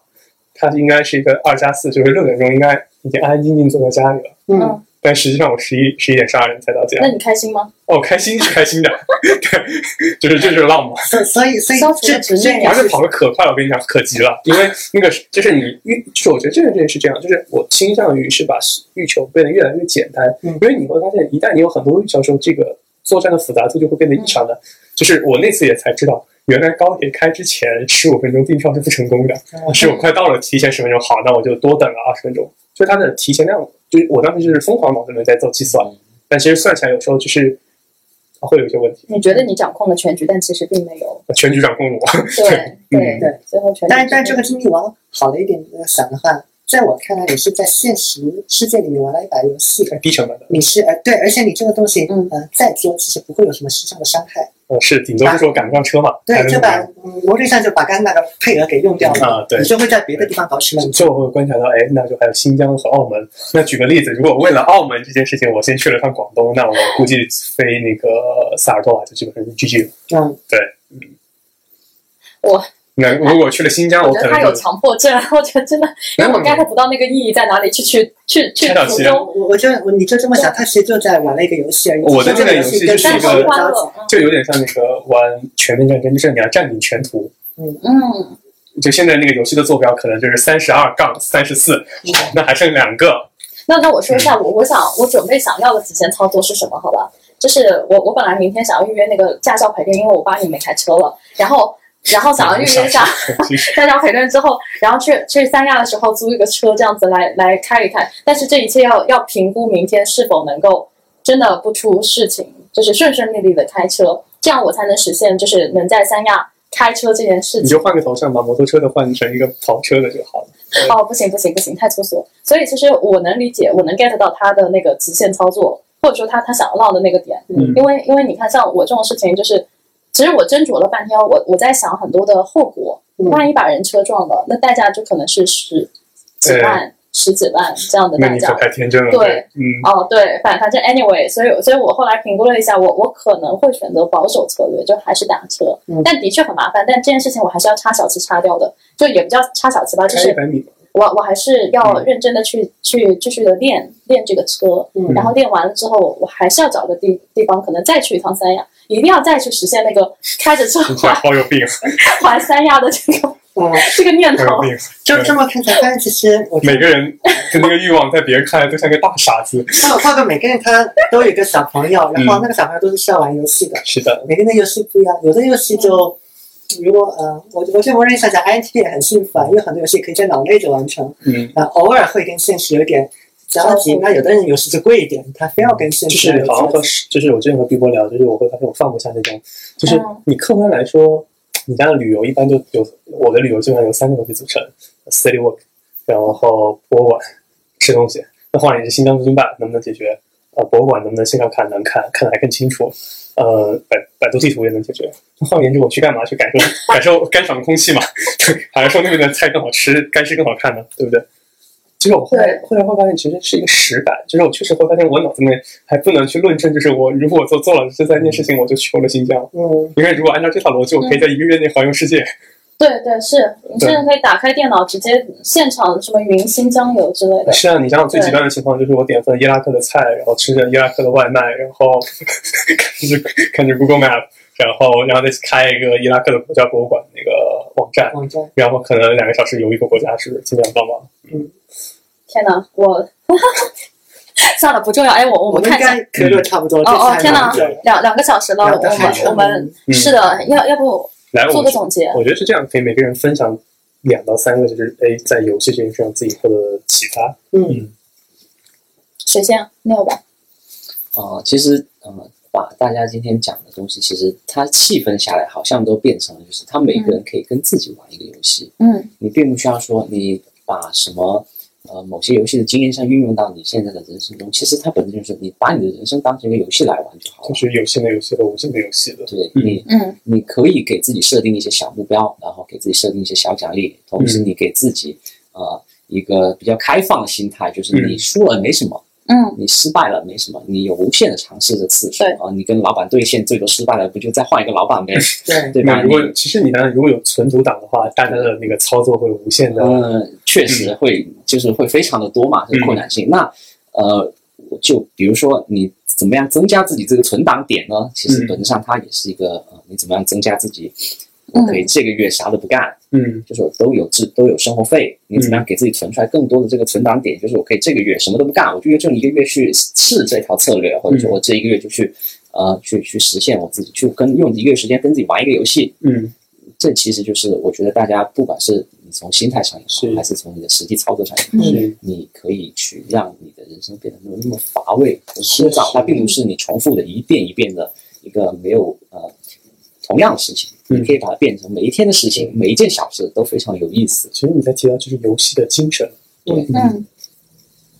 它应该是一个二加四，就是六点钟应该已经安安静静坐在家里了。嗯，但实际上我十一十一点十二点才到家那。你开心吗？哦，开心是开心的，对，就是这就是浪漫。所所以所以这这而且跑的可快，我跟你讲，可急了。因为那个就是你欲，就是我觉得这个事情是这样，就是我倾向于是把欲求变得越来越简单，嗯因为你会发现，一旦你有很多欲求的时候，这个作战的复杂度就会变得异常的。就是我那次也才知道，原来高铁开之前十五分钟订票是不成功的，是我快到了提前十分钟，好，那我就多等了二十分钟。就它的提前量，就是我当时就是疯狂脑子里面在做计算，但其实算起来有时候就是。会有一些问题。你觉得你掌控了全局，但其实并没有。全局掌控我，对 对对，最后全局。但但这个经历往好的一点想的话，在我看来，你是在现实世界里面玩了一把游戏，低成本的。你是呃对，而且你这个东西，嗯呃，再做其实不会有什么实质上的伤害。呃，是顶多就是我赶不上车嘛。对，就把嗯逻辑上就把刚刚那个配额给用掉了，啊，对你。就会在别的地方保持冷静。就我会观察到，哎，那就还有新疆和澳门。那举个例子，如果为了澳门这件事情，我先去了趟广东，那我估计飞那个萨尔多瓦就基本上是 GG 了。嗯，我那如果去了新疆，我觉得他有强迫症，我觉得真的，因为我 get 不到那个意义在哪里，去去去去途中。我我就我你就这么想，他其实就在玩了一个游戏而已。我的这个游戏就是一个，就有点像那个玩全面战争，就是你要占领全图。嗯嗯，就现在那个游戏的坐标可能就是三十二杠三十四，那还剩两个。那那我说一下，我我想我准备想要的极限操作是什么？好吧，就是我我本来明天想要预约那个驾校排练，因为我八年没开车了，然后然后想要预约一下驾校陪练之后，然后去去三亚的时候租一个车这样子来来开一开，但是这一切要要评估明天是否能够真的不出事情，就是顺顺利利的开车，这样我才能实现就是能在三亚开车这件事情。你就换个头像，把摩托车的换成一个跑车的就好了。哦，不行不行不行，太粗俗了。所以其实我能理解，我能 get 到他的那个极限操作，或者说他他想要闹的那个点。嗯因为因为你看，像我这种事情，就是其实我斟酌了半天，我我在想很多的后果。嗯万一把人车撞了，那代价就可能是十几万、十几万这样的代价。太天真了。对，嗯，哦，对，反反正 anyway，所以所以我后来评估了一下，我我可能会选择保守策略，就还是打车，嗯但的确很麻烦。但这件事情我还是要插小旗插掉的，就也不叫插小旗吧，就是。我我还是要认真的去、去继续的练练这个车，嗯然后练完了之后，我还是要找个地地方，可能再去一趟三亚，一定要再去实现那个 开着车环好有病，环三亚的这个嗯，这个念头。就这么看起来，但是，其实我觉得每个人的那个欲望，在别人看来都像个大傻子。包括每个人他都有一个小朋友，然嗯后那个小朋友都是需要玩游戏的，是的，每个人的游戏不一样，有的游戏就。如果呃，我我觉得我认想讲 INTP 也很幸福啊，因为很多游戏可以在脑内就完成，嗯，啊，偶尔会跟现实有点交集。那有的人有时就贵一点，他非要跟现就是好像和。就是我之前和碧波聊，就是我会发现我放不下那种，就是嗯你客观来说，你家的旅游一般就有我的旅游基本上由三个东西组成：city walk，然后博物馆、吃东西。那换言之，新疆驻京办能不能解决？呃，博物馆能不能线上看能看，看得还更清楚？呃，百百度地图也能解决。那换言之，我去干嘛？去感受 感受干爽的空气嘛？还是说那边的菜更好吃，干吃更好看呢？对不对？其实我后来后来会发现，其实是一个实感，就是我确实会发现，我脑子里面还不能去论证，就是我如果我做做了这三件事情，我就去了新疆。嗯，因为如果按照这套逻辑，我可以在一个月内环游世界。对对，是你甚至可以打开电脑，直接现场什么云新疆游之类的。是啊，你想想最极端的情况，就是我点份伊拉克的菜，然后吃着伊拉克的外卖，然后 看着看着 Google Map，然后然后再开一个伊拉克的国家博物馆那个网站，网站。然后可能两个小时有一个国家，是尽量帮忙？嗯天哪，我 算了，不重要。哎，我我我们看一下该。可乐差不多。哦哦，天哪哪！，两两个小时了，聊我们我们嗯是的，要要不来，我做个总结？我觉得是这样，可以每个人分享两到三个，就是哎，在游戏这件事上自己获得启发。嗯，谁先？六吧。啊，其实呃，把大家今天讲的东西，其实它细分下来，好像都变成了，就是他每个人可以跟自己玩一个游戏，嗯。你并不需要说你把什么呃某些游戏的经验上运用到你现在的人生中，其实它本身就是你把你的人生当成一个游戏来玩就好了。就。是有限的游戏和无限的游戏的。对嗯。你，嗯。你可以给自己设定一些小目标，然后给自己设定一些小奖励，同时嗯。你给自己呃一个比较开放的心态，就是你嗯输了没什么，嗯你失败了没什么，你有无限的尝试的次数对啊。你跟老板兑现，最多失败了，不就再换一个老板呗，对，对吧？那如果其实你呢，如果有存储档的话，大家的那个操作会无限的。嗯，确实会就是会非常的多嘛，这个困难性。那呃，就比如说你怎么样增加自己这个存档点呢？其实嗯本质上它也是一个呃，你怎么样增加自己，我可以这个月啥都不干，嗯就是我都有自都有生活费，你怎么样给自己存出来更多的这个存档点？就是我可以这个月什么都不干，我就用这一个月去试这条策略，或者说我这一个月就去呃去去实现我自己，去跟用一个月时间跟自己玩一个游戏。嗯，这其实就是我觉得大家不管是你从心态上也是好，还是从你的实际操作上也你可以去让你的人生变得没有那么乏味和枯燥。它并不是你重复的一遍一遍的一个没有呃同样的事情，嗯你可以把它变成每一天的事情，每一件小事都非常有意思。其实你在提到就是游戏的精神，对，嗯。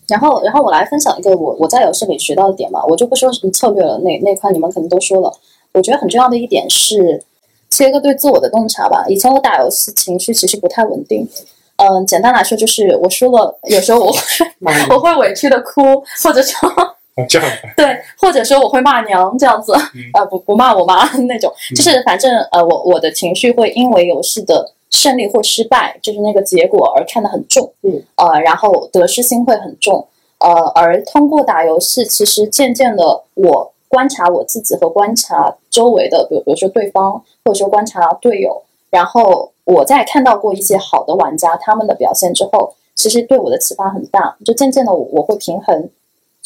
然后，然后我来分享一个我我在游戏里学到的点吧，我就不说什么策略了，那那块你们可能都说了。我觉得很重要的一点是切个对自我的洞察吧。以前我打游戏情绪其实不太稳定，嗯，简单来说就是我输了，有时候我会 我会委屈的哭，或者说啊，这样，对，或者说我会骂娘这样子，呃，不不骂我妈 那种，就是反正呃，我我的情绪会因为游戏的胜利或失败，就是那个结果而看得很重，嗯，呃，然后得失心会很重，呃，而通过打游戏，其实渐渐的我观察我自己和观察周围的，比如比如说对方，或者说观察队友，然后我在看到过一些好的玩家他们的表现之后，其实对我的启发很大，就渐渐的我我会平衡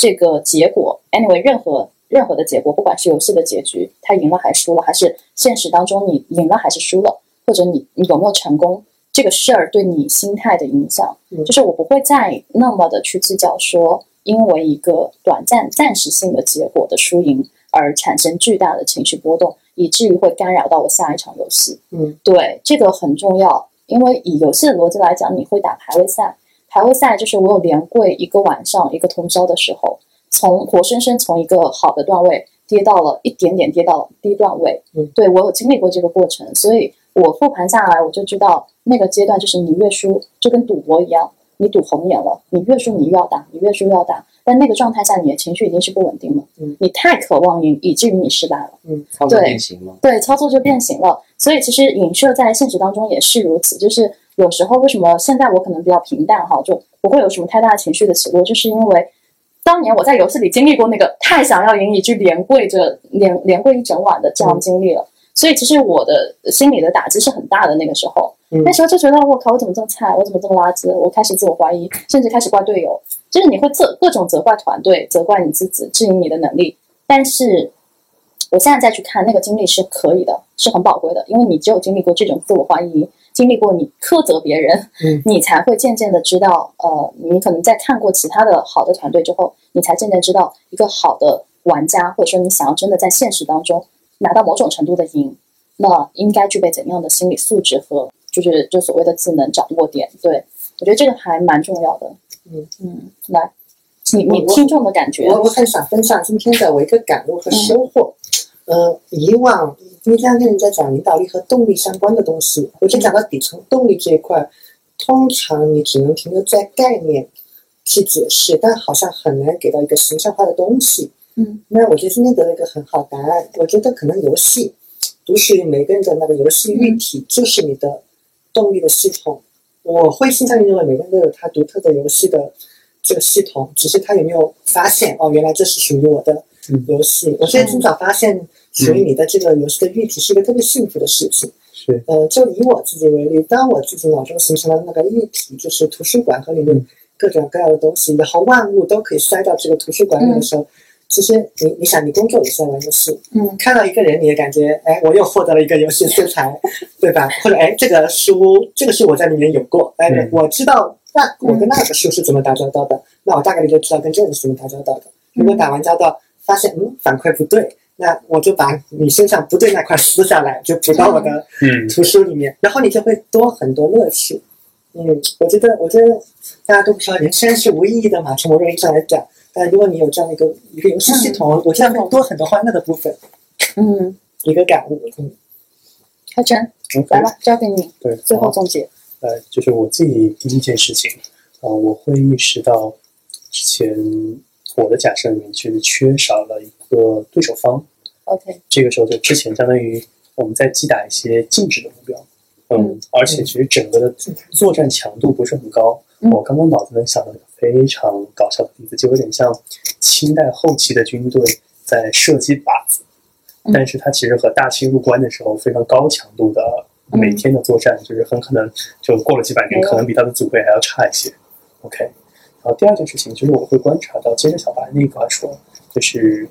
这个结果，anyway，任何任何的结果，不管是游戏的结局，他赢了还输了，还是现实当中你赢了还是输了，或者你你有没有成功，这个事儿对你心态的影响，嗯就是我不会再那么的去计较说，因为一个短暂暂时性的结果的输赢而产生巨大的情绪波动，以至于会干扰到我下一场游戏。嗯，对，这个很重要，因为以游戏的逻辑来讲，你会打排位赛，排位赛就是我有连跪一个晚上一个通宵的时候，从活生生从一个好的段位跌到了一点点跌到了低段位。嗯，对我有经历过这个过程，所以我复盘下来，我就知道那个阶段就是你越输就跟赌博一样，你赌红眼了，你越输你越要打，你越输越要打。但那个状态下，你的情绪已经是不稳定了，嗯你太渴望赢，以至于你失败了。嗯操作对变形了。对，操作就变形了。所以其实影射在现实当中也是如此，就是有时候为什么现在我可能比较平淡哈，就不会有什么太大情绪的起落，就是因为当年我在游戏里经历过那个太想要赢，一局连跪着连连跪一整晚的这样经历了。所以其实我的心里的打击是很大的。那个时候，嗯那时候就觉得我靠，我怎么这么菜，我怎么这么垃圾？我开始自我怀疑，甚至开始怪队友，就是你会责各种责怪团队，责怪你自己，质疑你的能力。但是我现在再去看那个经历是可以的，是很宝贵的，因为你只有经历过这种自我怀疑，经历过你苛责别人，嗯你才会渐渐的知道，呃，你可能在看过其他的好的团队之后，你才渐渐知道一个好的玩家，或者说你想要真的在现实当中拿到某种程度的赢，那应该具备怎样的心理素质和就是就所谓的技能掌握点？对我觉得这个还蛮重要的。嗯嗯，来，你你听众的感觉，我我很想分享今天的我一个感悟和收获。呃，以往因为跟人在讲领导力和动力相关的东西，我就讲到底层动力这一块，通常你只能停留在概念去解释，但好像很难给到一个形象化的东西。嗯，那我觉得今天得了一个很好答案。我觉得可能游戏独属于每个人的那个游戏喻体，就是你的动力的系统。我会倾向于认为每个人都有他独特的游戏的这个系统，只是他有没有发现哦，原来这是属于我的嗯游戏。我觉得尽早发现属于你的这个游戏的喻体是一个特别幸福的事情。是。呃，就以我自己为例，当我自己脑中形成了那个喻体，就是图书馆和里面嗯。各种各样的东西，然后万物都可以塞到这个图书馆里的时候，其实你你想，你工作也是在玩游戏，嗯。看到一个人，你也感觉，哎，我又获得了一个游戏素材，对吧？或者，哎，这个书，这个书我在里面有过，哎，嗯。我知道那我跟那个书是怎么打交道的，那我大概率就知道跟这个是怎么打交道的。如果打完交道发现，嗯，反馈不对，那我就把你身上不对那块撕下来，就补到我的嗯图书里面，然后你就会多很多乐趣。嗯，我觉得，我觉得大家都不知道人生是无意义的嘛，从某种意义上来讲，但如果你有这样的一个一个游戏系统，我觉得会多很多欢乐的部分，嗯，一个感悟。嗯，开真来吧，交给你，对，最后总结。呃，就是我自己第一件事情，啊、我会意识到之前我的假设里面其实缺少了一个对手方，OK，这个时候就之前相当于我们在击打一些静止的目标，嗯，嗯而且其实整个的作战强度不是很高。嗯。我刚刚脑子能想到一个非常搞笑的例子，就有点像清代后期的军队在射击靶子，嗯。但是它其实和大清入关的时候非常高强度的每天的作战，就是很可能就过了几百年，可能比他的祖辈还要差一些。OK，然后第二件事情就是我会观察到，接着小白那块说，就是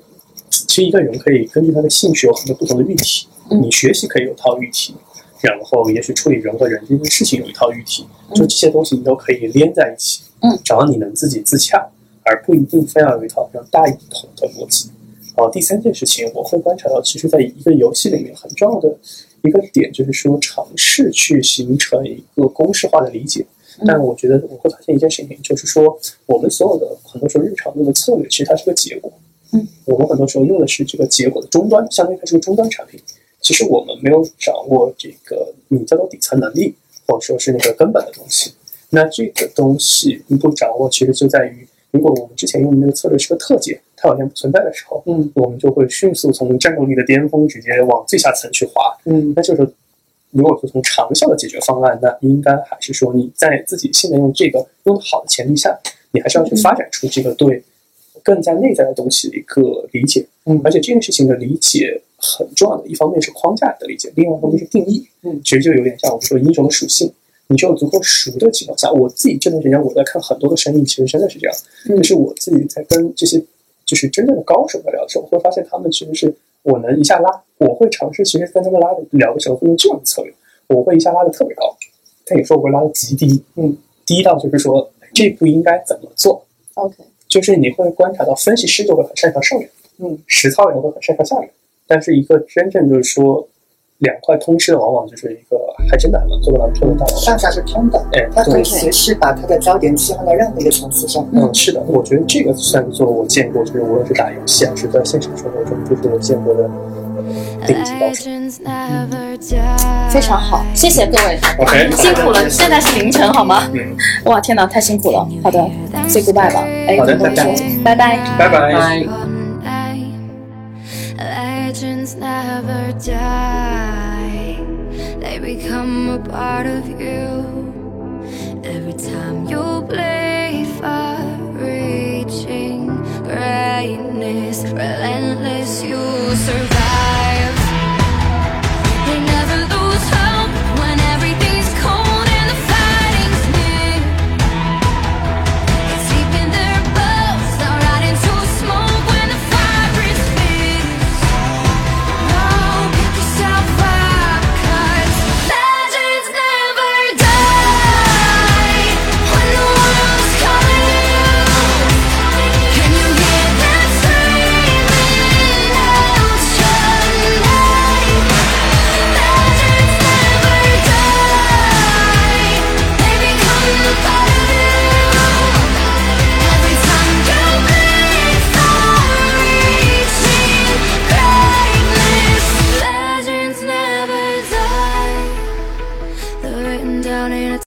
其实一个人可以根据他的兴趣有很多不同的喻体，嗯你学习可以有套喻体，然后也许处理人和人这件事情有一套喻体，就这些东西你都可以连在一起，嗯，只要你能自己自洽，而不一定非要有一套非常大一统的逻辑。然后第三件事情，我会观察到，其实在一个游戏里面很重要的一个点，就是说尝试去形成一个公式化的理解。但我觉得我会发现一件事情，就是说我们所有的很多时候日常用的策略，其实它是个结果。嗯，我们很多时候用的是这个结果的终端，相当于它是个终端产品。其实我们没有掌握这个你叫做底层能力，或者说是那个根本的东西。那这个东西你不掌握，其实就在于，如果我们之前用的那个策略是个特解，它好像不存在的时候，嗯，我们就会迅速从战斗力的巅峰直接往最下层去滑。嗯那就是如果说从长效的解决方案，那应该还是说你在自己现在用这个用得好的前提下，你还是要去发展出这个对更加内在的东西的一个理解。嗯。而且这件事情的理解很重要的一方面是框架的理解，另外一方面是定义。嗯。其实就有点像我们说英雄的属性。你只有足够熟的情况下，我自己这段时间我在看很多的生意，其实真的是这样。嗯。就是我自己在跟这些就是真正的高手在聊的时候，我会发现他们其实是我能一下拉，我会尝试其实跟他们拉的聊的时候会用这样的策略，我会一下拉的特别高，但有时候我会拉的极低，嗯，低到就是说这步应该怎么做，，OK，就是你会观察到分析师就会很擅长上面，嗯，实操人会很擅长下面，但是一个真正就是说两块通吃的，往往就是一个还真难嘛，做个狼吞的大王。上下是通的，哎，他可以随时把他的焦点切换到任何一个层次上。嗯，是的，我觉得这个算是做我见过，就是无论是打游戏还是在现实生活中，就是我见过的顶。非常好，谢谢各位辛苦了。现在是凌晨，好吗？嗯。哇，天哪，太辛苦了。好的，say goodbye 吧。好的，拜拜，拜拜，拜拜。拜拜 Legends never die, they become a part of you. Every time you far reaching greatness, relentless, you survive.